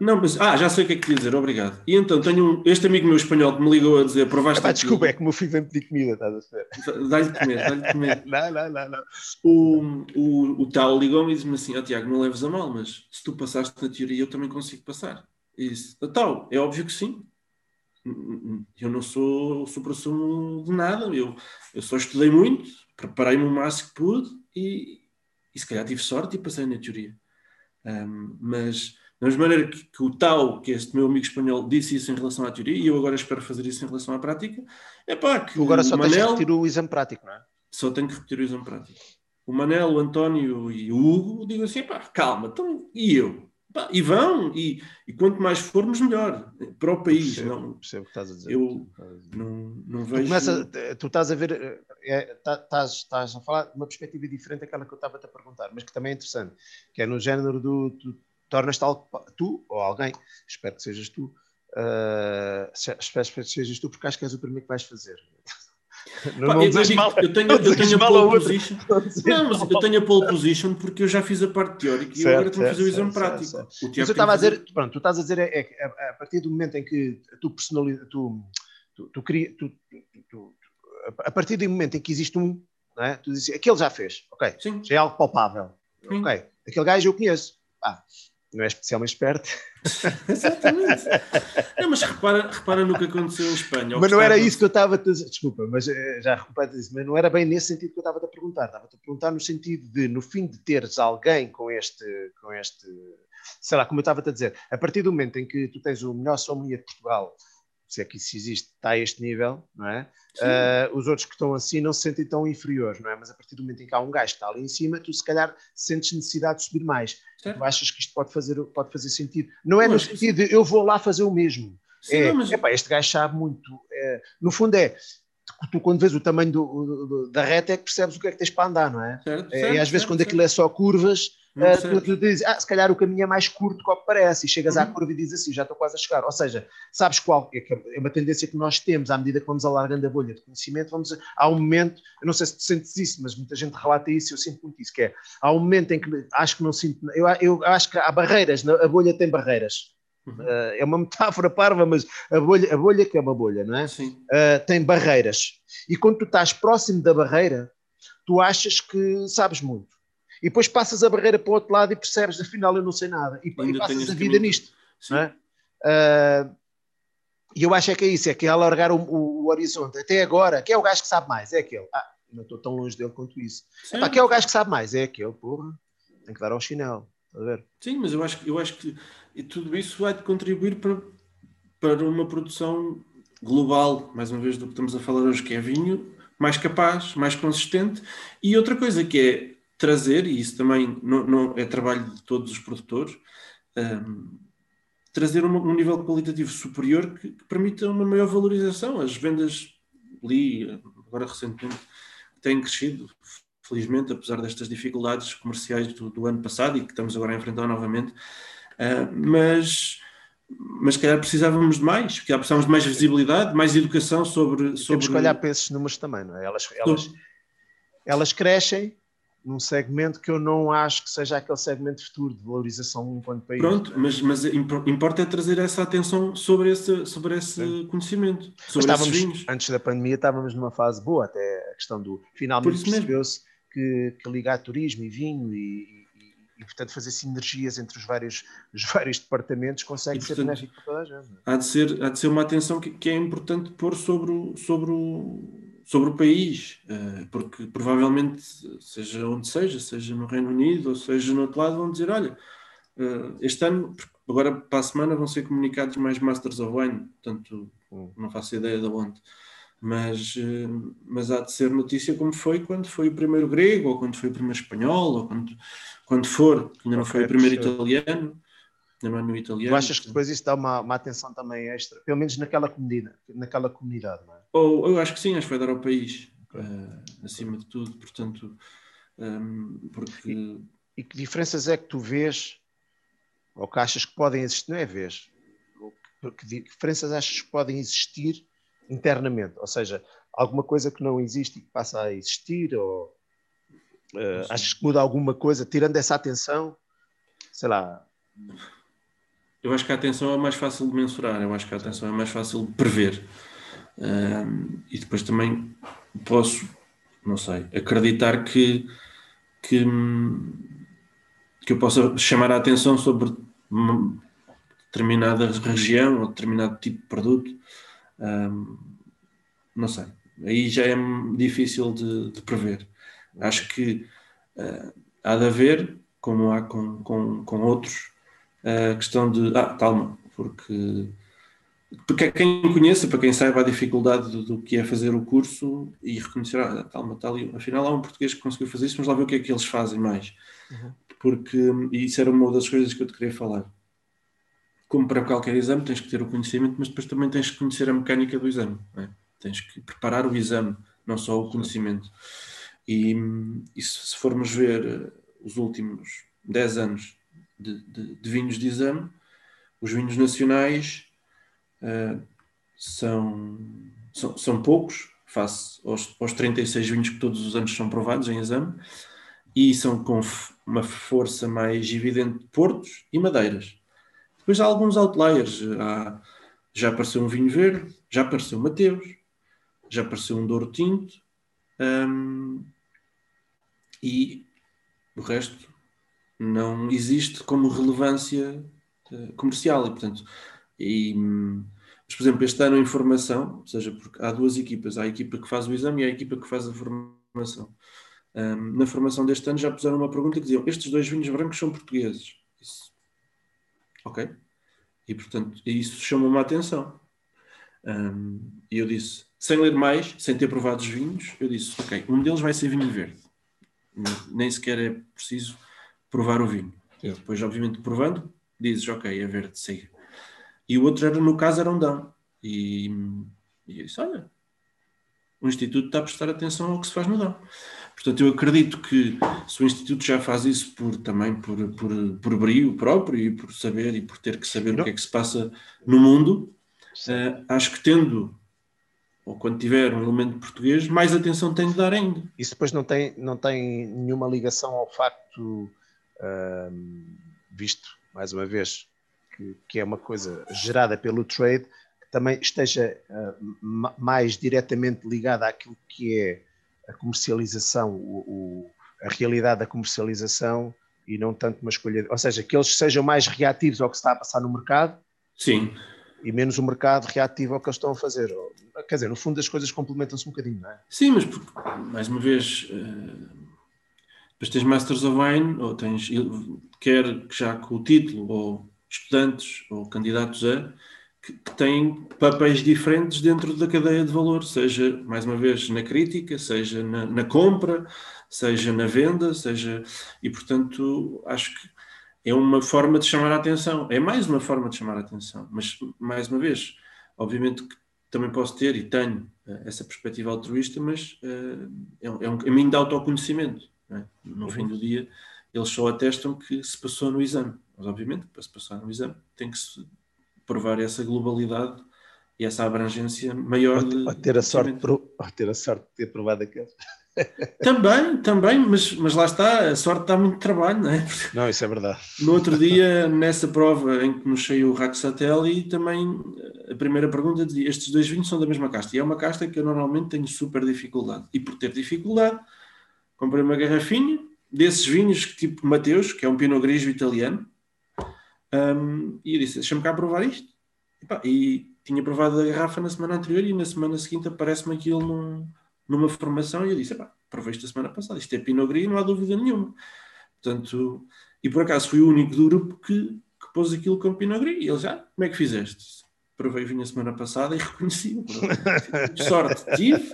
Não, mas. Ah, já sei o que é que queria dizer, obrigado. E então, tenho um, este amigo meu espanhol que me ligou a dizer: provaste. Ah, desculpa, é que o meu filho vem pedir comida, estás a ver? Dá-lhe de comer, dá-lhe de *laughs* comer. não, não, não. não. O, o, o tal ligou-me e disse-me assim: Ó oh, Tiago, não leves a mal, mas se tu passaste na teoria, eu também consigo passar. E disse: Tal, é óbvio que sim. Eu não sou supra-sumo de nada, eu, eu só estudei muito, preparei-me o máximo que pude e, e se calhar tive sorte e passei na teoria. Um, mas da mesma maneira que, que, o tal, que este meu amigo espanhol, disse isso em relação à teoria, e eu agora espero fazer isso em relação à prática, é pá, que. agora só Manel, tens que repetir o exame prático, não é? Só tenho que repetir o exame prático. O Manel, o António e o Hugo digo assim, pá, calma, então, e eu? Pá, e vão, e, e, quanto mais formos, melhor para o país. Percebo, não, percebo o que estás a dizer. Eu não, não vejo. Tu, começa, tu estás a ver, tá, estás, estás a falar de uma perspectiva diferente daquela que eu estava a te perguntar, mas que também é interessante, que é no género do. Tu, tornas-te tu ou alguém, espero que sejas tu, uh, espero que sejas tu, porque acho que és o primeiro que vais fazer. Não, Pá, não eu, digo, mal, eu tenho, eu tenho a pole position. Não, mas eu tenho a pole position porque eu já fiz a parte teórica e agora estou a fazer o exame certo, prático. Certo. O mas eu estava a dizer, pronto, tu estás a dizer é, é, a partir do momento em que tu personalizas, tu, tu, tu, tu, tu, a partir do momento em que existe um, não é? tu dizes, aquele já fez, ok, Sim. já é algo palpável, Sim. ok, aquele gajo eu conheço, ah, não é especialmente esperto. *laughs* Exatamente. Não, mas repara, repara no que aconteceu em Espanha. Mas não era isso que eu estava a dizer. Desculpa, mas eh, já repara isso, mas não era bem nesse sentido que eu estava a perguntar. Estava-te a perguntar no sentido de, no fim de teres alguém com este, com este, sei lá, como eu estava a dizer, a partir do momento em que tu tens o melhor sommelier de Portugal se é que isso existe, está a este nível, não é? Uh, os outros que estão assim não se sentem tão inferiores, não é? Mas a partir do momento em que há um gajo que está ali em cima, tu se calhar sentes necessidade de subir mais. Certo. Tu achas que isto pode fazer, pode fazer sentido. Não é no sentido de eu vou lá fazer o mesmo. Sim, é, mas... epá, este gajo sabe muito. É, no fundo é, tu quando vês o tamanho do, do, da reta é que percebes o que é que tens para andar, não é? Certo, é e às vezes quando aquilo é só curvas, uh, tu, tu, dizes, ah, se calhar o caminho é mais curto do que parece, e chegas uhum. à curva e dizes assim, já estou quase a chegar. Ou seja, sabes qual? É, é uma tendência que nós temos, à medida que vamos alargando a bolha de conhecimento, vamos, há um momento, eu não sei se tu sentes isso, mas muita gente relata isso, eu sinto muito isso, que é, há um momento em que acho que não sinto, eu, eu acho que há barreiras, a bolha tem barreiras. Uh, é uma metáfora *laughs* parva, mas a bolha, a bolha que é uma bolha, não é? Sim. Uh, tem barreiras. E quando tu estás próximo da barreira, tu achas que sabes muito. E depois passas a barreira para o outro lado e percebes, afinal eu não sei nada. E, e passas a vida nisto. É? Uh, e eu acho é que é isso, é que é alargar o, o, o, horizonte. Até agora, quem é o gajo que sabe mais? É aquele. Ah, não estou tão longe dele quanto isso. Epá, quem é o gajo que sabe mais? É aquele, porra. Tem que dar ao chinelo. A ver? Sim, mas eu acho, eu acho que tudo isso vai contribuir para, para uma produção global, mais uma vez, do que estamos a falar hoje, que é vinho, mais capaz, mais consistente. E outra coisa que é trazer, e isso também não, não é trabalho de todos os produtores, um, trazer um, um, nível qualitativo superior que, que, permita uma maior valorização. As vendas, li agora recentemente, têm crescido, felizmente, apesar destas dificuldades comerciais do, do ano passado e que estamos agora a enfrentar novamente. Uh, mas mas se calhar precisávamos de mais, calhar precisávamos de mais visibilidade, mais educação sobre. sobre... Temos que olhar para esses números também, não é? Elas, elas, elas crescem num segmento que eu não acho que seja aquele segmento futuro de valorização enquanto país. Pronto, mas, mas importa é trazer essa atenção sobre esse, sobre esse conhecimento, sobre vinhos. Antes da pandemia estávamos numa fase boa, até a questão do finalmente percebeu-se que, que ligar turismo e vinho e, e, portanto fazer sinergias entre os vários, os vários departamentos consegue e, ser benéfico para toda a gente. É? Há de ser, há de ser uma atenção que, que é importante pôr sobre o, sobre o, sobre o país, eh, porque provavelmente, seja onde seja, seja no Reino Unido ou seja no outro lado, vão dizer: olha, eh, este ano, agora para a semana, vão ser comunicados mais Masters of Wine, portanto, hum. não faço ideia de onde. Mas, eh, mas há de ser notícia como foi quando foi o primeiro grego, ou quando foi o primeiro espanhol, ou quando, quando for, ainda não foi o primeiro italiano. não é no italiano. Tu achas que depois isso dá uma, uma atenção também extra, pelo menos naquela comunidade, naquela comunidade não é? Ou, eu acho que sim, acho que vai dar ao país, okay. uh, acima de tudo, portanto, um, ehm, porque... E, e, que diferenças é que tu vês, ou que achas que podem existir, não é vês, que diferenças achas que podem existir internamente, ou seja, alguma coisa que não existe e que passa a existir, ou uh, achas que muda alguma coisa, tirando essa atenção, sei lá... Eu acho que a atenção é mais fácil de mensurar, eu acho que a atenção é mais fácil de prever. Um, e depois também posso, não sei, acreditar que, que, que eu possa chamar a atenção sobre uma determinada região ou determinado tipo de produto. Um, não sei. Aí já é difícil de, de prever. Acho que uh, há de haver, como há com, com, com outros, a questão de ah, calma, porque para quem conheça, para quem saiba a dificuldade do, do, que é fazer o curso e reconhecer, ah, está ali, afinal há um português que conseguiu fazer isso, mas lá ver o que é que eles fazem mais. Uhum. Porque isso era uma das coisas que eu te queria falar. Como para qualquer exame, tens que ter o conhecimento, mas depois também tens que conhecer a mecânica do exame. É? Tens que preparar o exame, não só o conhecimento. E, e se formos ver eh, os últimos 10 anos de, de, de vinhos de exame, os vinhos nacionais uh, são, são, são, poucos, face aos, aos 36 vinhos que todos os anos são provados em exame, e são com uma força mais evidente de portos e madeiras. Depois há alguns outliers, há, já apareceu um vinho verde, já apareceu Mateus, já apareceu um Douro Tinto, um, e o resto não existe como relevância uh, comercial e portanto e, mas, por exemplo, este ano em formação, ou seja, porque há duas equipas, há a equipa que faz o exame e há a equipa que faz a formação. Um, na formação deste ano já puseram uma pergunta que diziam: estes dois vinhos brancos são portugueses. Isso. Ok. E portanto, isso chamou-me a atenção. Um, e eu disse, sem ler mais, sem ter provado os vinhos, eu disse: ok, um deles vai ser vinho verde. Nem sequer é preciso provar o vinho. Sim. Depois, obviamente, provando, dizes, ok, é verde, siga. E o outro, era, no caso, era um Dão. E, e eu disse, olha, o Instituto está a prestar atenção ao que se faz no Dão. Portanto, eu acredito que se o Instituto já faz isso por, também por, por, por brio próprio e por saber e por ter que saber Não. o que é que se passa no mundo, uh, acho que tendo ou quando tiver um elemento português, mais atenção tem de dar ainda. Isso depois não tem, não tem nenhuma ligação ao facto visto, mais uma vez, que, que, é uma coisa gerada pelo trade, que também esteja uh, mais diretamente ligada àquilo que é a comercialização, o, o, a realidade da comercialização e não tanto uma escolha. Ou seja, que eles sejam mais reativos ao que está a passar no mercado. Sim. E menos o mercado reativo ao que eles estão a fazer. Quer dizer, no fundo as coisas complementam-se um bocadinho, não é? Sim, mas mais uma vez. Uh depois tens Masters of Wine, ou tens, quer já com o título, ou estudantes, ou candidatos a, que, que têm papéis diferentes dentro da cadeia de valor, seja, mais uma vez, na crítica, seja na, na compra, seja na venda, seja. E, portanto, acho que é uma forma de chamar a atenção. É mais uma forma de chamar a atenção. Mas, mais uma vez, obviamente que também posso ter e tenho uh, essa perspectiva altruísta, mas uh, é, um, é um caminho de autoconhecimento. É? No uhum. fim do dia, eles só atestam que se passou no exame. Mas, obviamente, para se passar no exame, tem que se provar essa globalidade e essa abrangência maior. Ou, de, ou ter, a sorte, ou ter a sorte de ter provado aqueles. Também, também, mas, mas lá está, a sorte dá muito trabalho, não é? Não, isso é verdade. No outro dia, nessa prova em que nos saiu o Rack Satelli, também a primeira pergunta dizia: estes dois vinhos são da mesma casta. E é uma casta que eu normalmente tenho super dificuldade. E por ter dificuldade, comprei uma garrafinha desses vinhos tipo Mateus, que é um Pinot Grigio italiano, um, e eu disse, deixa-me cá provar isto. E, pá, e, tinha provado a garrafa na semana anterior e na semana seguinte aparece-me aquilo num, numa formação e eu disse, pá, provei isto a semana passada, isto é Pinot Grigio, não há dúvida nenhuma. Portanto, e por acaso fui o único do grupo que, que pôs aquilo com Pinot Grigio. E ele já, ah, como é que fizeste? Provei vinho a semana passada e *laughs* reconheci-o. sorte tive,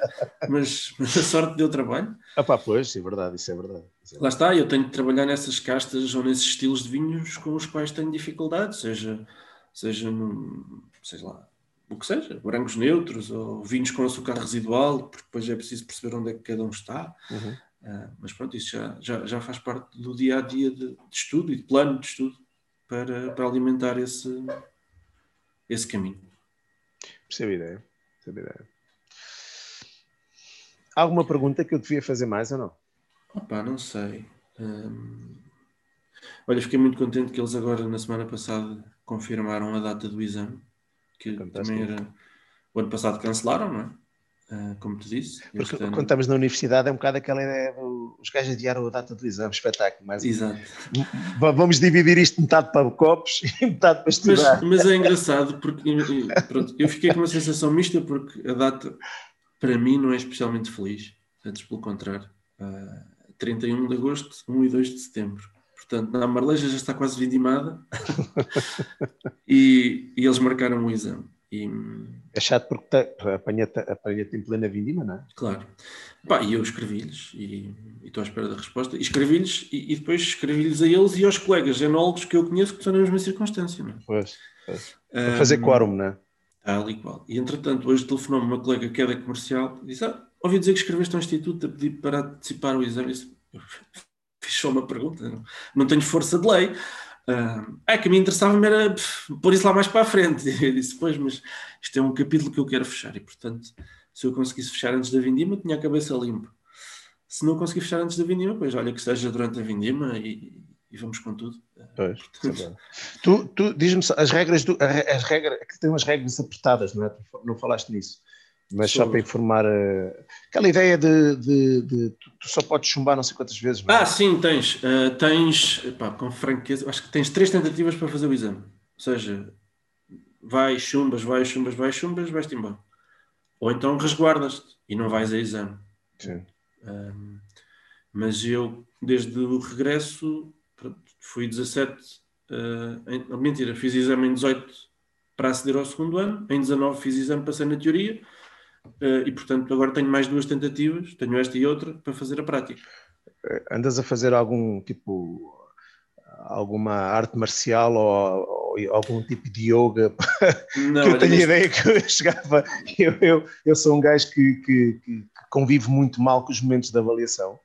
mas, mas, a sorte deu trabalho. Ah pá, pois, é verdade, isso é verdade. Isso é verdade. Lá está, eu tenho que trabalhar nessas castas ou nesses estilos de vinhos com os quais tenho dificuldade, seja, seja num, sei lá, o que seja, brancos neutros ou vinhos com açúcar residual, porque depois é preciso perceber onde é que cada um está. Uhum. Uh, mas pronto, isso já, já, já faz parte do dia a dia de, de estudo e de plano de estudo para, para alimentar esse, esse caminho. Percebo a ideia. Percebo a ideia. Alguma pergunta que eu devia fazer mais ou não? Opa, não sei. Hum... Olha, fiquei muito contente que eles agora, na semana passada, confirmaram a data do exame, que Fantástico. também era. O ano passado cancelaram, não é? Uh, como tu disse. Porque ano... quando estamos na universidade é um bocado aquela ideia dos gajos adiaram a data do exame, espetáculo. Mas Exato. Vamos dividir isto metade para copos *laughs* e metade para estudar. Mas, mas é engraçado porque pronto, eu fiquei com uma sensação mista porque a data para mim não é especialmente feliz, antes pelo contrário. Uh, 31 de agosto, 1 e 2 de setembro. Portanto, na Marleja já está quase vindimada *laughs* e, e eles marcaram o exame. E... É chato porque apanha-te apanha em plena vindima, não é? Claro. Pá, e eu escrevi-lhes e, e estou à espera da resposta. E escrevi-lhes e, e, depois escrevi-lhes a eles e aos colegas enólogos que eu conheço que estão na mesma circunstância, não é? Pois, pois. Um, fazer quórum, não é? Tal e qual. E entretanto, hoje telefonou-me uma colega que é da comercial e disse: ah, ouvi dizer que escreveste um instituto a pedir para antecipar o exame. Eu fiz só uma pergunta, não, não tenho força de lei. Uh, é que me interessava-me era pôr isso lá mais para a frente. *laughs* Eu disse, pois, mas isto é um capítulo que eu quero fechar e, portanto, se eu conseguisse fechar antes da vindima, tinha a cabeça limpa. Se não conseguir fechar antes da vindima, pois olha que seja durante a vindima e, e vamos com tudo. Pois, portanto... tu, tu diz-me as regras, do, as regras, que tem umas regras apertadas, não é? Não falaste nisso. Mas só para informar uh, aquela ideia de, de, de, tu só podes chumbar não sei quantas vezes. Não? É? Ah, sim, tens. Uh, tens, pá, com franqueza, acho que tens três tentativas para fazer o exame. Ou seja, vais, chumbas, vais, chumbas, vais, chumbas, vais-te embora. Ou então resguardas-te e não vais a exame. Sim. Um, mas eu, desde o regresso, fui 17. Uh, em, mentira, fiz exame em 18 para aceder ao segundo ano, em 19 fiz exame, passei na teoria e portanto agora tenho mais duas tentativas, tenho esta e outra, para fazer a prática. Eh, andas a fazer algum tipo alguma arte marcial ou, ou algum tipo de yoga? *laughs* Não, eu tenho a ideia que eu *laughs* chegava, eu, eu, eu sou um gajo que, que, que convive muito mal com os momentos de avaliação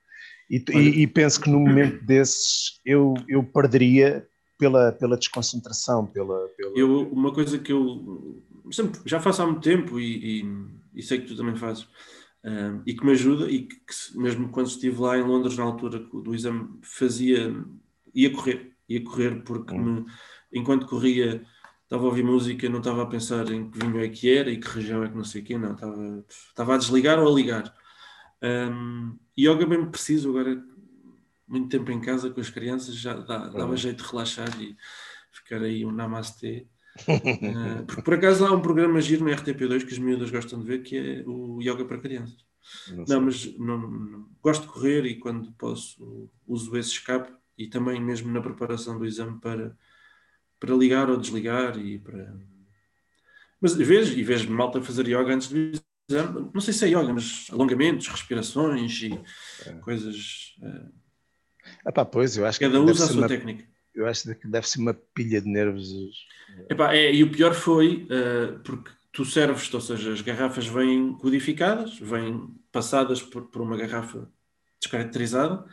e, e, e penso que no momento *coughs* desses eu, eu perderia pela, pela desconcentração, pela, pela... Eu, uma coisa que eu sempre, já faço há muito tempo e, e, e sei que tu também fazes, uh, e que me ajuda, e que, que, mesmo quando estive lá em Londres na altura do exame, fazia, ia correr, ia correr porque hum. me, enquanto corria estava a ouvir música, não estava a pensar em que vinho é que era e que região é que não sei o quê, não, estava, estava a desligar ou a ligar. Um, yoga bem preciso, agora muito tempo em casa com as crianças já dá, dava jeito de relaxar e ficar aí um namastê Uh, porque por acaso há um programa giro no RTP2 que as miúdas gostam de ver que é o Yoga para Crianças. Não, não mas não, não, gosto de correr e quando posso uso esse escape e também mesmo na preparação do exame para, para ligar ou desligar e para. Mas vejo, e vejo malta fazer yoga antes do exame, não sei se é yoga, mas alongamentos, respirações e é. coisas. Uh... Ah, pá, pois, eu acho Cada um usa a sua uma... técnica eu acho que deve ser uma pilha de nervos. Epá, é, e o pior foi uh, porque tu serves, ou seja, as garrafas vêm codificadas, vêm passadas por, por, uma garrafa descaracterizada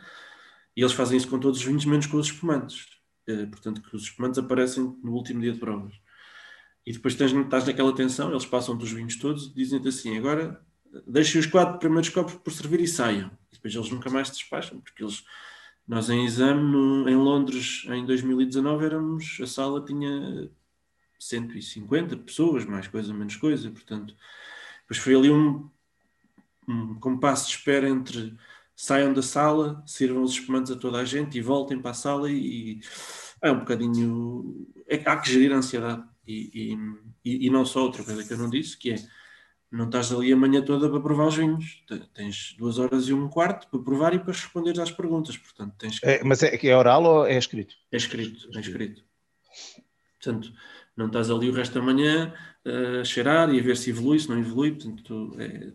e eles fazem isso com todos os vinhos, menos com os espumantes. Uh, portanto, que os espumantes aparecem no último dia de provas. E depois tens, estás naquela tensão, eles passam dos vinhos todos e dizem-te assim: agora deixem os quatro primeiros copos por servir e saiam. E depois eles nunca mais te despacham, porque eles nós em exame, no, em Londres, em 2019, éramos, a sala tinha 150 pessoas, mais coisa, menos coisa, portanto, depois foi ali um, um compasso de espera entre saiam da sala, sirvam os espumantes a toda a gente e voltem para a sala e, e é um bocadinho. É, há que gerir a ansiedade. E, e, e, não só outra coisa que eu não disse, que é não estás ali a manhã toda para provar os vinhos. Tens duas horas e um quarto para provar e para responder às perguntas. Portanto, tens que... é, mas é, é oral ou é escrito? É escrito, é escrito. Portanto, não estás ali o resto da manhã a cheirar e a ver se evolui, se não evolui. Portanto, é,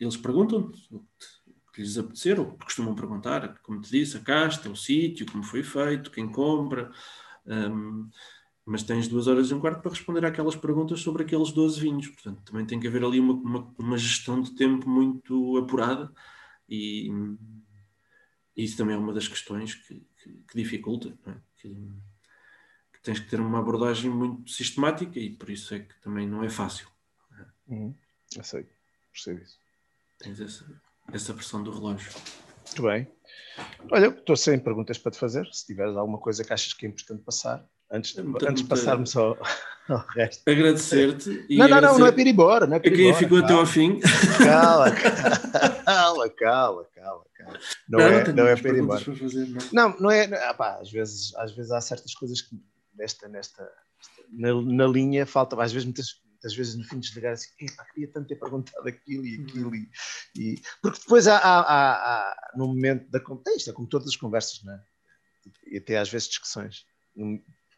eles perguntam o que lhes apetecer, ou costumam perguntar, como te disse, a casta, o sítio, como foi feito, quem compra. Um, mas tens duas horas e um quarto para responder àquelas perguntas sobre aqueles 12 vinhos. Portanto, também tem que haver ali uma, uma, uma gestão de tempo muito apurada e, e, isso também é uma das questões que, que, que dificulta. É? Que, que, tens que ter uma abordagem muito sistemática e por isso é que também não é fácil. Uhum. Eu sei, percebo isso. Tens essa, essa pressão do relógio. Muito bem. Olha, estou sem perguntas para te fazer. Se tiveres alguma coisa que achas que é importante passar, Antes, muito, antes de passarmos ao, *laughs* ao resto. Agradecer-te. Não, não, não, não é para ir embora. Não é para a quem embora, ficou calma. até ao fim. Cala, *laughs* cala, cala, cala. cala. Não, não, é, não, não é para ir embora. Para fazer, não. não, não é. Ah, pá, às, vezes, às vezes há certas coisas que nesta, nesta, na, na linha falta, às vezes muitas, muitas vezes no fim de desligar assim, epá, queria tanto ter perguntado aquilo e aquilo e, e... porque depois há, há, há, há, no momento da contexto, é como todas as conversas, não é? E até às vezes discussões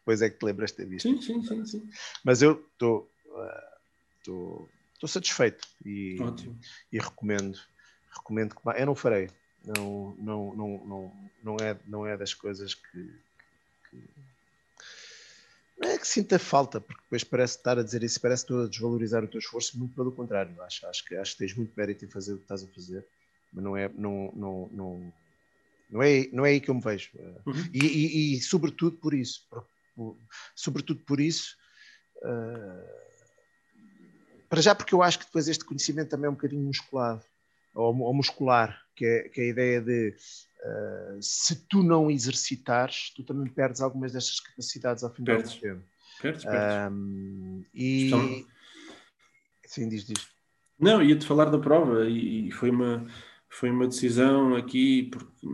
depois é que te lembras de ter visto. Sim, sim, sim. sim. Mas eu estou uh, satisfeito e, e recomendo. Recomendo que eu não farei. Não, não, não, não, não, é, não é das coisas que, que não é que sinta falta, porque depois parece estar a dizer isso, parece estou a desvalorizar o teu esforço, muito pelo contrário. Acho, acho, que, acho que tens muito mérito em fazer o que estás a fazer, mas não é, não, não, não, não é, não é aí que eu me vejo. Uhum. E, e, e, sobretudo por isso, sobretudo por isso. Uh, para já, porque eu acho que depois este conhecimento também é um bocadinho musculado, ou, ou muscular, que é, que é, a ideia de uh, se tu não exercitares, tu também perdes algumas destas capacidades ao fim do tempo. Perdes, perdes. Um, e. Estão... Sim, diz, diz. Não, ia-te falar da prova e, e foi uma, foi uma decisão aqui, porque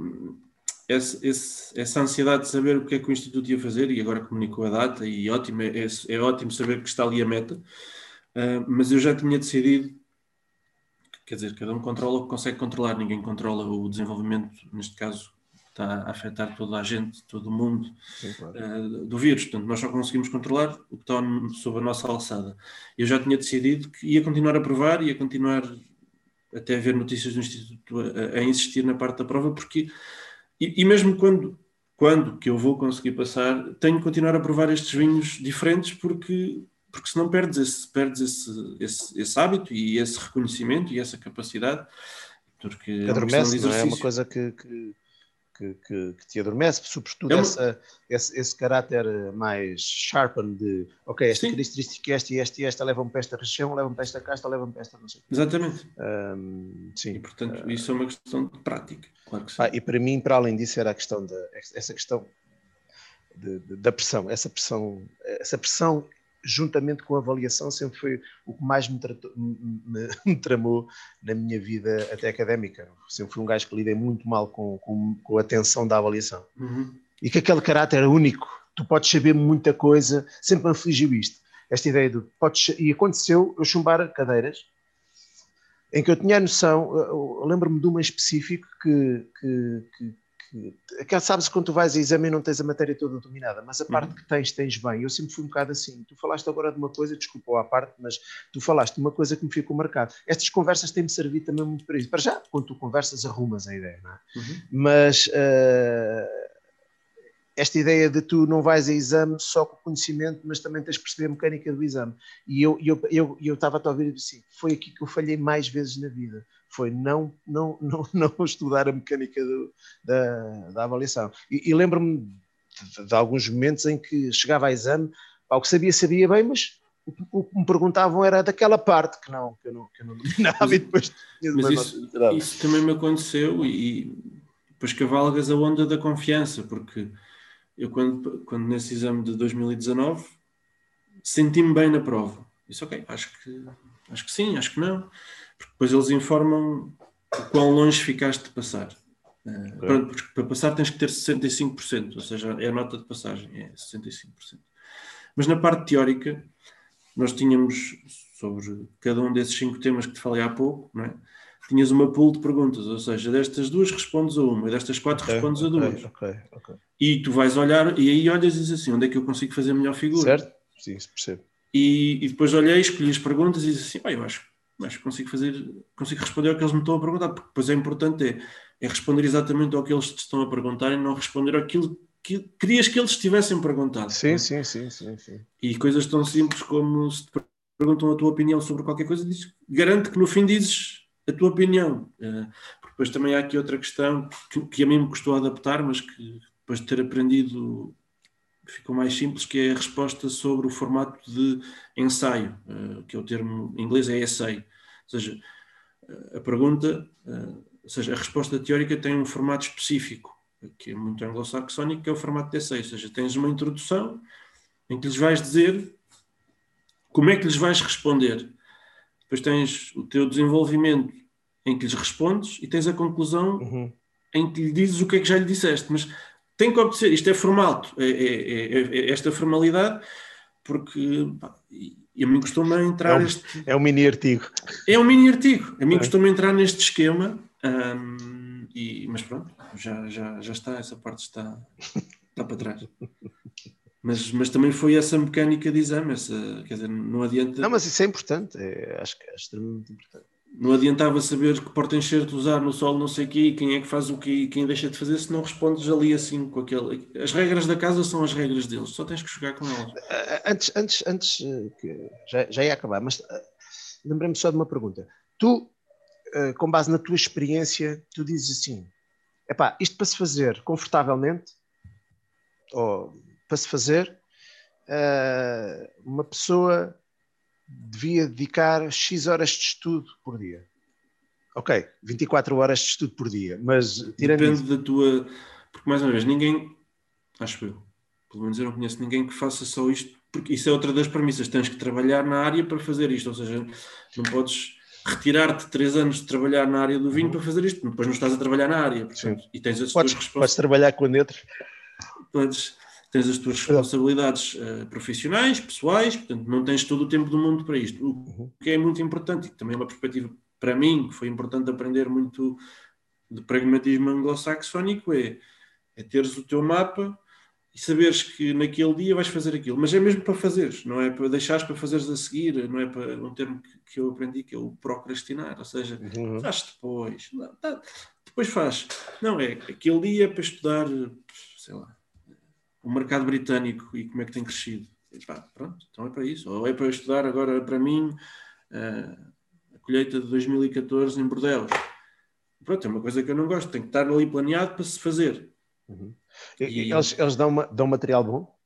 esse, essa ansiedade de saber o que é que o Instituto ia fazer, e agora comunicou a data, e ótimo, é, é ótimo saber que está ali a meta, uh, mas eu já tinha decidido, quer dizer, cada um controla o que consegue controlar, ninguém controla o desenvolvimento, neste caso está a afetar toda a gente, todo o mundo Sim, claro. uh, do vírus, portanto nós só conseguimos controlar o que está sob a nossa alçada. Eu já tinha decidido que ia continuar a provar, ia continuar até a ver notícias do Instituto a, a insistir na parte da prova, porque e, e, mesmo quando, quando que eu vou conseguir passar, tenho que continuar a provar estes vinhos diferentes porque, porque senão perdes, esse, perdes esse, esse, esse hábito e esse reconhecimento e essa capacidade. Porque Adormece, é, não é uma coisa que, que que, que, que, te adormece, sobretudo é essa, esse, esse caráter mais sharpen de ok, esta Sim. característica, esta e esta e esta levam-me para esta região, levam-me para esta casta, levam-me para esta não sei. Exatamente. Um, sim. E portanto, isso é uma questão de prática, claro que sim. Ah, e para mim, para além disso, era a questão da essa questão de, de, da pressão, essa pressão, essa pressão juntamente com a avaliação, sempre foi o que mais me, tratou, me, *laughs* me, tramou na minha vida até académica. Sempre fui um gajo que lidei muito mal com, com, com a tensão da avaliação. Uhum. E que aquele caráter único, tu podes saber muita coisa, sempre me afligiu isto. Esta ideia de podes, e aconteceu eu chumbar cadeiras em que eu tinha a noção, lembro-me de uma específico que, que, que, que sabes quando tu vais a exame não tens a matéria toda dominada, mas a parte uhum. que tens, tens bem. Eu sempre fui um bocado assim. Tu falaste agora de uma coisa, desculpa à parte, mas tu falaste de uma coisa que me ficou marcado. Estas conversas têm-me servido também muito para isso. Para já, quando tu conversas, arrumas a ideia, não é? Uhum. Mas uh, esta ideia de tu não vais a exame só com conhecimento, mas também tens de perceber a mecânica do exame. E eu estava eu, eu, eu a ouvir disse, foi aqui que eu falhei mais vezes na vida foi não, não, *laughs* não, não estudar a mecânica do, da, da avaliação. E, e lembro-me de, de, alguns momentos em que chegava a exame, o que sabia, sabia bem, mas o, que me perguntavam era daquela parte que não, que eu não, que eu não *laughs* dominava mas, e depois Mas isso, isso, também me aconteceu e depois cavalgas a onda da confiança, porque eu quando, quando nesse exame de 2019 senti-me bem na prova. Disse, ok, acho que, acho que sim, acho que não porque depois eles informam o quão longe ficaste de passar. Uh, pronto, porque para passar tens que ter 65%, ou seja, é a nota de passagem, é 65%. Mas na parte teórica, nós tínhamos sobre cada um desses cinco temas que te falei há pouco, não é? tinhas uma pool de perguntas, ou seja, destas duas respondes a uma, e destas quatro okay, respondes a duas. Okay, okay, e tu vais olhar, e aí olhas e dizes assim: onde é que eu consigo fazer a melhor figura? Certo, sim, percebo. E, e, depois olhei, escolhi as perguntas e disse assim, eu acho, acho que consigo fazer, consigo responder ao que eles me estão a perguntar, porque depois é importante é, é responder exatamente ao que eles te estão a perguntar e não responder aquilo que querias que eles tivessem perguntado. Sim, sim, sim, sim, sim. E coisas tão simples como se te perguntam a tua opinião sobre qualquer coisa, diz, garante que no fim dizes a tua opinião. Uh, depois também há aqui outra questão que, que a mim me custou adaptar, mas que depois de ter aprendido ficou mais simples, que é a resposta sobre o formato de ensaio, uh, que é o termo em inglês é essay. Ou seja, a pergunta, uh, ou seja, a resposta teórica tem um formato específico que é muito anglo-saxónico, que é o formato de essay, ou seja, tens uma introdução em que lhes vais dizer como é que lhes vais responder. Depois tens o teu desenvolvimento em que lhes respondes e tens a conclusão uhum. em que lhe dizes o que é que já lhe disseste. Mas tem que obedecer, isto é formato, é, é, é, é esta formalidade, porque pá, e a mim costuma entrar. É um, este... é um mini artigo. É um mini artigo. A mim é. costuma entrar neste esquema. Um, e, mas pronto, já, já, já está, essa parte está, está para trás. Mas, mas também foi essa mecânica de exame, essa, quer dizer, não adianta. Não, mas isso é importante, é, acho que é extremamente importante. Não adiantava saber que porta-enxerto usar no solo não sei o quê, quem é que faz o quê e quem deixa de fazer, se não respondes ali assim com aquele. As regras da casa são as regras deles, só tens que jogar com elas. Antes, antes, antes que já, já ia acabar, mas lembrei-me só de uma pergunta. Tu, com base na tua experiência, tu dizes assim: epá, isto para se fazer confortavelmente, ou para se fazer, uma pessoa devia dedicar X horas de estudo por dia. Ok, 24 horas de estudo por dia, mas tirando Depende isso... da tua. Porque, mais uma vez, ninguém. Acho eu. Pelo menos eu não conheço ninguém que faça só isto, porque isso é outra das premissas. Tens que trabalhar na área para fazer isto, ou seja, não podes retirar-te três anos de trabalhar na área do vinho uhum. para fazer isto, depois não estás a trabalhar na área. Portanto, e tens as podes, podes trabalhar com outros. Podes, tens as tuas responsabilidades uh, profissionais, pessoais, portanto, não tens todo o tempo do mundo para isto. O uhum. que é muito importante, e também é uma perspectiva para mim, que foi importante aprender muito de pragmatismo anglo-saxónico, é, é teres o teu mapa e saberes que naquele dia vais fazer aquilo. Mas é mesmo para fazeres, não é para deixares para fazeres a seguir, não é para um termo que, que eu aprendi que é o procrastinar, ou seja, uhum. faz depois, não, tá, depois faz. Não, é aquele dia para estudar, sei lá, o mercado britânico e como é que tem crescido. E, pá, pronto, então é para isso. Ou é para estudar agora, para mim, uh, a colheita de 2014 em Bordeaux. Pronto, é uma coisa que eu não gosto, tem que estar ali planeado para se fazer. Uhum. E, eles, eles dão, uma, dão material bom?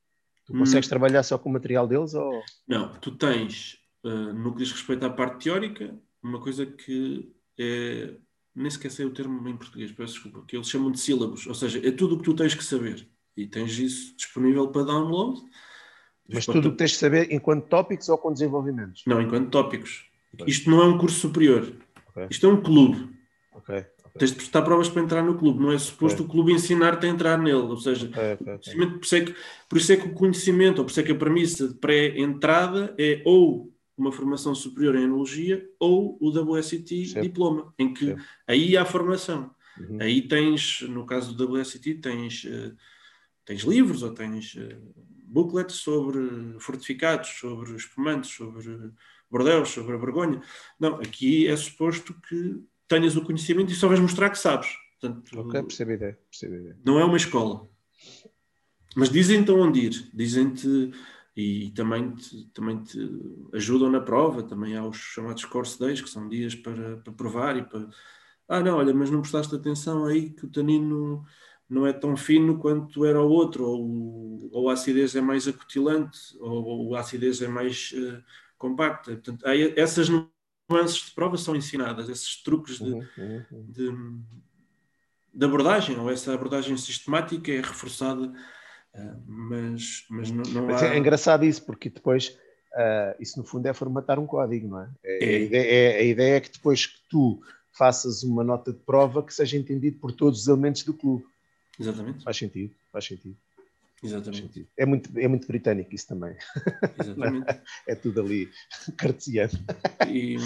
Tu hum. consegues hum, trabalhar só com o material deles? Ou... Não, tu tens, uh, no que diz respeito à parte teórica, uma coisa que é. Nem sequer sei o termo em português, peço desculpa, que eles chamam de sílabos, ou seja, é tudo o que tu tens que saber e tens isso disponível para download. Mas tudo o que tens de saber enquanto tópicos ou com desenvolvimentos? Não, enquanto tópicos. Okay. Isto não é um curso superior. Okay. Isto é um clube. Okay. Tens de prestar provas para entrar no clube. Não é suposto o clube ensinar-te a entrar nele. Ou seja, por, isso é que, por isso é que o conhecimento, ou por isso é que a premissa de pré-entrada é ou uma formação superior em enologia ou o WSET Sim. diploma, em que Sim. aí há formação. Uhum. Aí tens, no caso do WSET, tens... Uh, tens livros ou tens uh, booklets sobre fortificados, sobre espumantes, sobre bordeus, sobre a vergonha. Não, aqui é suposto que tenhas o conhecimento e só vais mostrar que sabes. Portanto, ok, percebo a ideia, percebo a ideia. Não é uma escola. Mas dizem-te onde ir, dizem-te e também te, também te ajudam na prova, também há os chamados course days, que são dias para, para provar e para... Ah, não, olha, mas não prestaste atenção aí que o tanino não é tão fino quanto era o outro, ou, ou a acidez é mais acutilante, ou, ou a acidez é mais uh, compacta. Portanto, essas nuances de prova são ensinadas, esses truques de, uhum, uhum, uhum. de, de, abordagem, ou essa abordagem sistemática é reforçada, uh, mas, mas não, não mas há... É engraçado isso, porque depois uh, isso no fundo é formatar um código, não é? é, é. A, ideia, é a ideia é que depois que tu faças uma nota de prova que seja entendido por todos os elementos do clube. Exatamente. Faz sentido, faz sentido. Exatamente. Faz sentido. É, muito, é muito britânico isso também. Exatamente. *laughs* é tudo ali *laughs* cartesiano. E,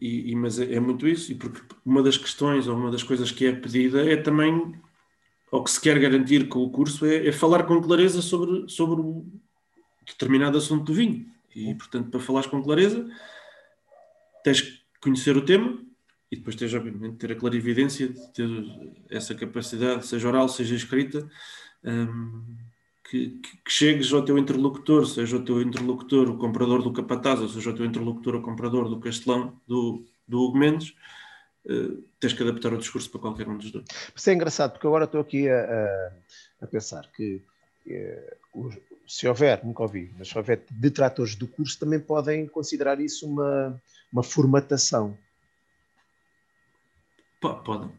e, mas é, é, muito isso, e porque uma das questões ou uma das coisas que é pedida é também, ou que se quer garantir com o curso, é, é falar com clareza sobre, sobre o, determinado assunto do vinho. E, portanto, para falares com clareza, tens que conhecer o tema e depois tens, obviamente, ter a clarividência de ter essa capacidade, seja oral, seja escrita, um, que, que, que, chegues ao teu interlocutor, seja o teu interlocutor o comprador do capataz, ou seja o teu interlocutor o comprador do castelão, do, do Hugo Mendes, uh, tens que adaptar o discurso para qualquer um dos dois. Isso é engraçado, porque agora estou aqui a, a, a pensar que eh, se houver, nunca ouvi, mas se houver detratores do curso, também podem considerar isso uma, uma formatação. Podem,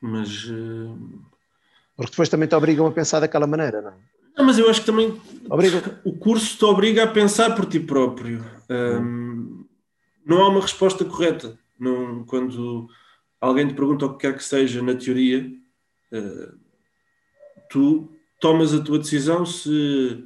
mas. Uh... Porque depois também te obrigam a pensar daquela maneira, não é? Não, mas eu acho que também obriga. o curso te obriga a pensar por ti próprio. Um, não há uma resposta correta. Não, quando alguém te pergunta o que quer que seja na teoria, uh, tu tomas a tua decisão se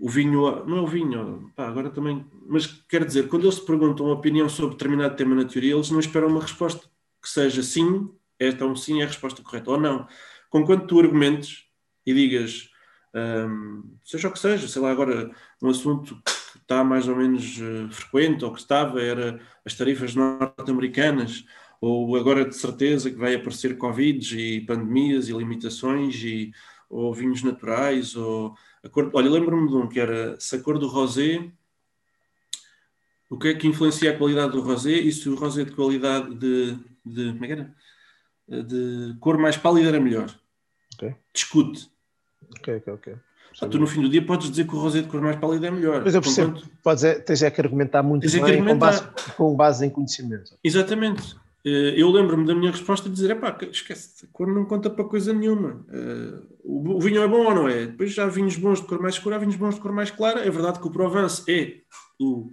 o vinho, não é o vinho, pá, agora também, mas quer dizer, quando eles te perguntam uma opinião sobre determinado tema na teoria, eles não esperam uma resposta que seja sim, é então sim é a resposta correta, ou não. Com quanto tu argumentes e digas, um, seja o que seja, sei lá, agora um assunto que está mais ou menos uh, frequente, ou que estava, era as tarifas norte-americanas, ou agora de certeza que vai aparecer Covid e pandemias e limitações, e, ou vinhos naturais, ou olha, lembro-me de um que era se a cor do rosé, o que é que influencia a qualidade do rosé e se o rosé de qualidade de, de como é que era? De cor mais pálida era melhor. Okay. Discute. Ok, ok, ok. Ah, tu no fim do dia podes dizer que o rosé de cor mais pálida é melhor. Mas eu percebo, Contanto, podes, é, tens é que argumentar muito bem argumentar. Com, base, com base em conhecimento. Exatamente. Eh, eu lembro-me da minha resposta de dizer: pá, esquece, a cor não conta para coisa nenhuma. Eh, o vinho é bom ou não é? Depois já há vinhos bons de cor mais escura, há vinhos bons de cor mais clara. É verdade que o Provence é o,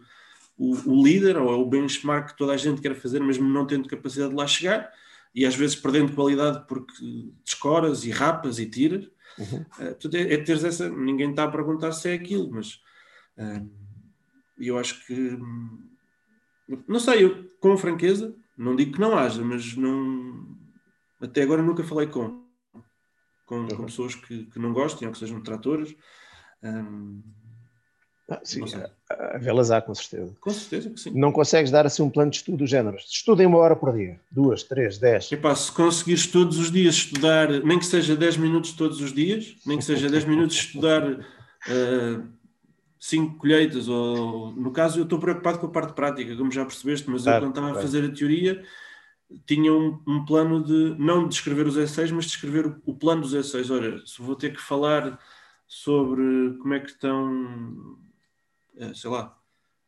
o, o líder ou é o benchmark que toda a gente quer fazer, mesmo não tendo capacidade de lá chegar e às vezes perdendo qualidade porque descoras e rapas e tiras. Uhum. Uh, portanto, é, é teres essa. Ninguém está a perguntar se é aquilo, mas uh, eu acho que. Não sei, eu, com franqueza, não digo que não haja, mas não. Até agora nunca falei com. Com, uhum. com pessoas que, que, não gostem ou que sejam tratores. Um, ah, sim, a velas há, com certeza. Com certeza que sim. Não consegues dar assim um plano de estudo do género. Estudem uma hora por dia, duas, três, dez. Epá, se conseguires todos os dias estudar, nem que seja 10 minutos todos os dias, nem que seja 10 minutos estudar uh, cinco colheitas, ou no caso eu estou preocupado com a parte prática, como já percebeste, mas claro, eu quando estava claro. a fazer a teoria tinha um, um, plano de não de escrever os essays, mas de escrever o, o plano dos essays. Olha, se vou ter que falar sobre como é que estão, sei lá,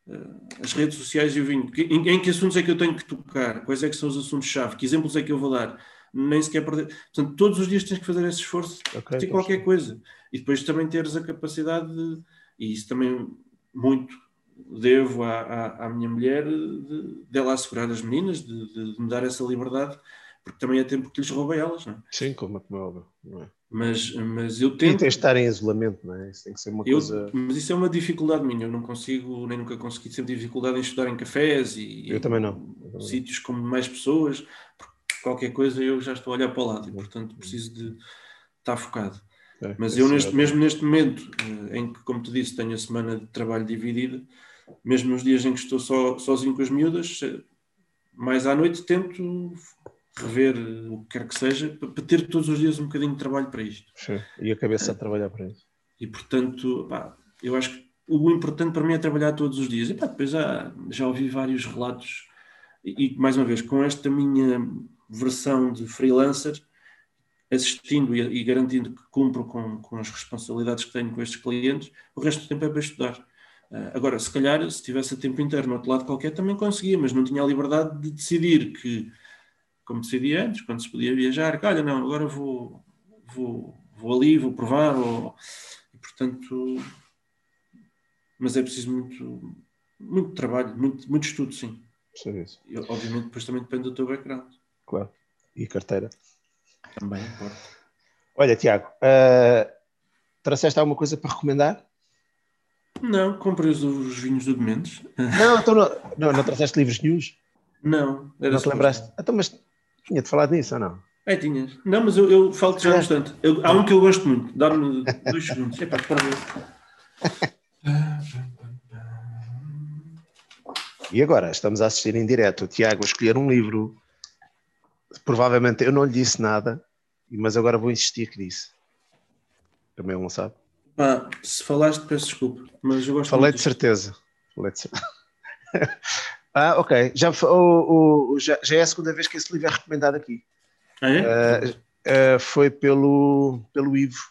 eh, as redes sociais e o vinho, em, em que assuntos é que eu tenho que tocar, quais é que são os assuntos-chave, que exemplos é que eu vou dar, nem sequer perder. Portanto, todos os dias tens que fazer esse esforço okay, de qualquer coisa. E depois também teres a capacidade de e isso também muito devo à, à, à minha mulher de, dela assegurar as meninas, de, de, de, me dar essa liberdade, porque também é tempo que lhes roubei elas, não é? Sim, como é que óbvio. É? Mas, mas eu tento. Tem estar em isolamento, não é? Isso tem que ser uma eu, coisa. Mas isso é uma dificuldade minha, eu não consigo, nem nunca consegui, sempre dificuldade em estudar em cafés e. Eu também não. Eu sítios com mais pessoas, porque qualquer coisa eu já estou a olhar para o lado e, portanto, preciso de estar focado. É, Mas eu, neste, mesmo neste momento, eh, em que, como te disse, tenho a semana de trabalho dividida, mesmo nos dias em que estou só, sozinho com as miúdas, eh, mais à noite tento rever o que quer que seja, para ter todos os dias um bocadinho de trabalho para isto. Sim. E a cabeça a trabalhar para isso. E portanto, pá, eu acho que o importante para mim é trabalhar todos os dias. E pá, depois já, já ouvi vários relatos, e, e mais uma vez, com esta minha versão de freelancer, assistindo e, e, garantindo que cumpro com, com as responsabilidades que tenho com estes clientes, o resto do tempo é para estudar. Uh, agora, se calhar, se tivesse a tempo inteiro no outro lado qualquer, também conseguia, mas não tinha a liberdade de decidir que, como decidi antes, quando se podia viajar, que olha, não, agora vou, vou, vou ali, vou provar, ou, e, portanto, mas é preciso muito, muito trabalho, muito, muito estudo, sim. E, obviamente, depois também depende do teu background. Claro. E carteira. Também importa. Olha, Tiago, uh, trouxeste alguma coisa para recomendar? Não, comprei os, os vinhos do Mendes. Não, então não, não, não trouxeste livros news? Não. Era não te lembraste? Então, mas tinha-te falado nisso ou não? É, tinhas. Não, mas eu, eu falo-te já no. Eu, há um que eu gosto muito. Dá-me dois segundos. Epá, para *laughs* ver. E agora, estamos a assistir em direto o Tiago a escolher um livro. Provavelmente eu não lhe disse nada, mas agora vou insistir que disse. Também não sabe. Ah, se falaste, peço desculpa, mas eu gosto Falei de certeza. Falei de certeza. *laughs* *laughs* ah, ok. Já, o, o, já, já, é a segunda vez que esse livro é recomendado aqui. Ah, é? Uh, uh, foi pelo, pelo Ivo.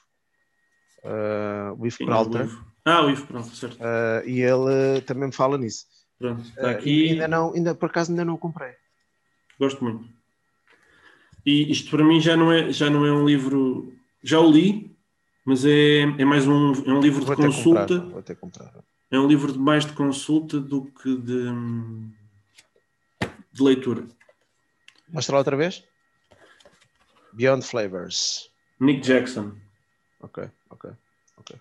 Uh, o Ivo Peralta. Ah, o Ivo Peralta, certo. e ele também me fala nisso. Pronto, está aqui. ainda não, ainda, por acaso ainda não o comprei. Gosto muito. E isto para mim já não é, já não é um livro. Já o li, mas é, é mais um, é um livro vou de consulta. Comprar, vou ter comprar. É um livro de mais de consulta do que de, de leitura. Mostra lá outra vez. Beyond Flavors. Nick Jackson. Ok, ok, ok.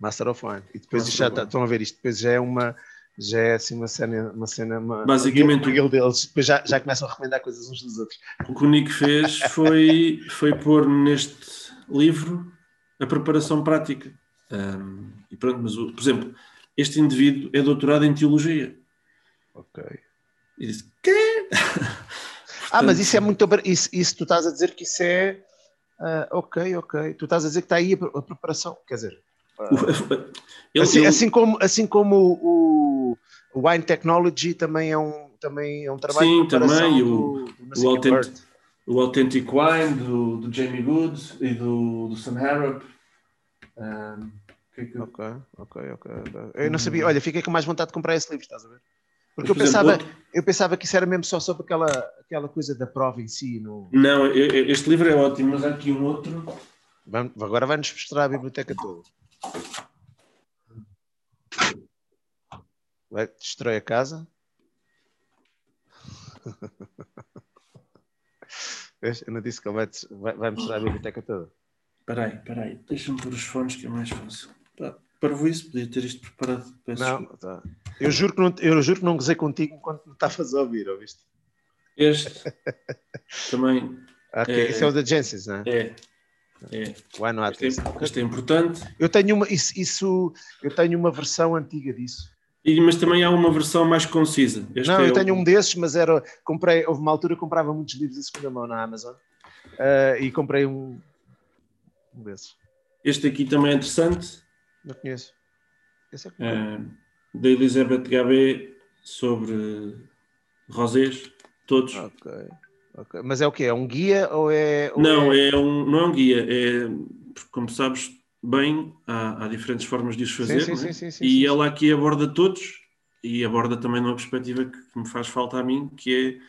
Master of Wine. E depois já está, estão a ver isto, depois já é uma já é assim uma cena, uma cena uma, basicamente o deles, depois já, já começam a recomendar coisas uns dos outros. O que o Nick fez foi, foi pôr neste livro a preparação prática. Um, e pronto, mas o, por exemplo, este indivíduo é doutorado em teologia. Ok. E disse, quê? ah, mas isso é muito. Isso, isso tu estás a dizer que isso é. Uh, ok, ok. Tu estás a dizer que está aí a, a preparação. Quer dizer. Uh, assim, assim, como, assim como o, o Wine Technology também é um, também é um trabalho Sim, de também. Do, o, o, autêntico, o Authentic Wine do, do Jamie Good e do, do Sam Harrop. Um, que que... Ok, ok, ok. Eu não sabia, olha, fiquei com mais vontade de comprar esse livro, estás a ver? Porque eu pensava, eu pensava que isso era mesmo só sobre aquela, aquela coisa da prova em si. No... Não, este livro é ótimo, mas há aqui um outro. Vamos, agora vai-nos mostrar a biblioteca toda. Vai destrói a casa. *laughs* Eu não disse que ele vai, vai, mostrar a biblioteca toda. Espera aí, espera aí. Deixa-me pôr os fones que é mais fácil. Para isso, podia ter isto preparado. Peço não, tá. Eu, juro que não, eu juro que não gozei contigo enquanto me estavas a ouvir, ouviste? Este também. Okay. É, Esse é o da Genesis, não é? É. É. Why not? Isto é, isto é importante. Eu tenho uma, isso, isso, eu tenho uma versão antiga disso. E, mas também há uma versão mais concisa. Este não, é eu tenho um desses, mas era. Comprei, houve uma altura que comprava muitos livros em segunda mão na Amazon uh, e comprei um, um desses. Este aqui também é interessante. Não conheço. Esse é uh, da Elizabeth Gabé sobre rosés, todos. Ok. okay. Mas é o quê? É um guia ou é. Ou não, é... é... um, não é um guia. É, como sabes bem, há, há diferentes formas de os fazer. Sim, sim, é? sim, sim, e ela aqui aborda todos e aborda também numa perspectiva que me faz falta a mim, que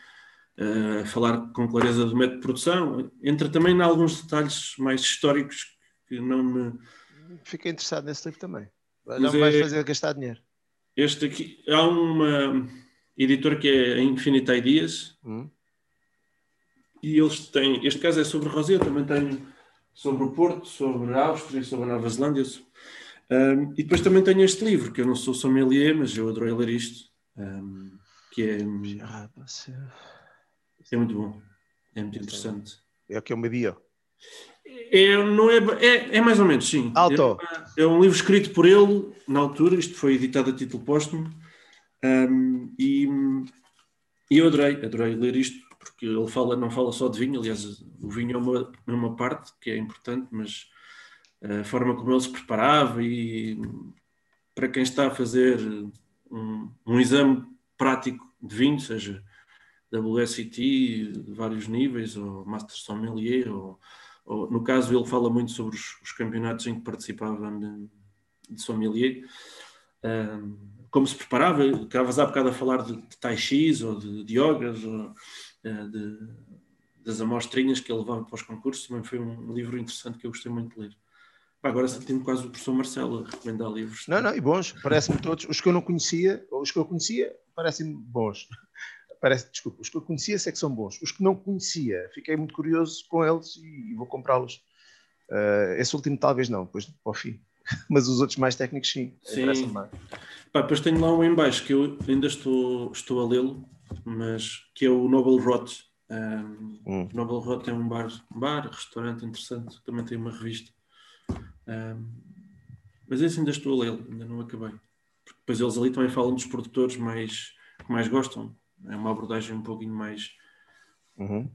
é uh, falar com clareza do método de produção. Entra também em alguns detalhes mais históricos que não me fiquei interessado nesse livro também. Não é, fazer gastar dinheiro. Este aqui, há uma editora que é a Infinite Ideas hum. e eles têm, este caso é sobre Rosé, eu também tenho sobre o Porto, sobre a Áustria, sobre a Nova Zelândia. Um, e depois também tenho este livro, que eu não sou sommelier, mas eu adorei ler isto, um, que é, é muito bom, é muito interessante. É o que é uma bio. É, não é, é, é mais ou menos, sim. Alto. É, é, um livro escrito por ele na altura, isto foi editado a título póstumo, um, e, e, eu adorei, adorei ler isto, porque ele fala, não fala só de vinho, aliás, o vinho é uma, é uma parte que é importante, mas a forma como ele se preparava e para quem está a fazer um, um exame prático de vinho, seja WSET de vários níveis, ou Master Sommelier, ou no caso, ele fala muito sobre os, os campeonatos em que participava de, de sommelier, um, como se preparava. Estavas há bocado a falar de, de tai chi ou de, de yogas, ou uh, de, das amostrinhas que ele levava para os concursos. Também foi um livro interessante que eu gostei muito de ler. Agora sentindo quase o professor Marcelo a recomendar livros. Não, não, e bons, parece-me todos. Os que eu não conhecia, ou os que eu conhecia, parecem bons parece, desculpa, os que eu conhecia sei que são bons. Os que não conhecia, fiquei muito curioso com eles e, e vou comprá-los. Uh, esse último talvez não, depois para o fim. *laughs* Mas os outros mais técnicos sim, sim. Pá, depois tenho lá um em baixo que eu ainda estou, estou a lê-lo, mas que é o Noble Rot. Um, hum. Noble Rot é um bar, um bar, restaurante interessante, também tem uma revista. Um, mas esse ainda estou a lê-lo, ainda não acabei. Porque depois eles ali também falam dos produtores mais que mais gostam. É uma abordagem um pouquinho mais. Uhum.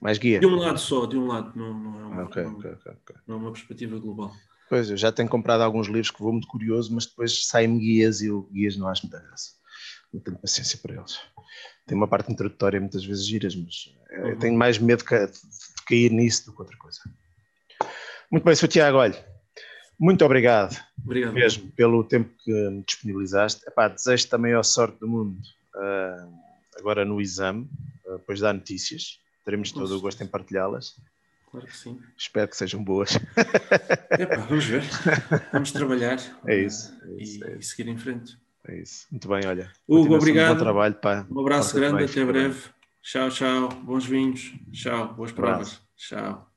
Mais guia. De um lado só, de um lado, não, não, é, uma, okay, não, okay, okay, não é uma perspectiva global. Pois, eu já tenho comprado alguns livros que vou muito curioso, mas depois saem-me guias e eu guias não acho muita graça. Não tenho paciência para eles. Tem uma parte introdutória muitas vezes giras, mas uhum. eu tenho mais medo de, de, cair nisso do que outra coisa. Muito bem, Sr. Tiago, olha, muito obrigado, obrigado mesmo pelo tempo que me disponibilizaste. Epá, desejo também a sorte do mundo agora no exame, depois dar notícias. Teremos todo o gosto em partilhá-las. Claro que sim. Espero que sejam boas. *laughs* Epá, vamos ver. Vamos trabalhar é isso, é isso, e, é isso. e, seguir em frente. É isso. Muito bem, olha. Hugo, obrigado. Um bom trabalho. Pá. Um abraço grande, bem, até breve. Tchau, tchau. Bons vinhos. Tchau. Boas provas. Tchau.